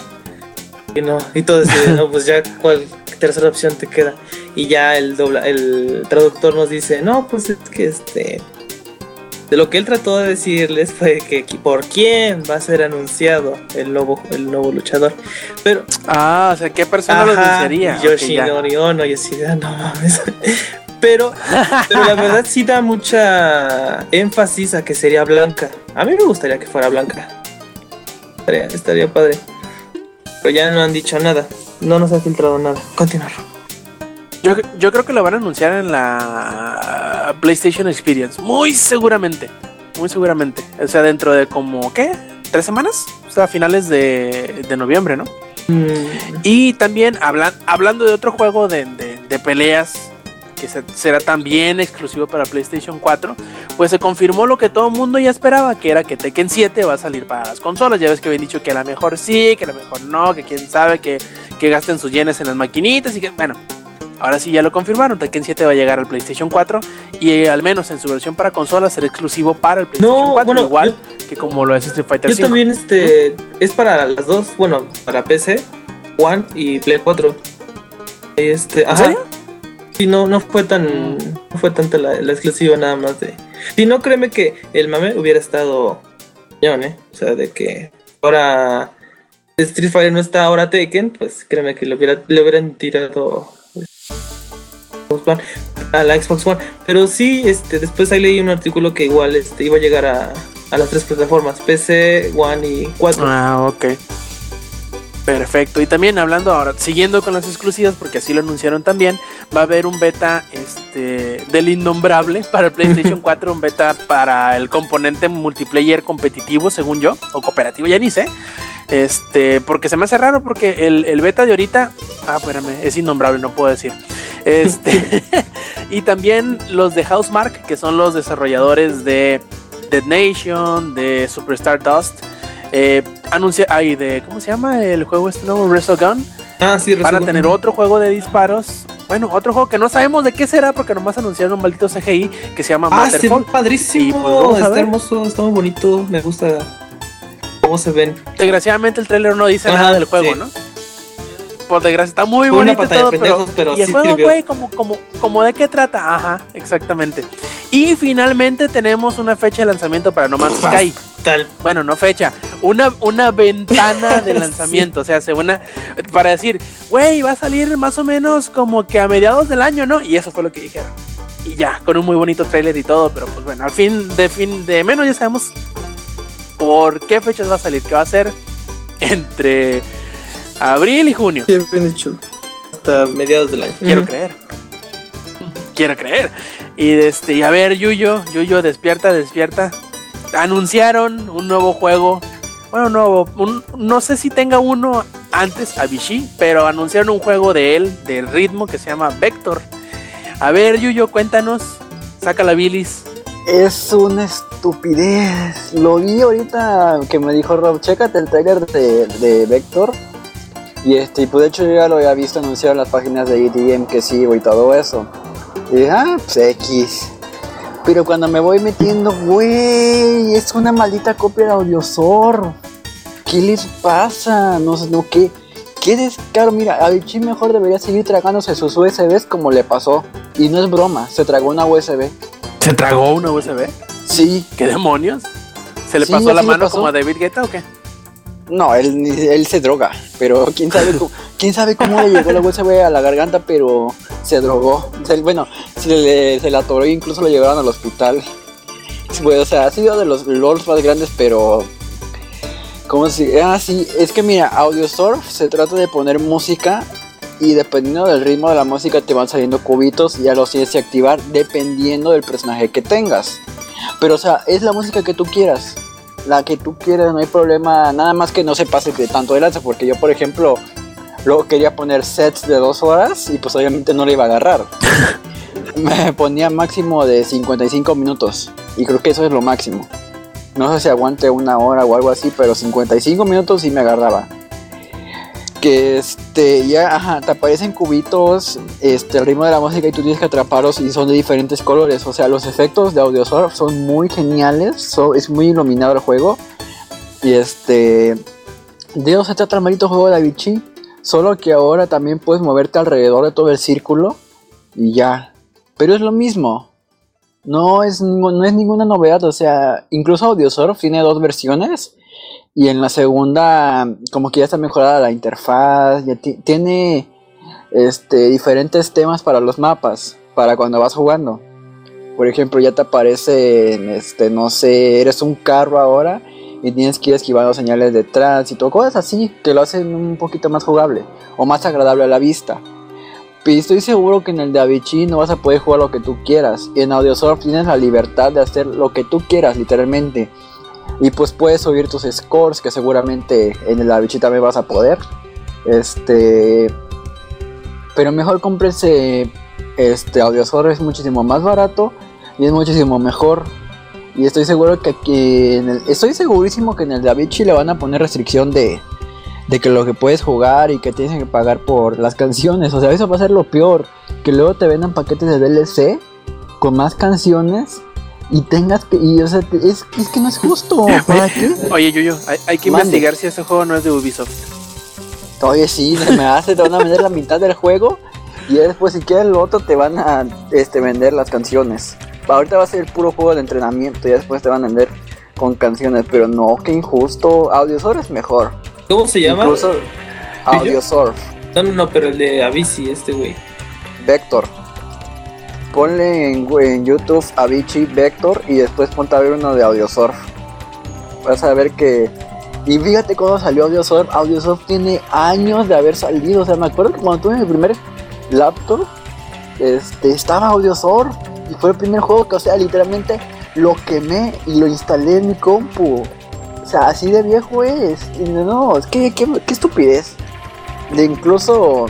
Que no. Y todos dicen, no, pues ya cuál tercera opción te queda. Y ya el dobla, el traductor nos dice, no, pues es que este. De lo que él trató de decirles fue que por quién va a ser anunciado el nuevo, el nuevo luchador. Pero Ah, o sea, ¿qué persona lo Ajá, anunciaría? Ok, Yoshinori ya. Ono y así de, "Ah, no mames. Pero, pero la verdad sí da mucha énfasis a que sería blanca. A mí me gustaría que fuera blanca. Estaría, estaría padre. Pero ya no han dicho nada. No nos ha filtrado nada. Continuar. Yo, yo creo que lo van a anunciar en la PlayStation Experience. Muy seguramente. Muy seguramente. O sea, dentro de como, ¿qué? ¿Tres semanas? O sea, a finales de, de noviembre, ¿no? Mm, Y también hablan, hablando de otro juego de, de- de peleas que se- será también exclusivo para PlayStation 4, pues se confirmó lo que todo el mundo ya esperaba, que era que Tekken 7 va a salir para las consolas. Ya ves que habían dicho que a lo mejor sí, que a lo mejor no, que quién sabe, que, que gasten sus yenes en las maquinitas y que, bueno, ahora sí ya lo confirmaron. Tekken 7 va a llegar al PlayStation 4 y eh, al menos en su versión para consolas será exclusivo para el PlayStation No, 4, bueno, igual que como lo es Street Fighter Yo 5. también, este, es para las dos, bueno, para PC, One y Play 4. Este, ¿En ajá. serio? Sí, no, no fue tan, no fue tanta la, la exclusiva nada más de. Si no, créeme que el mame hubiera estado, ¿eh? O sea, de que ahora Street Fighter no está ahora Taken, pues créeme que le hubiera, le hubieran tirado One, a la Xbox One. Pero sí, este, después ahí leí un artículo que igual, este, iba a llegar a, a las tres plataformas, PC, One y 4. Ah, ok. Perfecto. Y también hablando ahora, siguiendo con las exclusivas, porque así lo anunciaron también, va a haber un beta este, del innombrable para el PlayStation 4, un beta para el componente multiplayer competitivo, según yo, o cooperativo, ya ni sé. Este, porque se me hace raro porque el, el beta de ahorita, ah, espérame, es innombrable, no puedo decir. Este, y también los de Housemark, que son los desarrolladores de Dead Nation, de Superstar Dust. Eh, anuncia, ay, de, ¿cómo se llama el juego este nuevo? Resogun. Ah, sí, Van a tener otro juego de disparos. Bueno, otro juego que no sabemos de qué será porque nomás anunciaron un maldito CGI que se llama Ah, Matterfall. padrísimo. Y, pues, está hermoso, está muy bonito. Me gusta cómo se ven. Desgraciadamente el trailer no dice Ajá, nada del juego, sí. ¿no? Por desgracia, está muy Fue una bonito pantalla todo, de pero, pendejos, pero ¿y el sí juego, güey? ¿Como, como, como de qué trata? Ajá, exactamente. Y finalmente tenemos una fecha de lanzamiento para No Man's Sky. Tal. Bueno, no fecha, una, una ventana de lanzamiento, o sea, se una, para decir, güey, va a salir más o menos como que a mediados del año, ¿no? Y eso fue lo que dijeron. Y ya, con un muy bonito trailer y todo, pero pues bueno, al fin de fin de menos ya sabemos por qué fechas va a salir, que va a ser entre abril y junio. Bien hecho. Hasta mediados del año. Quiero creer. Quiero creer. Y este, y a ver, Yuyo, Yuyo, despierta, despierta. Anunciaron un nuevo juego. Bueno, nuevo. un- no sé si tenga uno antes a Vichy, pero anunciaron un juego de él, de ritmo, que se llama Vector. A ver, Yuyo, cuéntanos. Saca la bilis. Es una estupidez. Lo vi ahorita que me dijo Rob, chécate el trailer de, de Vector. Y este, y pues de hecho yo ya lo había visto anunciado en las páginas de EDM que sigo y todo eso. Y dije, ah, pues X. Pero cuando me voy metiendo, güey, es una maldita copia de Audiosor. ¿Qué les pasa? No sé, no, ¿qué? ¿Qué descaro? Mira, a Vichy mejor debería seguir tragándose sus USBs como le pasó. Y no es broma, se tragó una USB. ¿Se tragó una USB? Sí, ¿Qué demonios? ¿Se le Sí, pasó la mano pasó. como a David Guetta o qué? No, él, él se droga, pero quién sabe cómo, quién sabe cómo le llegó la USB a la garganta, pero se drogó. Se- bueno, se le, se le atoró e incluso lo llevaron al hospital. Pues, o sea, ha sido de los LOLs más grandes, pero. ¿Cómo se.? Ah, sí, es que mira, Audio Surf se trata de poner música y dependiendo del ritmo de la música te van saliendo cubitos y ya los tienes que activar dependiendo del personaje que tengas. Pero, o sea, es la música que tú quieras. La que tú quieras, no hay problema. Nada más que no se pase de tanto de lanza, porque yo, por ejemplo, luego quería poner sets de dos horas y pues obviamente no le iba a agarrar. Me ponía máximo de 55 minutos y creo que eso es lo máximo. No sé si aguante una hora o algo así, pero 55 minutos sí me agarraba. Que este, ya, te aparecen cubitos, este, el ritmo de la música y tú tienes que atraparlos y son de diferentes colores. O sea, los efectos de Audiosurf son muy geniales, so- es muy iluminado el juego. Y este, de eso se trata el maldito juego de Avicii. Solo que ahora también puedes moverte alrededor de todo el círculo y ya. Pero es lo mismo. No es, no es ninguna novedad. O sea, incluso Audiosurf tiene dos versiones. Y en la segunda, como que ya está mejorada la interfaz. Ya ti- tiene este, diferentes temas para los mapas. Para cuando vas jugando. Por ejemplo, ya te aparece, este, no sé, eres un carro ahora y tienes que ir esquivando señales de tránsito, cosas así que lo hacen un poquito más jugable o más agradable a la vista. Y estoy seguro que en el de Avicii no vas a poder jugar lo que tú quieras. Y en Audiosurf tienes la libertad de hacer lo que tú quieras, literalmente. Y pues puedes subir tus scores, que seguramente en el Avicii también vas a poder. Este. Pero mejor cómprese este Audiosurf, es muchísimo más barato y es muchísimo mejor. Y estoy seguro que aquí, estoy segurísimo que en el de Avicii le van a poner restricción de, de que lo que puedes jugar y que tienes que pagar por las canciones. O sea, eso va a ser lo peor. Que luego te vendan paquetes de DLC con más canciones y tengas que... Y, o sea, te- es, es que no es justo. ¿Para qué? Oye, Yuyo, hay, hay que Mande. investigar si ese juego no es de Ubisoft. Oye, sí, se me hace, te van a vender la mitad del juego y ya después si quieres lo otro te van a este, vender las canciones. Ahorita va a ser el puro juego de entrenamiento y ya después te van a vender con canciones, pero no, qué injusto. Audiosurf es mejor. ¿Cómo se llama? Incluso Audiosurf, No, no, no, pero el de Avicii, este güey. Vector. Ponle en, en YouTube Avicii Vector y después ponte a ver uno de Audiosurf. Vas a ver que. Y fíjate cuando salió Audiosurf. Audiosurf tiene años de haber salido. O sea, me acuerdo que cuando tuve mi primer laptop, este, estaba Audiosurf. Y fue el primer juego que, o sea, literalmente lo quemé y lo instalé en mi compu. O sea, así de viejo es. Y no, es que, qué estupidez. De incluso,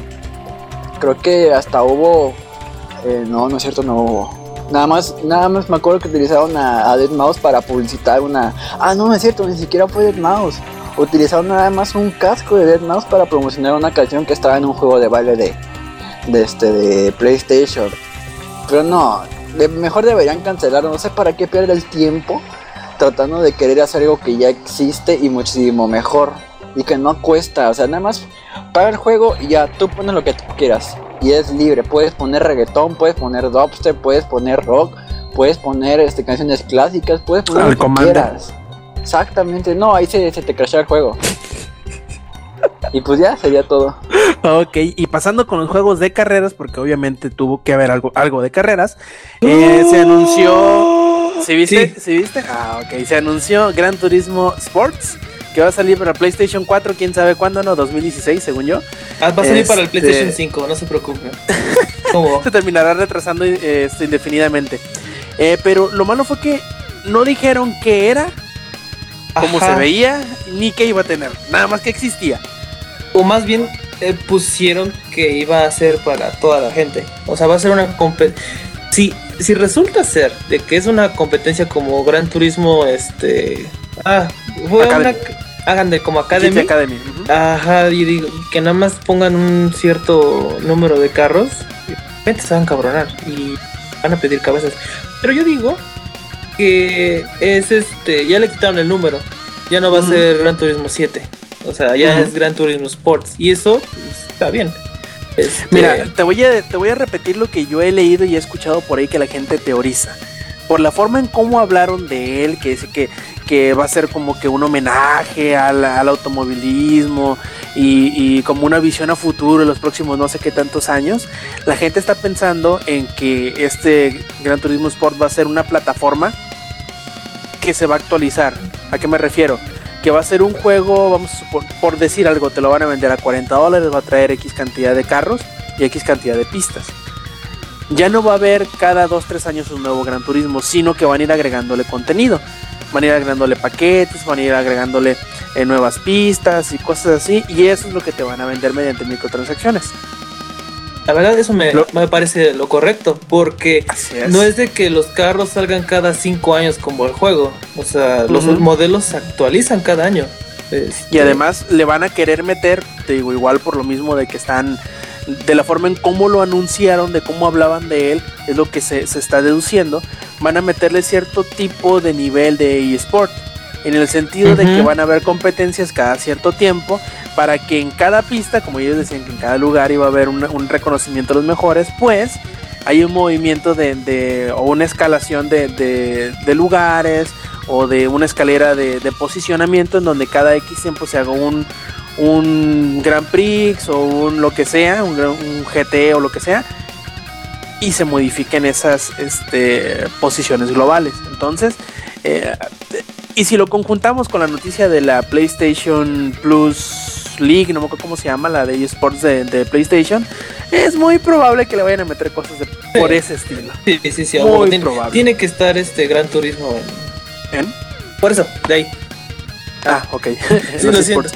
creo que hasta hubo. Eh, no, no es cierto, no. Nada más, nada más me acuerdo que utilizaron a, a Deadmau5 para publicitar una. Ah, no, no es cierto, ni siquiera fue Deadmau5. Utilizaron nada más un casco de Deadmau5 para promocionar una canción que estaba en un juego de baile de, este de PlayStation. Pero no, mejor deberían cancelar, no sé para qué perder el tiempo tratando de querer hacer algo que ya existe y muchísimo mejor y que no cuesta, o sea, nada más paga el juego y ya tú pones lo que tú quieras y es libre, puedes poner reggaetón, puedes poner dubstep, puedes poner rock, puedes poner este canciones clásicas, puedes poner Al lo que comando. quieras. Exactamente, no, ahí se, se te crashea el juego. Y pues ya sería todo. Ok, y pasando con los juegos de carreras, porque obviamente tuvo que haber algo, algo de carreras, eh, se anunció. ¿Sí viste? Sí. ¿Sí viste? Ah, ok. Se anunció Gran Turismo Sports, que va a salir para PlayStation 4, quién sabe cuándo, no, 2016, según yo. Ah, va a salir para el Este- PlayStation 5, no se preocupen. Se terminará retrasando este, indefinidamente. Eh, pero lo malo fue que no dijeron qué era, cómo Ajá. se veía, ni qué iba a tener. Nada más que existía. O más bien eh, pusieron que iba a ser para toda la gente. O sea, va a ser una competencia. Si, si resulta ser de que es una competencia como Gran Turismo, este. Ah, fue Academy. una. Hagan de como GT Academy. Academy. ujú. Ajá, y digo, que nada más pongan un cierto número de carros, repente se van a cabronar y van a pedir cabezas. Pero yo digo que es este, ya le quitaron el número, ya no va a ser Gran Turismo 7, o sea, ya es Gran Turismo Sports, y eso pues, está bien. Este, Mira, te voy, a, te voy a repetir lo que yo he leído y he escuchado por ahí que la gente teoriza. Por la forma en cómo hablaron de él, que dice que, que va a ser como que un homenaje al, al automovilismo y, y como una visión a futuro en los próximos no sé qué tantos años, la gente está pensando en que este Gran Turismo Sport va a ser una plataforma que se va a actualizar. ¿A qué me refiero? Que va a ser un juego, vamos a supor- por decir algo, te lo van a vender a 40 dólares, va a traer X cantidad de carros y X cantidad de pistas. Ya no va a haber cada 2-3 años un nuevo Gran Turismo, sino que van a ir agregándole contenido. Van a ir agregándole paquetes, van a ir agregándole eh, nuevas pistas y cosas así. Y eso es lo que te van a vender mediante microtransacciones. La verdad, eso me, Lo- me parece lo correcto, porque es. no es de que los carros salgan cada cinco años como el juego. O sea, los modelos se actualizan cada año. Este, Y además le van a querer meter, te digo, igual por lo mismo de que están, de la forma en cómo lo anunciaron, de cómo hablaban de él, es lo que se, se está deduciendo, van a meterle cierto tipo de nivel de eSport. En el sentido de que van a haber competencias cada cierto tiempo para que en cada pista, como ellos decían que en cada lugar iba a haber un, un reconocimiento de los mejores, pues hay un movimiento de, de- o una escalación de, de- de lugares o de una escalera de, posicionamiento en donde cada X tiempo se haga un, un Grand Prix o un lo que sea, un, un GT o lo que sea, y se modifiquen esas este, posiciones globales. Entonces, eh, y si lo conjuntamos con la noticia de la PlayStation Plus League, no me acuerdo cómo se llama, la de eSports de, de PlayStation, es muy probable que le vayan a meter cosas de- por ese estilo. Sí, sí, sí. Muy probable. tiene que estar este Gran Turismo en... ¿En? Por eso, de ahí. Ah, ok. Sí, lo siento.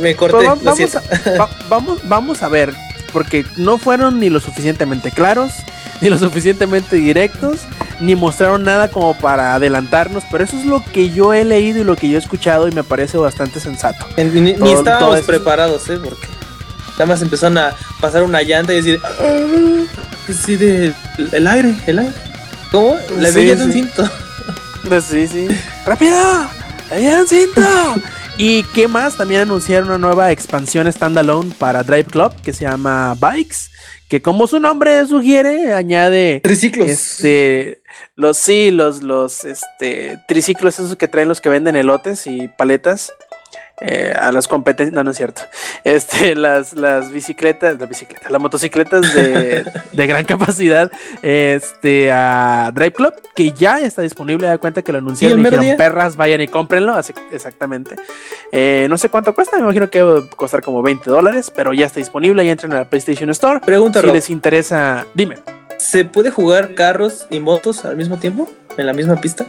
Me corté, lo siento. va- vamos, vamos a ver, porque no fueron ni lo suficientemente claros, ni lo suficientemente directos, ni mostraron nada como para adelantarnos, pero eso es lo que yo he leído y lo que yo he escuchado y me parece bastante sensato. Ni, ni Todo- todo estábamos preparados, ¿eh? Porque nada más empezaron a pasar una llanta y decir, "Ah, sí, de, el aire, el aire. ¿Cómo? La Sí, de un sí. cinto. Pues sí, sí. ¡Rápido! ¡Ahí cinto! ¿Y qué más? También anunciaron una nueva expansión standalone para Drive Club que se llama Bikes, que como su nombre sugiere, añade Triciclos. Este, los sí, los, los, este, triciclos esos que traen los que venden elotes y paletas eh, a las competencias, no, no es cierto. Este, las, las bicicletas, las bicicletas, las motocicletas de, de gran capacidad, este, a Drive Club, que ya está disponible, da cuenta que lo anunciaron, ¿Y dijeron, perras, vayan y cómprenlo, así- exactamente. Eh, no sé cuánto cuesta, me imagino que debe costar como 20 dólares, pero ya está disponible, ya entren a la PlayStation Store. Pregunta, Si Rob, les interesa, dime. ¿se puede jugar carros y motos al mismo tiempo? ¿En la misma pista?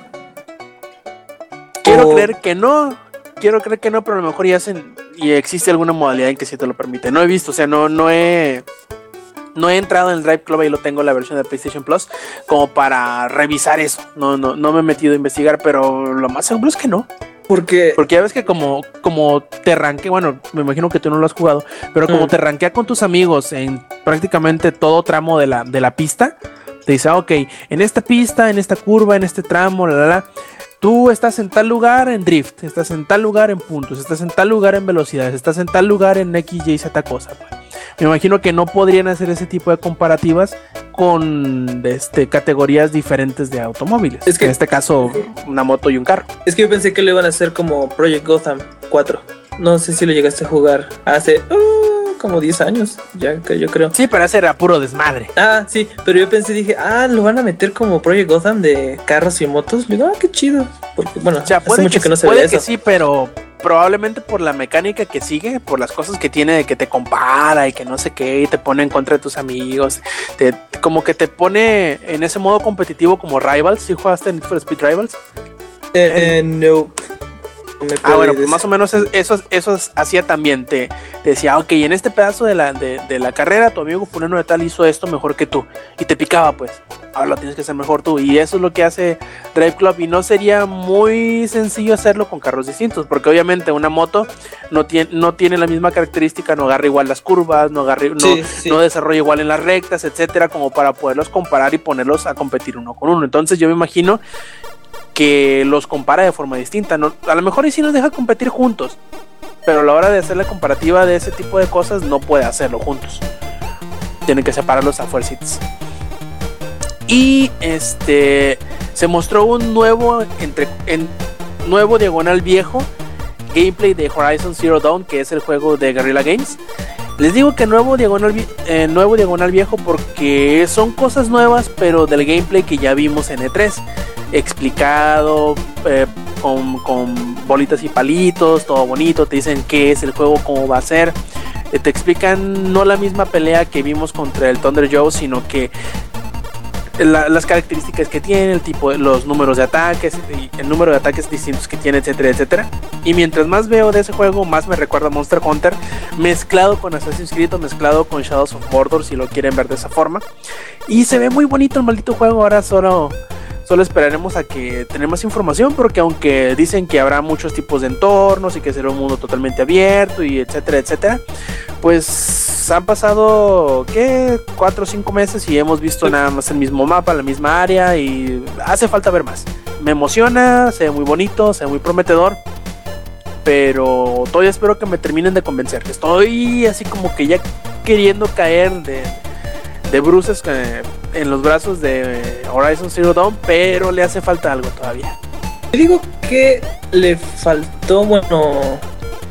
Quiero O- creer que no. Quiero creer que no, pero a lo mejor ya hacen. Y existe alguna modalidad en que sí te lo permite. No he visto, o sea, no, no he. No he entrado en el Drive Club y lo tengo la versión de PlayStation Plus como para revisar eso. No, no, no me he metido a investigar, pero lo más seguro es que no. Porque Porque ya ves que como, como te ranquea, bueno, me imagino que tú no lo has jugado, pero como Mm. te rankea con tus amigos en prácticamente todo tramo de la, de la pista, te dice, ah, ok, en esta pista, en esta curva, en este tramo, la, la, la, tú estás en tal lugar en drift, estás en tal lugar en puntos, estás en tal lugar en velocidades, estás en tal lugar en X, Y, Z cosa. Me imagino que no podrían hacer ese tipo de comparativas con este, categorías diferentes de automóviles. Es que- en este caso, una moto y un carro. es que yo pensé que lo iban a hacer como Project Gotham 4. No sé si lo llegaste a jugar hace uh, como 10 años, ya que yo creo. Sí, pero ese era puro desmadre. Ah, sí, pero yo pensé, dije, ah, lo van a meter como Project Gotham de carros y motos. Le digo, ah, qué chido. Porque, bueno, O sea, hace puede, mucho que, que no se puede ve que eso. sí, pero probablemente por la mecánica que sigue, por las cosas que tiene de que te compara y que no sé qué, y te pone en contra de tus amigos, te- como que te pone en ese modo competitivo como Rivals. ¿Sí jugaste en Need for Speed Rivals? Eh, eh, no. Me Ah, bueno, pues más o menos es- eso, eso es- hacía también. Te, te decía, ok, en este pedazo de la, de, de la carrera, tu amigo fulano de tal hizo esto mejor que tú. Y te picaba, pues. Ahora lo tienes que hacer mejor tú. Y eso es lo que hace Drive Club. Y no sería muy sencillo hacerlo con carros distintos. Porque obviamente una moto no tiene, no tiene la misma característica, no agarra igual las curvas, no, agarra, no, Sí, sí. no desarrolla igual en las rectas, etcétera, como para poderlos comparar y ponerlos a competir uno con uno. Entonces yo me imagino que los compara de forma distinta. A lo mejor y sí los deja competir juntos, pero a la hora de hacer la comparativa de ese tipo de cosas no puede hacerlo juntos. Tienen que separarlos a fuercitas. Y este se mostró un nuevo entre en nuevo diagonal viejo gameplay de Horizon Zero Dawn, que es el juego de Guerrilla Games. Les digo que nuevo diagonal, eh, nuevo diagonal viejo porque son cosas nuevas, pero del gameplay que ya vimos en E3. explicado, eh, con, con bolitas y palitos, todo bonito, te dicen qué es el juego, cómo va a ser. Eh, te explican no la misma pelea que vimos contra el Thunder Joe, sino que la- las características que tiene, el tipo, los números de ataques, el número de ataques distintos que tiene, etcétera, etcétera. Y mientras más veo de ese juego, más me recuerda a Monster Hunter, mezclado con Assassin's Creed, mezclado con Shadows of Mordor, si lo quieren ver de esa forma. Y se ve muy bonito el maldito juego, ahora solo... Solo esperaremos a que tener más información porque aunque dicen que habrá muchos tipos de entornos y que será un mundo totalmente abierto y etcétera, etcétera, pues han pasado, ¿qué? Cuatro o cinco meses y hemos visto nada más el mismo mapa, la misma área y hace falta ver más. Me emociona, se ve muy bonito, se ve muy prometedor, pero todavía espero que me terminen de convencer. Estoy así como que ya queriendo caer de, de bruces en los brazos de Horizon Zero Dawn, pero le hace falta algo todavía. Yo digo que le faltó, bueno,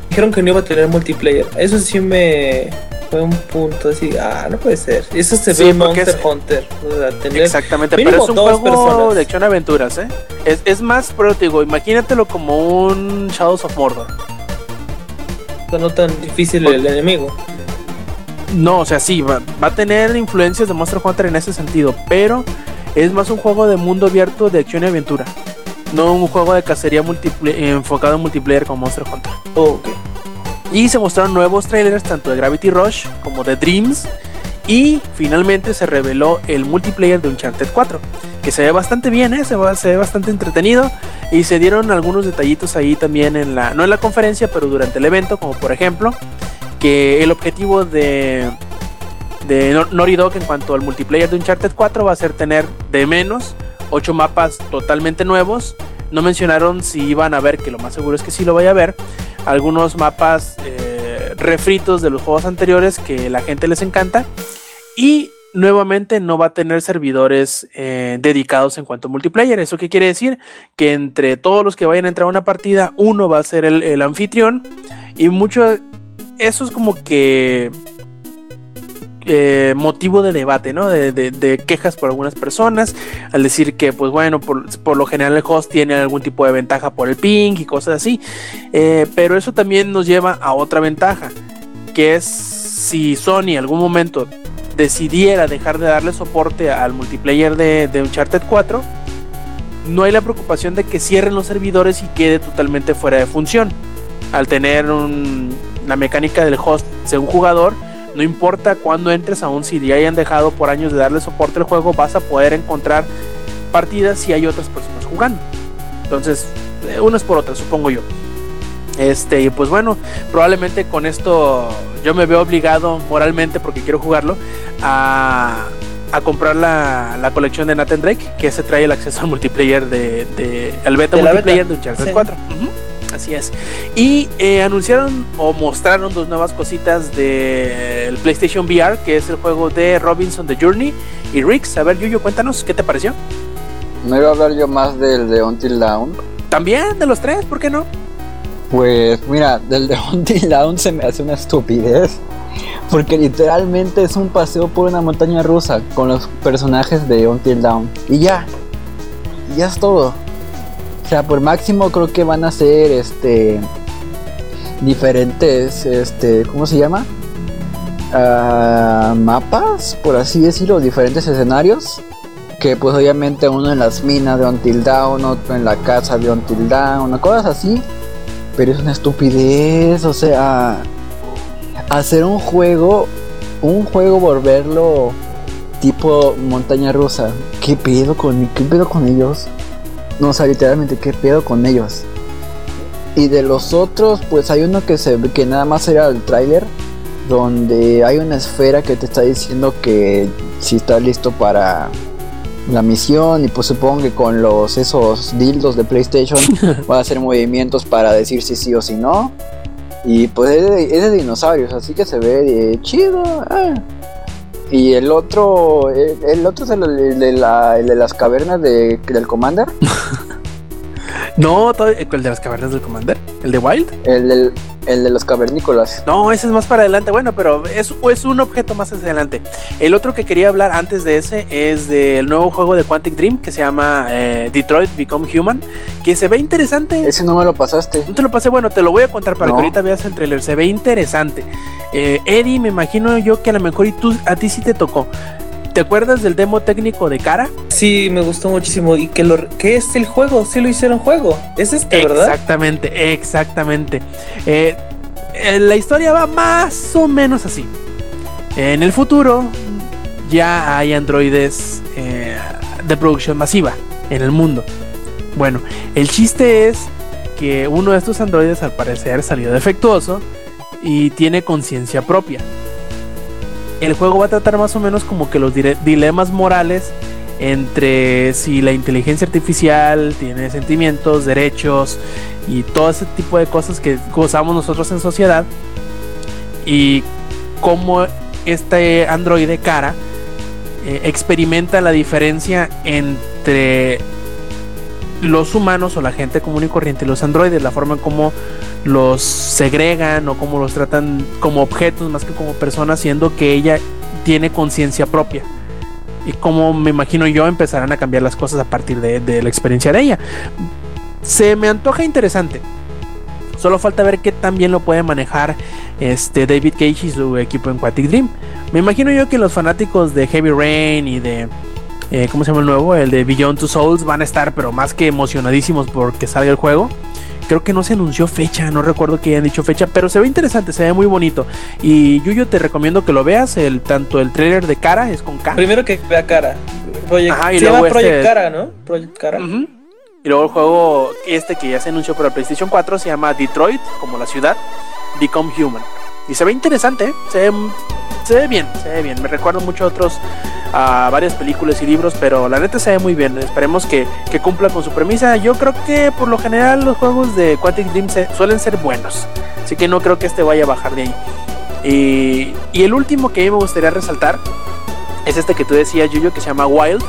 dijeron que no iba a tener multiplayer. Eso sí me fue un punto así, ah, no puede ser. Eso se Sí, ve Monster es- Hunter. O sea, tener, Exactamente, pero es un juego personas. de acción aventuras, ¿eh? Es, es más, pero te digo, imagínatelo como un Shadows of Mordor. no tan difícil el enemigo. No, o sea, sí, va, va a tener influencias de Monster Hunter en ese sentido, pero es más un juego de mundo abierto de acción y aventura. No un juego de cacería enfocado en multiplayer como Monster Hunter. ok. Y se mostraron nuevos trailers tanto de Gravity Rush como de Dreams. Y finalmente se reveló el multiplayer de Uncharted 4. Que se ve bastante bien, ¿eh? se, va- se ve bastante entretenido. Y se dieron algunos detallitos ahí también en la. No en la conferencia, pero durante el evento. Como por ejemplo. Que el objetivo de. De Naughty en cuanto al multiplayer de Uncharted 4 va a ser tener de menos 8 mapas totalmente nuevos. No mencionaron si iban a ver, que lo más seguro es que sí lo vaya a ver, algunos mapas eh, refritos de los juegos anteriores que la gente les encanta. Y nuevamente no va a tener servidores eh, dedicados en cuanto a multiplayer. ¿Eso qué quiere decir? Que entre todos los que vayan a entrar a una partida, uno va a ser el, el anfitrión. Y mucho... Eso es como que... eh, motivo de debate, ¿no? De, de- quejas por algunas personas, al decir que, pues bueno, por, por lo general el host tiene algún tipo de ventaja por el ping y cosas así. Eh, pero eso también nos lleva a otra ventaja, que es si Sony en algún momento decidiera dejar de darle soporte al multiplayer de, de Uncharted 4, no hay la preocupación de que cierren los servidores y quede totalmente fuera de función. Al tener un- la mecánica del host según jugador, no importa cuándo entres, aún si ya hayan dejado por años de darle soporte al juego, vas a poder encontrar partidas si hay otras personas jugando. Entonces, eh, unas por otras, supongo yo. Este, y pues bueno, probablemente con esto yo me veo obligado moralmente, porque quiero jugarlo, a, a comprar la, la colección de Nathan Drake, que se trae el acceso al multiplayer de, de al beta De multiplayer beta. de Uncharted Sí. 4. Ujú, Así es. Y eh, anunciaron o mostraron dos nuevas cositas del PlayStation VR, que es el juego de Robinson The Journey y Rix. A ver, Yuyo, cuéntanos, ¿qué te pareció? No iba a hablar yo más del de Until Dawn. También de los tres, ¿por qué no? Pues mira, del de Until Dawn se me hace una estupidez. Porque literalmente es un paseo por una montaña rusa con los personajes de Until Dawn. Y ya. Y ya es todo. O sea, por máximo creo que van a ser este. diferentes. Este. ¿Cómo se llama? Ah, mapas, por así decirlo, diferentes escenarios. Que pues obviamente uno en las minas de Until Dawn, otro en la casa de Until Dawn, cosas así. Pero es una estupidez, o sea, hacer un juego, un juego volverlo tipo montaña rusa. ¿Qué pedo con, qué pedo con ellos? No, o sea, literalmente, ¿qué pedo con ellos? Y de los otros, pues hay uno que se que nada más era el tráiler, donde hay una esfera que te está diciendo que si estás listo para la misión y pues supongo que con los esos dildos de PlayStation van a hacer movimientos para decir si sí o si no. Y pues es de, es de dinosaurios, así que se ve eh, chido. ah. Y el otro, el, otro es el, de la- las cavernas de, del Commander. No, todavía- ¿el de las cavernas del Commander? ¿El de Wild? El, del- el de los cavernícolas. No, ese es más para adelante. Bueno, pero es, es un objeto más hacia adelante. El otro que quería hablar antes de ese es del nuevo juego de Quantic Dream que se llama eh, Detroit Become Human, que se ve interesante. Ese no me lo pasaste. No te lo pasé, bueno, te lo voy a contar para No. que ahorita veas el trailer. Se ve interesante. Eh, Eddie, me imagino yo que a lo mejor y tú, a ti sí te tocó. ¿Te acuerdas del demo técnico de Cara? Sí, me gustó muchísimo. ¿Y que lo que es el juego? Sí lo hicieron juego. Es este, ¿verdad? Exactamente, exactamente. Eh, eh, la historia va más o menos así. En el futuro ya hay androides eh, de producción masiva en el mundo. Bueno, el chiste es que uno de estos androides al parecer salió defectuoso y tiene conciencia propia. El juego va a tratar más o menos como que los dilemas morales entre si la inteligencia artificial tiene sentimientos, derechos y todo ese tipo de cosas que gozamos nosotros en sociedad y cómo este androide cara eh, experimenta la diferencia entre los humanos o la gente común y corriente y los androides, la forma en cómo los segregan o cómo los tratan como objetos más que como personas, siendo que ella tiene conciencia propia. Y como me imagino yo empezarán a cambiar las cosas a partir de, la experiencia de ella. Se me antoja interesante. Solo falta ver qué tan bien lo puede manejar este David Cage y su equipo en Quantic Dream. Me imagino yo que los fanáticos de Heavy Rain y de eh, ¿cómo se llama el nuevo? El de Beyond Two Souls van a estar pero más que emocionadísimos porque salga el juego. Creo que no se anunció fecha, no recuerdo que hayan dicho fecha, pero se ve interesante, se ve muy bonito. Y Yuyo te recomiendo que lo veas, el tanto el trailer de cara es con K. Primero que vea cara. Project, Ajá, y se luego llama este- Project Cara, ¿no? Project Cara. Y luego el juego este que ya se anunció para PlayStation 4 se llama Detroit, como la ciudad, Become Human. Y se ve interesante, ¿eh? se, ve, se ve bien, se ve bien. Me recuerdo mucho a otros, a varias películas y libros, pero la neta se ve muy bien. Esperemos que, que cumpla con su premisa. Yo creo que por lo general los juegos de Quantic Dream se- suelen ser buenos, así que no creo que este vaya a bajar de ahí. Y, y el último que a mí me gustaría resaltar es este que tú decías, Yuyo, que se llama Wild,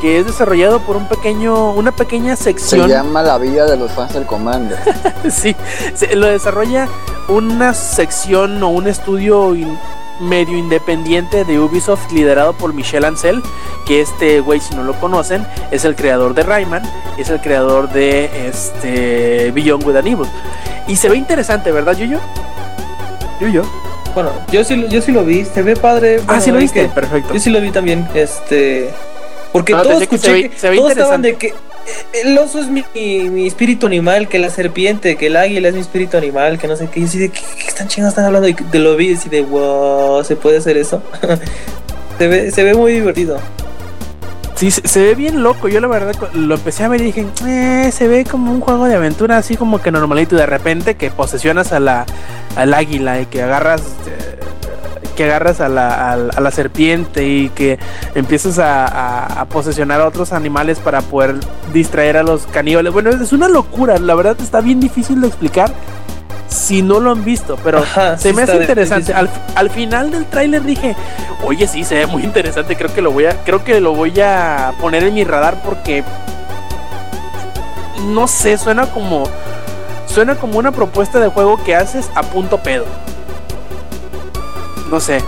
que es desarrollado por un pequeño, una pequeña Se sección. llama La vida de los fans del Commander. sí, se- lo desarrolla una sección o un estudio in- medio independiente de Ubisoft liderado por Michel Ancel, que este güey si no lo conocen es el creador de Rayman, es el creador de este Beyond Good and Evil. Y se ve interesante, ¿verdad, Yuyo? Yuyo. Bueno, yo sí, lo- yo sí lo vi, se ve padre. Ah, bueno, sí lo viste, que- perfecto. Yo sí lo vi también, este. Porque No, todos decía que se escuché ve- que se ve todos estaban interesante. de que el oso es mi, mi- espíritu animal, que la serpiente, que el águila es mi espíritu animal, que no sé qué. Y así de, ¿qué, están chingados están hablando? Y te lo vi así de, wow, ¿se puede hacer eso? se, ve, se ve muy divertido. Sí, se, ve bien loco. Yo la verdad lo empecé a ver y dije, "Eh, se ve como un juego de aventura, así como que normalito. De repente que posesionas a la, al águila y que agarras, eh, que agarras a la, al- a la serpiente y que empiezas a, a- a posesionar a otros animales para poder distraer a los caníbales. Bueno, es una locura. La verdad está bien difícil de explicar si no lo han visto, pero Ajá, se sí me hace interesante. Al, al final del tráiler dije, oye, sí, se ve muy interesante. Creo que lo voy a, creo que lo voy a poner en mi radar porque no sé, suena como suena como una propuesta de juego que haces a punto pedo. No sé.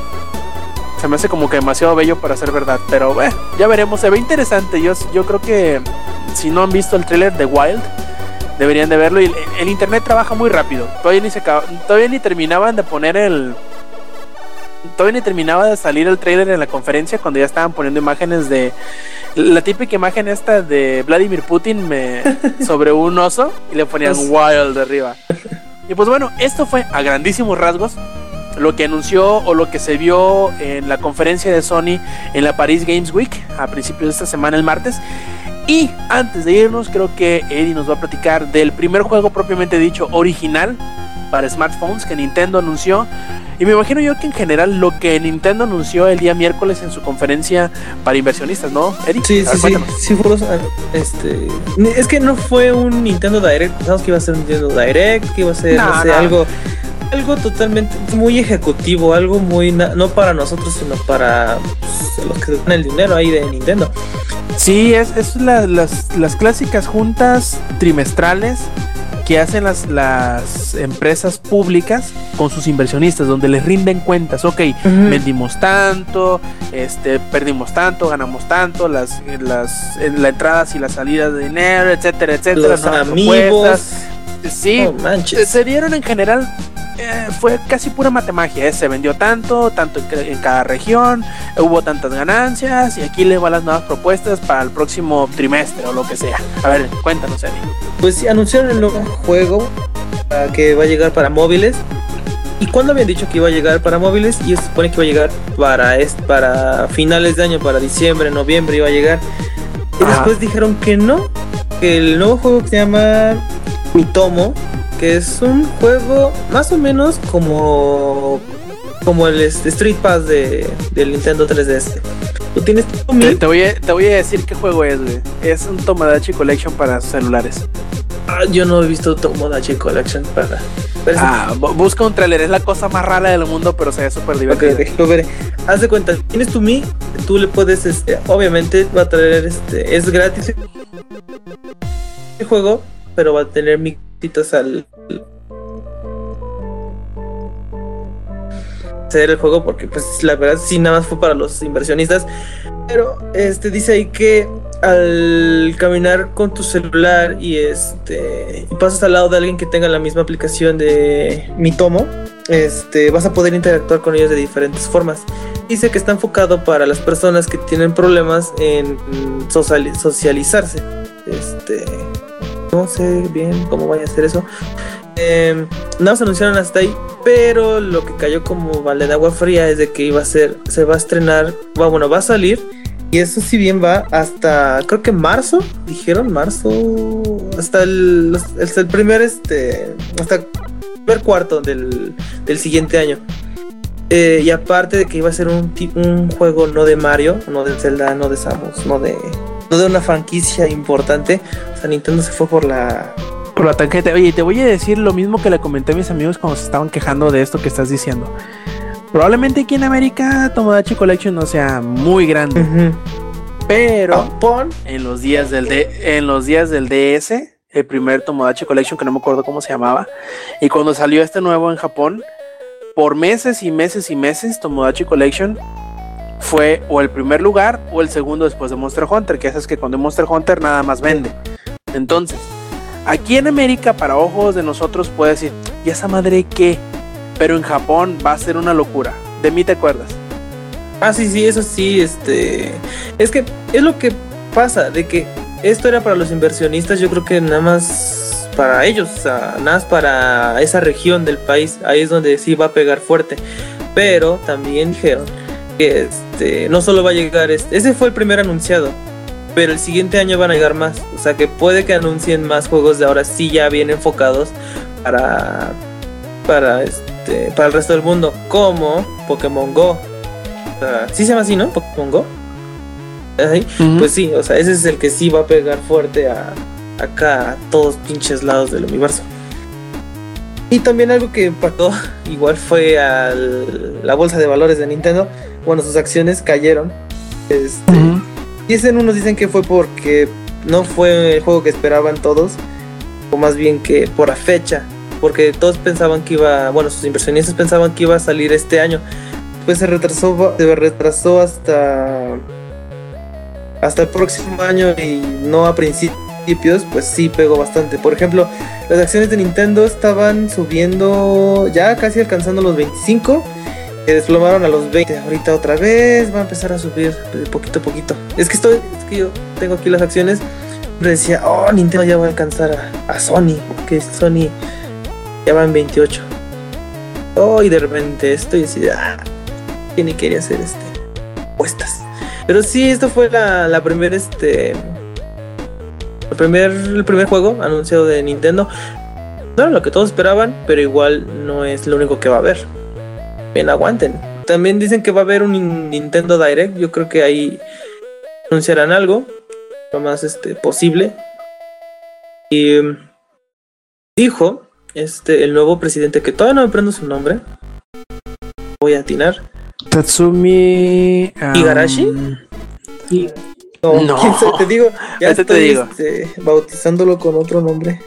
Se me hace como que demasiado bello para ser verdad, pero eh, ya veremos. Se ve interesante. Yo, yo creo que si no han visto el tráiler de Wild, deberían de verlo. Y el, el internet trabaja muy rápido. Todavía ni se todavía ni terminaban de poner el todavía ni terminaba de salir el trailer en la conferencia cuando ya estaban poniendo imágenes de la típica imagen esta de Vladimir Putin me- sobre un oso y le ponían Pues- wild arriba. Y pues bueno, esto fue a grandísimos rasgos lo que anunció o lo que se vio en la conferencia de Sony en la Paris Games Week a principios de esta semana el martes. Y antes de irnos, creo que Eddie nos va a platicar del primer juego propiamente dicho original para smartphones que Nintendo anunció. Y me imagino yo que en general lo que Nintendo anunció el día miércoles en su conferencia para inversionistas, ¿no, Eddie? Sí, ver, sí, sí, sí, fue los- este, es que no fue un Nintendo Direct, pensamos que iba a ser un Nintendo Direct, que iba a ser, no, No, sé, no. algo, algo totalmente muy ejecutivo, algo muy, no para nosotros, sino para pues, los que dan el dinero ahí de Nintendo. Sí, es, es la- las, las clásicas juntas trimestrales que hacen las, las empresas públicas con sus inversionistas, donde les rinden cuentas. Ok, vendimos tanto, este, perdimos tanto, ganamos tanto, las, las, las entradas y las salidas de dinero, etcétera, etcétera. Los amigos. propuestas. Sí, No manches. se dieron en general. eh, fue casi pura matemagia, ¿eh? se vendió tanto, tanto en, ca- en cada región, hubo tantas ganancias y aquí le van las nuevas propuestas para el próximo trimestre o lo que sea. A ver, cuéntanos, Eddie. Pues sí, anunciaron el nuevo juego ah, que va a llegar para móviles. ¿Y cuándo habían dicho que iba a llegar para móviles? Y se supone que iba a llegar para, est- para finales de año, para diciembre, noviembre iba a llegar. Y después dijeron que no, el nuevo juego que se llama Mitomo, que es un juego más o menos como como el este, Street Pass de, del Nintendo 3DS. Tú tienes tu Mi? Te, te voy a, te voy a decir qué juego es, güey. Es un Tomodachi Collection para celulares. Ah, yo no he visto Tomodachi Collection para. Ah, bu- busca un trailer, es la cosa más rara del mundo, pero se ve súper divertido. ok, lo veré. Haz de cuenta, tienes tu Mi, tú le puedes, este, obviamente va a traer, este, es gratis el juego, pero va a tener mictitas al hacer el juego porque pues la verdad sí nada más fue para los inversionistas pero este dice ahí que al caminar con tu celular y este y pasas al lado de alguien que tenga la misma aplicación de Mi Tomo este, vas a poder interactuar con ellos de diferentes formas. Dice que está enfocado para las personas que tienen problemas en social- socializarse. Este, no sé bien cómo vaya a ser eso. Eh, nada más anunciaron hasta ahí, pero lo que cayó como balde de agua fría es de que iba a ser, se va a estrenar, va, bueno, va a salir. Y eso si bien va hasta, creo que marzo, dijeron marzo, hasta el, hasta el primer, este, hasta el cuarto del, del siguiente año. Eh, y aparte de que iba a ser un, un juego no de Mario, no de Zelda, no de Samus, no de, no de una franquicia importante. O sea, Nintendo se fue por la... Por la tangente. Oye, te voy a decir lo mismo que le comenté a mis amigos cuando se estaban quejando de esto que estás diciendo. Probablemente aquí en América Tomodachi Collection no sea muy grande, pero en los días del D- en los días del DS, el primer Tomodachi Collection que no me acuerdo cómo se llamaba, y cuando salió este nuevo en Japón, por meses y meses y meses Tomodachi Collection fue o el primer lugar o el segundo después de Monster Hunter, que es que cuando Monster Hunter nada más vende. Entonces, aquí en América para ojos de nosotros puede decir, ¿y esa madre qué? Pero en Japón va a ser una locura. De mí te acuerdas. Ah, sí, sí, eso sí, este... Es que es lo que pasa, de que esto era para los inversionistas, yo creo que nada más para ellos, o sea, nada más para esa región del país, ahí es donde sí va a pegar fuerte. Pero también que este, no solo va a llegar, este, ese fue el primer anunciado, pero el siguiente año van a llegar más, o sea que puede que anuncien más juegos de ahora sí ya bien enfocados para, para, este, para el resto del mundo, como Pokémon Go. O sea, sí se llama así, ¿no? Pokémon Go. Pues sí, o sea, ese es el que sí va a pegar fuerte a acá a todos pinches lados del universo. Y también algo que impactó, igual fue a la bolsa de valores de Nintendo. Bueno, sus acciones cayeron. Este, Dicen unos dicen que fue porque no fue el juego que esperaban todos, o más bien que por la fecha, porque todos pensaban que iba, bueno, sus inversionistas pensaban que iba a salir este año. Pues se retrasó, se retrasó hasta hasta el próximo año y no a principios, pues sí pegó bastante. Por ejemplo, las acciones de Nintendo estaban subiendo ya casi alcanzando los 25. Se desplomaron a los 20. Ahorita otra vez va a empezar a subir de poquito a poquito. Es que estoy, es que yo tengo aquí las acciones. Siempre decía, oh, Nintendo ya va a alcanzar a, a Sony. Que Sony ya va en 28. Oh, y de repente estoy así de, ah, que ni quería hacer este apuestas. Pero sí, esto fue la, la primera, este. El primer, el primer juego anunciado de Nintendo. No era lo que todos esperaban, pero igual no es lo único que va a haber. Aguanten. También dicen que va a haber un Nintendo Direct. Yo creo que ahí anunciarán algo. Lo más este, posible. Y um, dijo este, el nuevo presidente, que todavía no me prendo su nombre. Voy a atinar. Tatsumi. um, ¿Igarashi? No, No. sabe, te digo, ya Este te estoy digo. este, bautizándolo con otro nombre.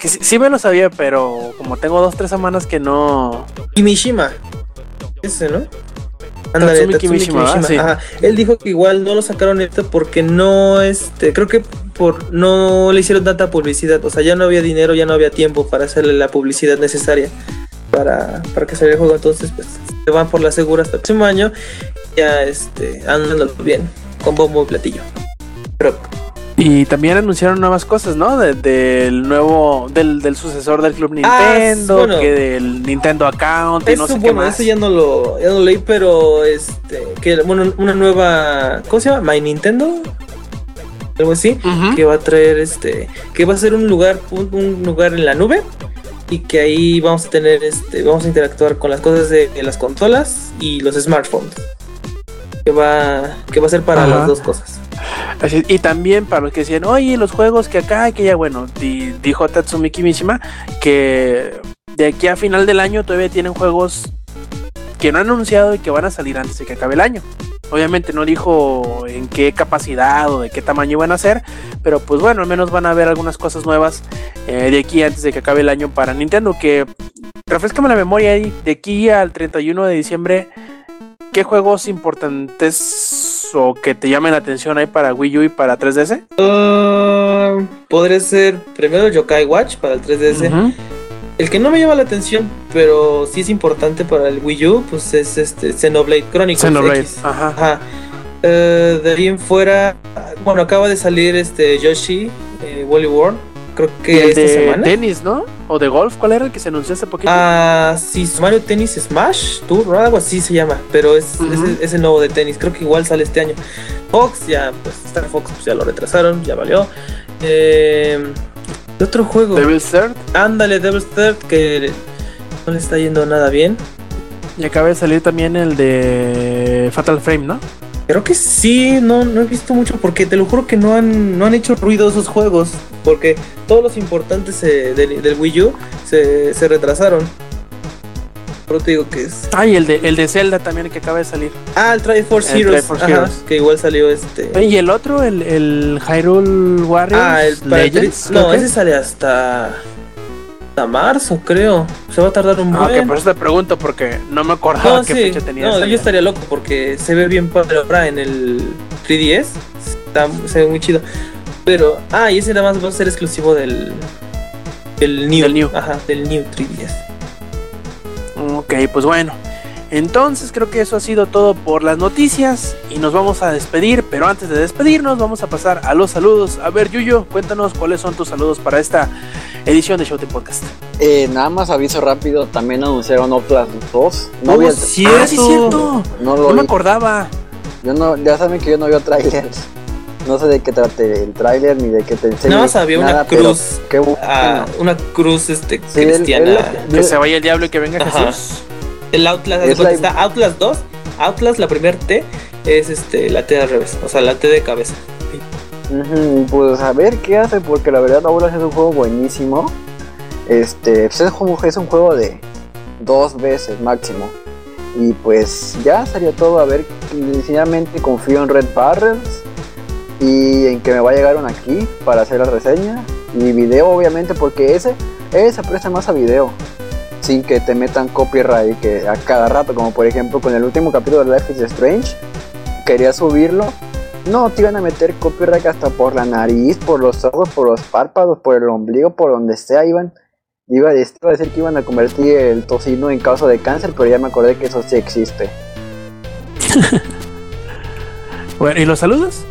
Que sí, sí me lo sabía, pero como tengo dos, tres semanas que no. Kimishima. Ese, ¿no? Ándale, Tatsumi Tatsumi Kimishima. Sí. Ajá. Él dijo que igual no lo sacaron esto porque no, este, creo que por no le hicieron tanta publicidad. O sea, ya no había dinero, ya no había tiempo para hacerle la publicidad necesaria para, para que saliera el juego. Entonces, pues, se van por la segura hasta el próximo año. Ya, este, andando bien, con bombo y platillo. Pero, Y también anunciaron nuevas cosas, ¿no? De- del nuevo, del, del sucesor del Club Ah, Nintendo, bueno. que del Nintendo Account y eso, no sé qué bueno, más. eso ya no lo, ya no lo leí, pero este, que bueno, una nueva, ¿cómo se llama? My Nintendo, algo así, que va a traer este, que va a ser un lugar, un, un lugar en la nube y que ahí vamos a tener, este, vamos a interactuar con las cosas de, de las consolas y los smartphones, que va, que va a ser para las dos cosas. Y también para los que decían, oye, los juegos que acá, que ya, bueno, di- dijo Tatsumi Kimishima que de aquí a final del año todavía tienen juegos que no han anunciado y que van a salir antes de que acabe el año. Obviamente no dijo en qué capacidad o de qué tamaño van a ser, pero pues bueno, al menos van a haber algunas cosas nuevas eh, de aquí antes de que acabe el año para Nintendo. Que refrescame la memoria ahí, de aquí al 31 de diciembre, ¿qué juegos importantes o que te llamen la atención hay para Wii U y para 3DS? Ah, podría ser primero Yokai Watch para el 3DS. Ujú. El que no me llama la atención, pero sí es importante para el Wii U, pues es este Xenoblade Chronicles Xenoblade, X. ajá. Ajá. Eh, de ahí en fuera, bueno, acaba de salir este Yoshi, eh, Wally World, creo que el esta de semana. tenis, ¿no? O de golf, ¿cuál era el que se anunció hace poquito? Ah, sí, Mario Tennis Smash Tour, ¿no? algo así se llama, pero es, es el nuevo de tenis, creo que igual sale este año. Fox, ya, pues Star Fox pues, ya lo retrasaron, ya valió. Eh, ¿qué otro juego? Devil's Third. Ándale, Devil's Third, que no le está yendo nada bien. Y acaba de salir también el de Fatal Frame, ¿no? Creo que sí, no, no he visto mucho porque te lo juro que no han, no han hecho ruido esos juegos. Porque todos los importantes eh, del, del Wii U se, se retrasaron. Pero te digo que es. Ah, y el de, el de Zelda también que acaba de salir. Ah, el Triforce Heroes. Triforce ajá, Heroes. Que igual salió este. Y el otro, el, el Hyrule Warriors Ah, el Legends. No, ese es. sale hasta. Hasta marzo, creo. Se va a tardar un Ah, buen. ok, por eso te pregunto, porque no me acordaba No, qué sí, fecha tenía. no, yo estaría loco porque se ve bien padre ahora en el 3DS. Está, se ve muy chido. Pero, ah, y ese nada más va a ser exclusivo del. Del New. Del New. Ajá, del New 3DS. Ok, pues bueno. Entonces creo que eso ha sido todo por las noticias y nos vamos a despedir, pero antes de despedirnos vamos a pasar a los saludos. A ver, Yuyo, cuéntanos cuáles son tus saludos para esta edición de Showtime Podcast. Eh, nada más aviso rápido, también anunciaron Outlast 2. No Oh, vi el- sí. Ah, sí, cierto. no lo No me acordaba. Yo no, ya saben que yo no veo trailers. No sé de qué trate el trailer ni de qué te enseñe. Nada más había una cruz. Qué bueno. Ah, una cruz este, Sí, cristiana. Que se vaya el diablo y que venga Ajá. Jesús. El Outlast, Es la- está Outlast 2. Outlast, la primer T, es este, la T al revés. O sea, la T de cabeza. Pues a ver qué hace, porque la verdad Outlast es un juego buenísimo. Este, pues es, como, es un juego de dos veces máximo. Y pues ya sería todo. A ver, sinceramente confío en Red Barrels y en que me va a llegar un aquí para hacer la reseña. Y video, obviamente, porque ese, ese se presta más a video. Sin que te metan copyright que a cada rato, como por ejemplo con el último capítulo de Life is Strange. Quería subirlo no, te iban a meter copyright hasta por la nariz, por los ojos, por los párpados, por el ombligo, por donde sea. Iban, iba, a decir que iban a convertir el tocino en causa de cáncer, pero ya me acordé que eso sí existe. Bueno, ¿y los saludos?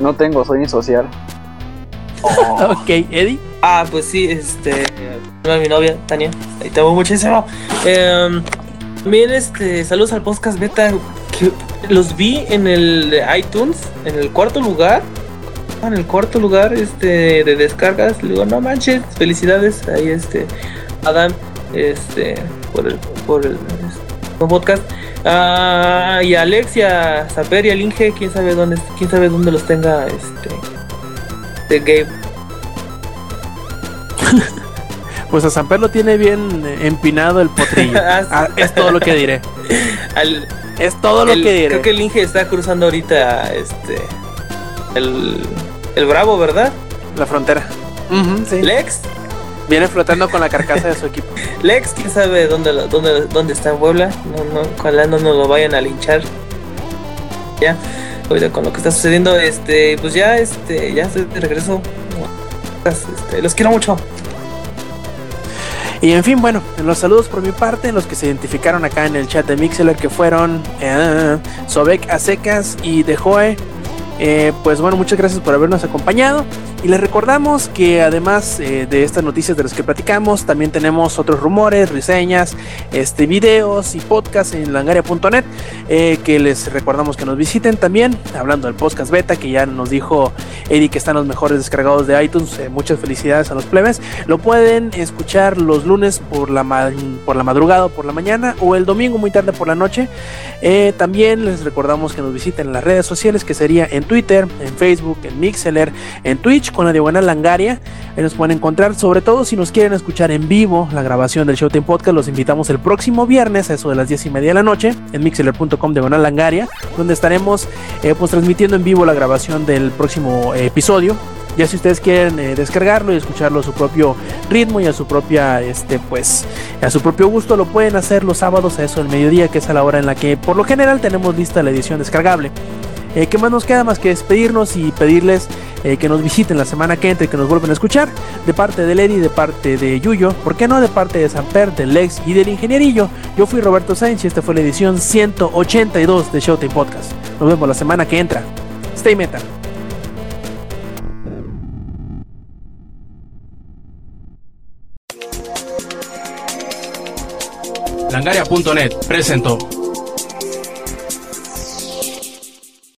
No tengo, soy insocial. Ok, Eddie. Ah, pues sí, este. mi novia, Tania. Ahí te amo muchísimo. También, este. Saludos al podcast beta. Los vi en el iTunes, en el cuarto lugar. Ah, En el cuarto lugar, este, de descargas. Le digo, no manches, felicidades. Ahí, este. Adam, este. Por el. Por el. este, podcast. Ah, y a Alex y al Inge, quién sabe dónde, quién sabe dónde los tenga, este. De Gabe. Pues a San Pedro tiene bien empinado el potrillo. Ah. Ah, es todo lo que diré. Al, Es todo lo el- que diré. creo que el Inge está cruzando ahorita este el, el Bravo, ¿verdad? La frontera. Sí. Lex, Viene flotando con la carcasa de su equipo. Lex, quién sabe dónde, lo- dónde, dónde está en Puebla. No, no, ojalá no nos lo vayan a linchar. Ya, ahorita con lo que está sucediendo, este, pues ya, este, ya estoy de regreso. Este, los quiero mucho. Y en fin, bueno, los saludos por mi parte, los que se identificaron acá en el chat de Mixeler que fueron eh, Sobek Acecas y Dejoe. Eh, pues bueno, muchas gracias por habernos acompañado. Y les recordamos que además eh, de estas noticias de las que platicamos, también tenemos otros rumores, reseñas, este, videos y podcasts en langaria.net eh, que les recordamos que nos visiten también. Hablando del podcast beta, que ya nos dijo Eddie que están los mejores descargados de iTunes. muchas felicidades a los plebes. Lo pueden escuchar los lunes por la, por la madrugada o por la mañana o el domingo muy tarde por la noche. También les recordamos que nos visiten en las redes sociales, que sería en Twitter, en Facebook, en Mixeler, en Twitch con la diagonal Langaria. Ahí nos pueden encontrar, sobre todo si nos quieren escuchar en vivo la grabación del Showtime Podcast, los invitamos el próximo viernes a eso de las 10 y media de la noche en mixeler.com diagonal Langaria, donde estaremos eh, pues transmitiendo en vivo la grabación del próximo eh, episodio. Ya si ustedes quieren eh, descargarlo y escucharlo a su propio ritmo y a su propia, este, pues, a su propio gusto, lo pueden hacer los sábados a eso del mediodía, que es a la hora en la que por lo general tenemos lista la edición descargable. Eh, ¿Qué más nos queda más que despedirnos y pedirles eh, que nos visiten la semana que entre, que nos vuelvan a escuchar? De parte de Lady, de parte de Yuyo, ¿por qué no? De parte de Samper, del Lex y del Ingenierillo. Yo fui Roberto Sainz y esta fue la edición 182 de Showtime Podcast. Nos vemos la semana que entra. Stay metal. Langaria.net presentó.